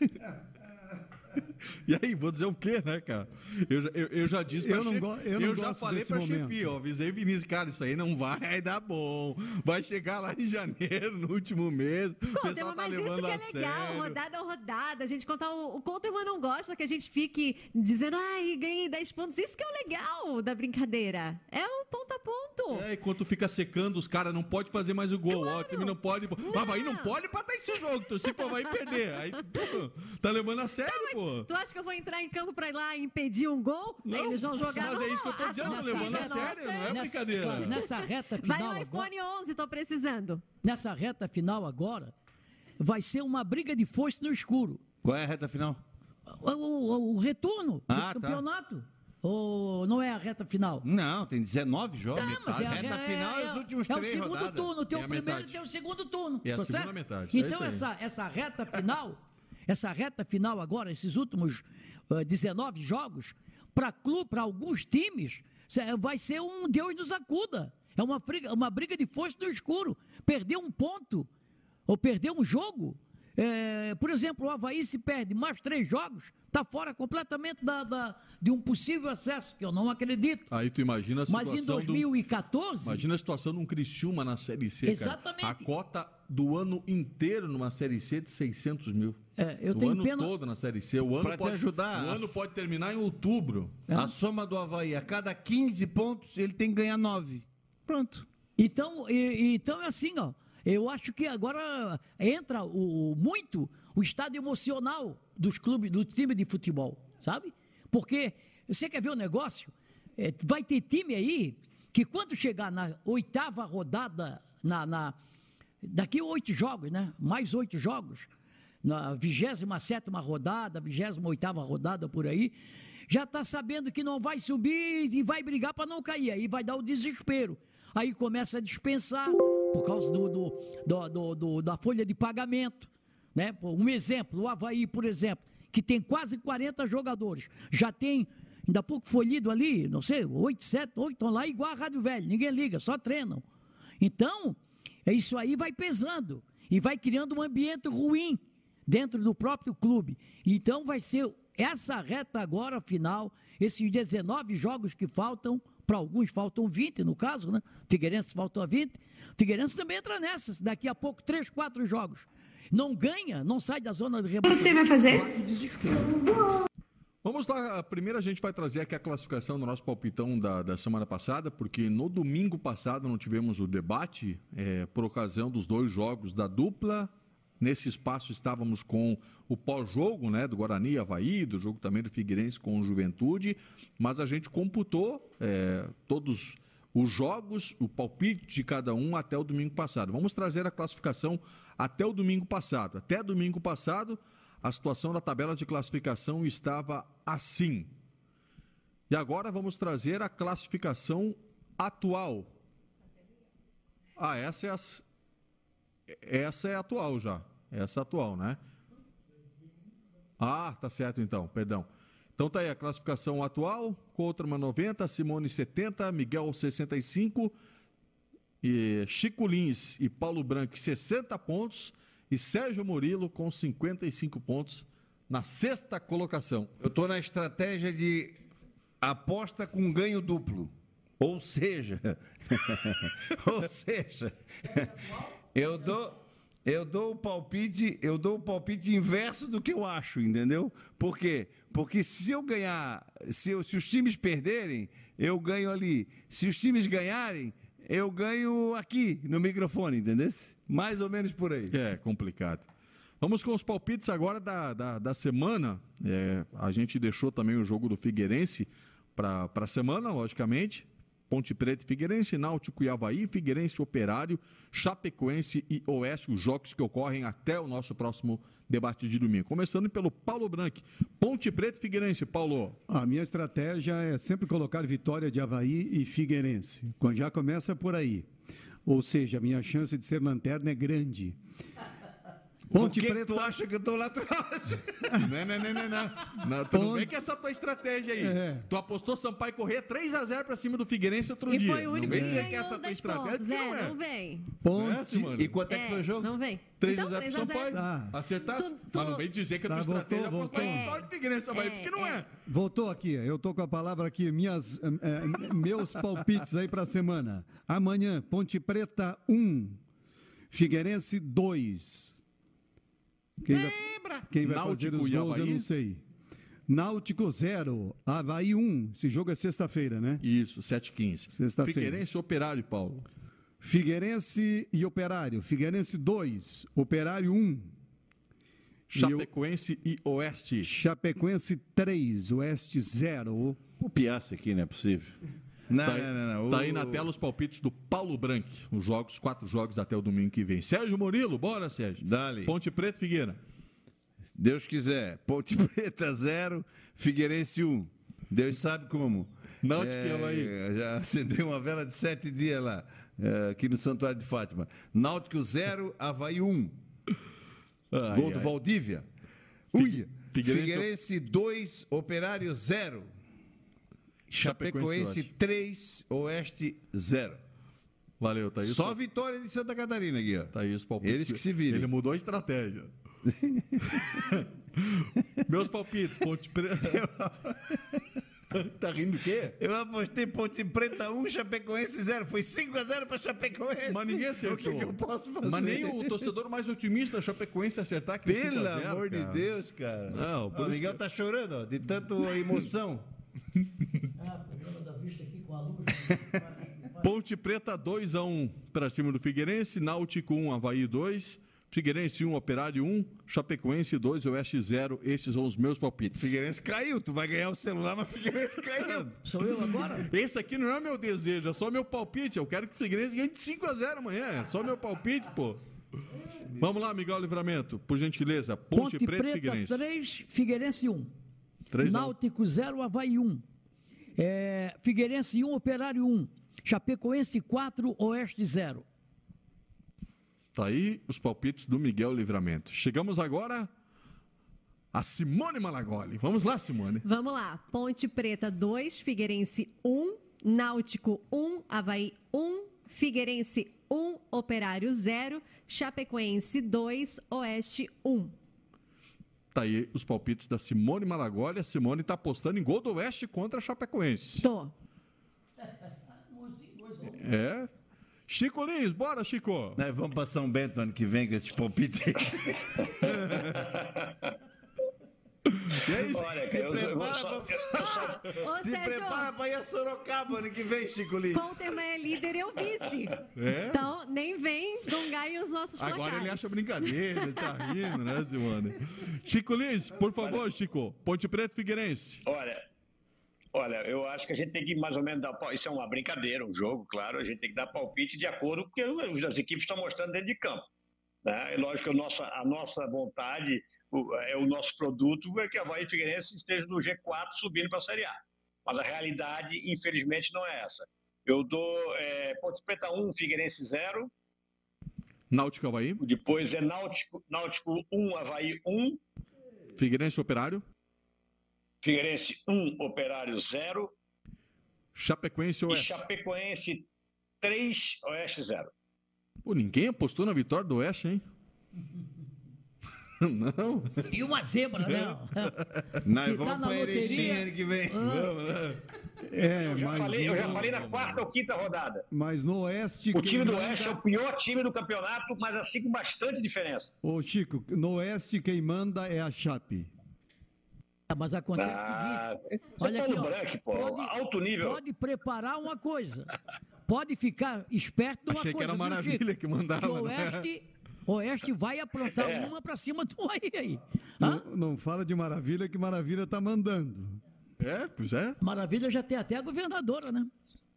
[LAUGHS] [LAUGHS] E aí, vou dizer o quê, né, cara? Eu já, eu, eu já disse pra Eu não chefe- go- eu não já gosto falei pra momento. chefia, ó, avisei Vinícius, cara, isso aí não vai [LAUGHS] dar bom. Vai chegar lá em janeiro, no último mês, o pessoal tá mas isso levando que a é legal, sério. rodada a rodada. A gente contar o, o Coulterman não gosta que a gente fique dizendo, ai, ganhei 10 pontos. Isso que é o legal da brincadeira. É o ponto a ponto. É, enquanto fica secando, os caras não pode fazer mais o gol. Ó, o time não pode. O Havaí não pode empatar esse jogo. Torcer pro Havaí perder. Aí, pô, tá levando a sério, pô. Tu acha que eu vou entrar em campo pra ir lá e impedir um gol? Não, Eles vão jogar mas no- é isso que eu tô dizendo, tô Ah, levando a sério, não é brincadeira. Nessa, nessa reta Vai final no agora, iPhone 11, tô precisando. nessa reta final agora, vai ser uma briga de foice no escuro. Qual é a reta final? O, o- o retorno Ah, do tá. campeonato. Ou não é a reta final? Não, tem 19 jogos. Tá, mas é a reta é- final é, é- os últimos é o três segundo rodadas. turno, tem É o primeiro e tem o segundo turno. É a tá segunda certo? metade, é Então essa, essa reta final, [LAUGHS] essa reta final agora, esses últimos eh, 19 jogos, para para alguns times, vai ser um Deus nos acuda. É uma briga, uma briga de força no escuro. Perder um ponto ou perder um jogo É, por exemplo, o Havaí se perde mais três jogos, está fora completamente da, da- de um possível acesso, que eu não acredito. Aí tu imagina a Mas situação em do- 2014, Imagina a situação de um Criciúma na Série C, cara. Exatamente. A cota do ano inteiro numa Série C é de 600 mil. É, eu o tenho ano pena- todo na Série C. O ano pode, ajudar, O a- ano pode terminar em outubro. A soma do Havaí, a cada 15 pontos, ele tem que ganhar 9. Pronto. Então, e- então é assim, ó. Eu acho que agora entra o, o- muito o estado emocional dos clubes, do time de futebol, sabe? Porque você quer ver o negócio? É, vai ter time aí que quando chegar na oitava rodada, na, na- daqui oito jogos, né? Mais oito jogos, na 27 rodada, 28 rodada por aí, já está sabendo que não vai subir e vai brigar para não cair. Aí vai dar o desespero. Aí começa a dispensar por causa do, do- do- do- da folha de pagamento. Né? Um exemplo, o Havaí, por exemplo, que tem quase 40 jogadores, já tem, ainda pouco foi lido ali, não sei, 8, 7, 8 estão lá igual a Rádio Velho, ninguém liga, só treinam. Então, é isso aí vai pesando e vai criando um ambiente ruim dentro do próprio clube. Então vai ser essa reta agora final, esses 19 jogos que faltam, para alguns faltam 20 no caso, né? Figueirense faltam 20. Figueirense também entra nessa, daqui a pouco 3, 4 jogos. Não ganha, não sai da zona de rebaixamento. Você vai fazer? Desespero. Vamos lá, primeiro a gente vai trazer aqui a classificação do nosso palpitão da, da semana passada, porque no domingo passado não tivemos o debate é, por ocasião dos dois jogos da dupla. Nesse espaço estávamos com o pós-jogo né, do Guarani Havaí, do jogo também do Figueirense com o Juventude, mas a gente computou é, todos os jogos, o palpite de cada um até o domingo passado. Vamos trazer a classificação até o domingo passado. Até domingo passado, a situação da tabela de classificação estava assim. E agora vamos trazer a classificação atual. Ah, essa é, essa é atual já. Essa é atual, né? Ah, tá certo então, perdão. Então tá aí a classificação atual, Coutrama 90, Simone 70, Miguel 65, e Chico Lins e Paulo Branco 60 pontos e Sérgio Murilo com 55 pontos na sexta colocação. Eu estou na estratégia de aposta com ganho duplo. Ou seja, [LAUGHS] ou seja, eu dou eu dou o palpite, eu dou o palpite inverso do que eu acho, entendeu? Por quê? Porque se eu ganhar, se, eu- se os times perderem, eu ganho ali. Se os times ganharem, eu ganho aqui no microfone, entendeu? Mais ou menos por aí. É complicado. Vamos com os palpites agora da, da, da semana. É, a gente deixou também o jogo do Figueirense para a semana, logicamente. Ponte Preta e Figueirense, Náutico e Havaí, Figueirense Operário, Chapecoense e Oeste, os jogos que ocorrem até o nosso próximo debate de domingo. Começando pelo Paulo Branco. Ponte Preta e Figueirense, Paulo. A minha estratégia é sempre colocar vitória de Havaí e Figueirense. Quando já começa por aí. Ou seja, a minha chance de ser lanterna é grande. Ponte Por que Preta. tu acha que eu estou lá atrás? [LAUGHS] Não, não, não, não, não. não tu não Ponte- vem com essa tua estratégia aí. É. Tu apostou Sampaio Corrêa 3x0 pra cima do Figueirense outro E dia. foi o não único vem que dizer que essa tua 10 estratégia pontos. que É, não é. não vem. Não é, Ponte. E quanto é que foi o jogo? Não vem. 3x0 Então, pro 3 a 0. Sampaio. Tá. Acertasse? Tu- tu- Mas não vem dizer que a tua Tá, estratégia é voltou, apostar voltou. em vitória do Figueirense É, porque não é. Voltou aqui, eu tô com a palavra aqui, minhas, eh, eh, meus palpites aí para a semana. Amanhã, Ponte Preta 1, Figueirense 2. Quem vai, quem vai fazer Náutico os e gols eu não sei. Náutico 0, Havaí 1. Esse jogo é sexta-feira, né? Isso, 7h15. Sexta-feira. Figueirense Operário, Paulo. Figueirense e Operário. Figueirense 2, Operário 1. Chapecoense e Oeste. Chapecoense 3, Oeste 0. O Piaça aqui, não é possível. Não, Tá aí, não, não, não. tá aí na tela os palpites do Paulo Branco. Os jogos, quatro jogos até o domingo que vem. Sérgio Murilo, bora, Sérgio. Dali. Ponte Preta Figueira. Deus quiser. Ponte [LAUGHS] Preta 0, Figueirense 1. Deus sabe como. Náutico e Havaí. Já acendeu uma vela de sete dias lá, é, aqui no Santuário de Fátima. Náutico 0, Havaí 1. Ai, Gol do ai. Valdívia. Figue- Uia. Figueirense- Figueirense 2, Operário 0. Chapecoense, Chapecoense Oeste. 3, Oeste 0. Valeu, aí. os Só vitória de Santa Catarina aqui, ó. Tá aí os palpites. Eles que se virem. Ele mudou a estratégia. [LAUGHS] Meus palpites, Ponte Preta. [LAUGHS] tá rindo do quê? Eu apostei Ponte Preta 1, Chapecoense 0. Foi 5x0 para Chapecoense. Mas ninguém acertou. O que, que eu posso fazer? Mas nem o torcedor mais otimista Chapecoense acertar aquele Pelo 5 a 0, amor cara. de Deus, cara. Não, por Ó, o Miguel que- tá chorando, ó, de tanto emoção. [LAUGHS] Da vista aqui com a luz. [LAUGHS] Ponte Preta 2x1 para cima do Figueirense, Náutico 1, Havaí 2, Figueirense 1, Operário 1, Chapecoense 2, Oeste 0. Estes são os meus palpites. Figueirense caiu, tu vai ganhar o celular, mas Figueirense [LAUGHS] caiu. Sou eu agora? Esse aqui não é meu desejo, é só meu palpite. Eu quero que o Figueirense ganhe de 5x0 amanhã. É só meu palpite, pô. Vamos lá, Miguel Livramento, por gentileza. Ponte, Ponte Preta e Preta Figueirense. 3, Figueirense 1. 3 a 1. Náutico 0, Havaí 1. É, Figueirense 1, Operário 1. Chapecoense 4, Oeste 0. Tá aí os palpites do Miguel Livramento. Chegamos agora a Simone Malagoli. Vamos lá, Simone. Vamos lá. Ponte Preta 2, Figueirense 1, Náutico 1, Havaí 1, Figueirense 1, Operário 0, Chapecoense 2, Oeste 1. Tá aí os palpites da Simone Malagoli. A Simone tá apostando em gol do Oeste contra a Chapecoense. Tô. É. Chico Lins, bora, Chico. Nós vamos para São Bento ano que vem com esses palpites. [LAUGHS] E aí, Olha, Te cara, eu, eu vou prepara só- pra- Ô, Te Sérgio, prepara para ir a Sorocaba ano que vem, Chico Lins. Colterman é líder e eu vice. É? Então, nem vem gongar os nossos placares. Agora ele acha brincadeira, ele tá rindo, né, Simone? Chico Lins, por favor, Chico. Ponte Preta e Figueirense. Olha, olha, eu acho que a gente tem que mais ou menos dar. Isso é uma brincadeira, um jogo, claro. A gente tem que dar palpite de acordo com o que as equipes estão mostrando dentro de campo. Né? É lógico que a nossa, a nossa vontade, o, é o nosso produto, é que a Havaí Figueirense esteja no G4 subindo para a Série A. Mas a realidade, infelizmente, não é essa. Eu dou é, Ponte Preta 1, Figueirense 0. Náutico Havaí. Depois é Náutico, Náutico 1, Havaí 1. Figueirense Operário. Figueirense 1, Operário 0. Chapecoense E Oeste. Chapecoense 3, Oeste 0. Pô, ninguém apostou na vitória do Oeste, hein? Não. E uma zebra, né? [LAUGHS] Nós Se vamos tá na loteria- ano que vem. É, Eu já, mas, falei, eu já falei na quarta ou quinta rodada. mas no Oeste. O time do manda- Oeste é o pior time do campeonato, mas assim com bastante diferença. Ô, Chico, no Oeste quem manda é a Chape. Mas acontece o Ah, seguinte. você Olha tá aqui, no ó, branco, pô, alto nível. Pode preparar uma coisa. Pode ficar esperto de uma Achei que coisa. era viu, Maravilha Chico? que mandava, Que o né? Oeste, Oeste vai aprontar É. uma pra cima do aí. aí. Não, não fala de Maravilha que Maravilha tá mandando. É, pois é. Maravilha já tem até a governadora, né?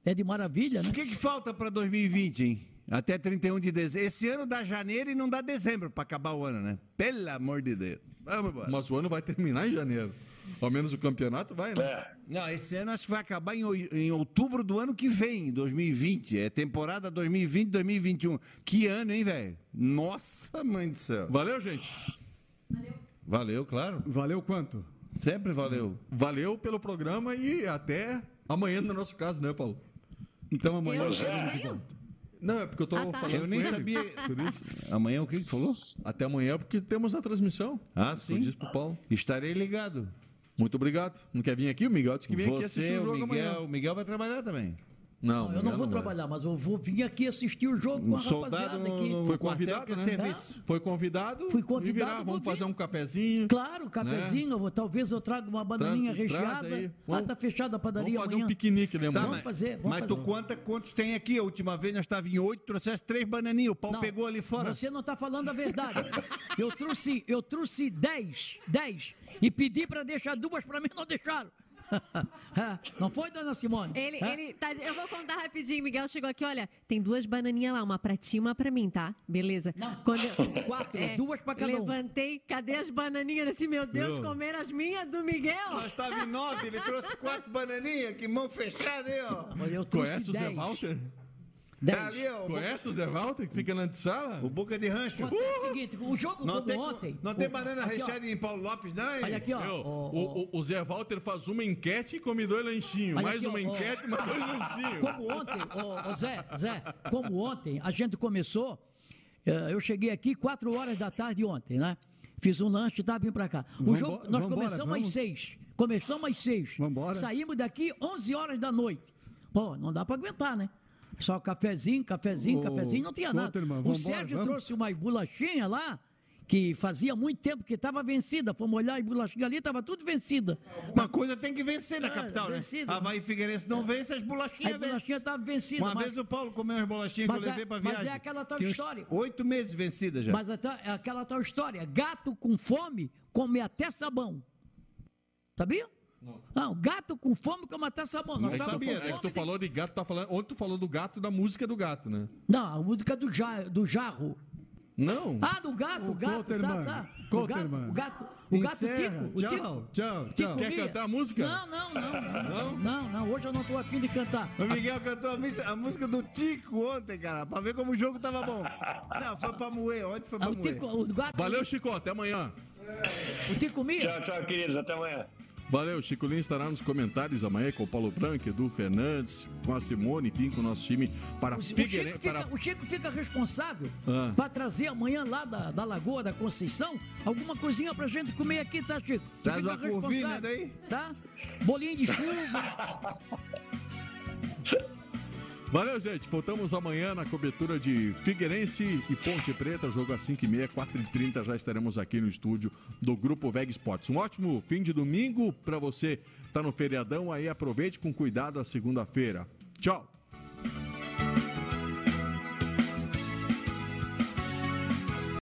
É de Maravilha, né? O que, que falta para 2020, hein? Até 31 de dezembro. Esse ano dá janeiro e não dá dezembro para acabar o ano, né? Pelo amor de Deus. Vamos embora. Mas o ano vai terminar em janeiro. Ao menos o campeonato vai, né? É. Não, esse ano acho que vai acabar em, em outubro do ano que vem, 2020. É temporada 2020-2021. Que ano, hein, velho? Nossa, mãe do céu. Valeu, gente. Valeu, claro. Valeu quanto? Sempre valeu. Valeu pelo programa e até amanhã no nosso caso, né, Paulo? Então amanhã Eu, eu. Não, é porque eu tô Ah, tá. falando Eu nem sabia. Por isso. Amanhã o que tu falou? Até amanhã, porque temos a transmissão. Ah, Eu sim. disse pro Paulo. Estarei ligado. Muito obrigado. Não quer vir aqui? O Miguel disse que vem aqui assistir Você, o o jogo Miguel, amanhã. o Miguel vai trabalhar também. Não, eu Miguel não vou vai. trabalhar, mas eu vou vir aqui assistir o jogo com a soldado rapaziada aqui. Foi convidado, é né? serviço. Foi convidado. Fui convidado, virar, vou vamos vir. fazer um cafezinho. Claro, cafezinho, Né? eu vou- talvez eu traga uma bananinha Traz- traz recheada. aí. ah, Vamos- tá fechada a padaria Vamos fazer amanhã. um piquenique, lembra? Tá, Vamos mas- fazer, vamos mas fazer. tu conta quantos tem aqui? A última vez nós estávamos em oito, trouxesse três bananinhas. O pau Não, pegou ali fora. Você não está falando a verdade. Eu trouxe, eu trouxe 10, 10 e pedi para deixar duas para mim, não deixaram. [LAUGHS] Não foi, dona Simone? Ele, Ah, ele tá- eu vou contar rapidinho. Miguel chegou aqui, olha, tem duas bananinhas lá, uma pra ti e uma pra mim, tá? Beleza. Não. Quando eu, [LAUGHS] Quatro, É, duas para cada um. levantei, cadê as bananinhas? Assim, meu Deus, Meu. comer as minhas do Miguel? Nós estávamos em nove, ele trouxe quatro bananinhas. Que mão fechada, hein, ó. Mas eu trouxe Conhece o Zé 10. Walter? Dez. Tá ali, ó. Conhece o Zé Walter que fica na antessala? O Boca de Rancho. Acontece o seguinte, o jogo Não como tem, ontem... não tem o- banana aqui, ó, recheada em Paulo Lopes, não, hein? Olha aqui, ó. Meu, ó, o, o- o Zé Walter faz uma enquete e come dois lanchinhos. Olha Mais aqui, uma enquete e mais dois lanchinhos. Como ontem, Zé, Zé, como ontem a gente começou, eh, eu cheguei aqui 4 horas da tarde ontem, né? Fiz um lanche e tá, vim pra cá. O Vambora- jogo, nós vambora, começamos vamos. às seis. Começamos às seis. Vambora. Saímos daqui 11 horas da noite. Pô, não dá pra aguentar, né? Só cafezinho, cafezinho, Ô, cafezinho, não tinha nada. Walterman, o Sérgio vamos? trouxe umas bolachinhas lá, que fazia muito tempo que estava vencida. Fomos olhar as bolachinhas ali, estava tudo vencida. Uma coisa tem que vencer na É, capital, né? vencida. Havaí e Figueirense não vence, as bolachinhas As bolachinhas vencem. estavam vencidas. Uma mas- vez o Paulo comeu as bolachinhas que eu Mas é- levei pra mas viagem. é aquela tal Tinha história. Oito meses vencida já. Mas até, é aquela tal história: gato com fome come até sabão. Sabia? Não. gato com fome come até sabão. Nós tava com é que tu falou de gato, tá falando. Ontem tu falou do gato da música do gato, né? Não, a música do, ja, do jarro. Não. Ah, do gato, o gato, tá, tá. O gato, o gato, o gato Encerra. Tico. O Tchau, Tico, tchau, Tico tchau. Quer Mia. cantar a música? Não, não, não. Não, não, não. Hoje eu não tô afim de cantar. O Miguel cantou a, missa- a música do Tico ontem, cara, pra ver como o jogo tava bom. Não, foi pra moer, ontem foi Ah, pra o, moer. tico, o gato, Valeu, Chico. Até amanhã. o Tico Mia. Tchau, tchau, queridos. Até amanhã. Valeu, Chico Lins estará nos comentários amanhã com o Paulo Branco, Edu Fernandes, com a Simone, enfim, com o nosso time para O, o Chico Figueirense. fica, Para... o Chico fica responsável Ah. para trazer amanhã lá da, da Lagoa da Conceição alguma coisinha pra gente comer aqui, tá, Chico? Tu Traz fica uma curvinha responsável, daí. Tá? Bolinho de chuva. [LAUGHS] Valeu, gente. Voltamos amanhã na cobertura de Figueirense e Ponte Preta, jogo às 5h30, 4h30. Já estaremos aqui no estúdio do Grupo Veg Sports. Um ótimo fim de domingo para você. Tá no feriadão aí, aproveite com cuidado a segunda-feira. Tchau.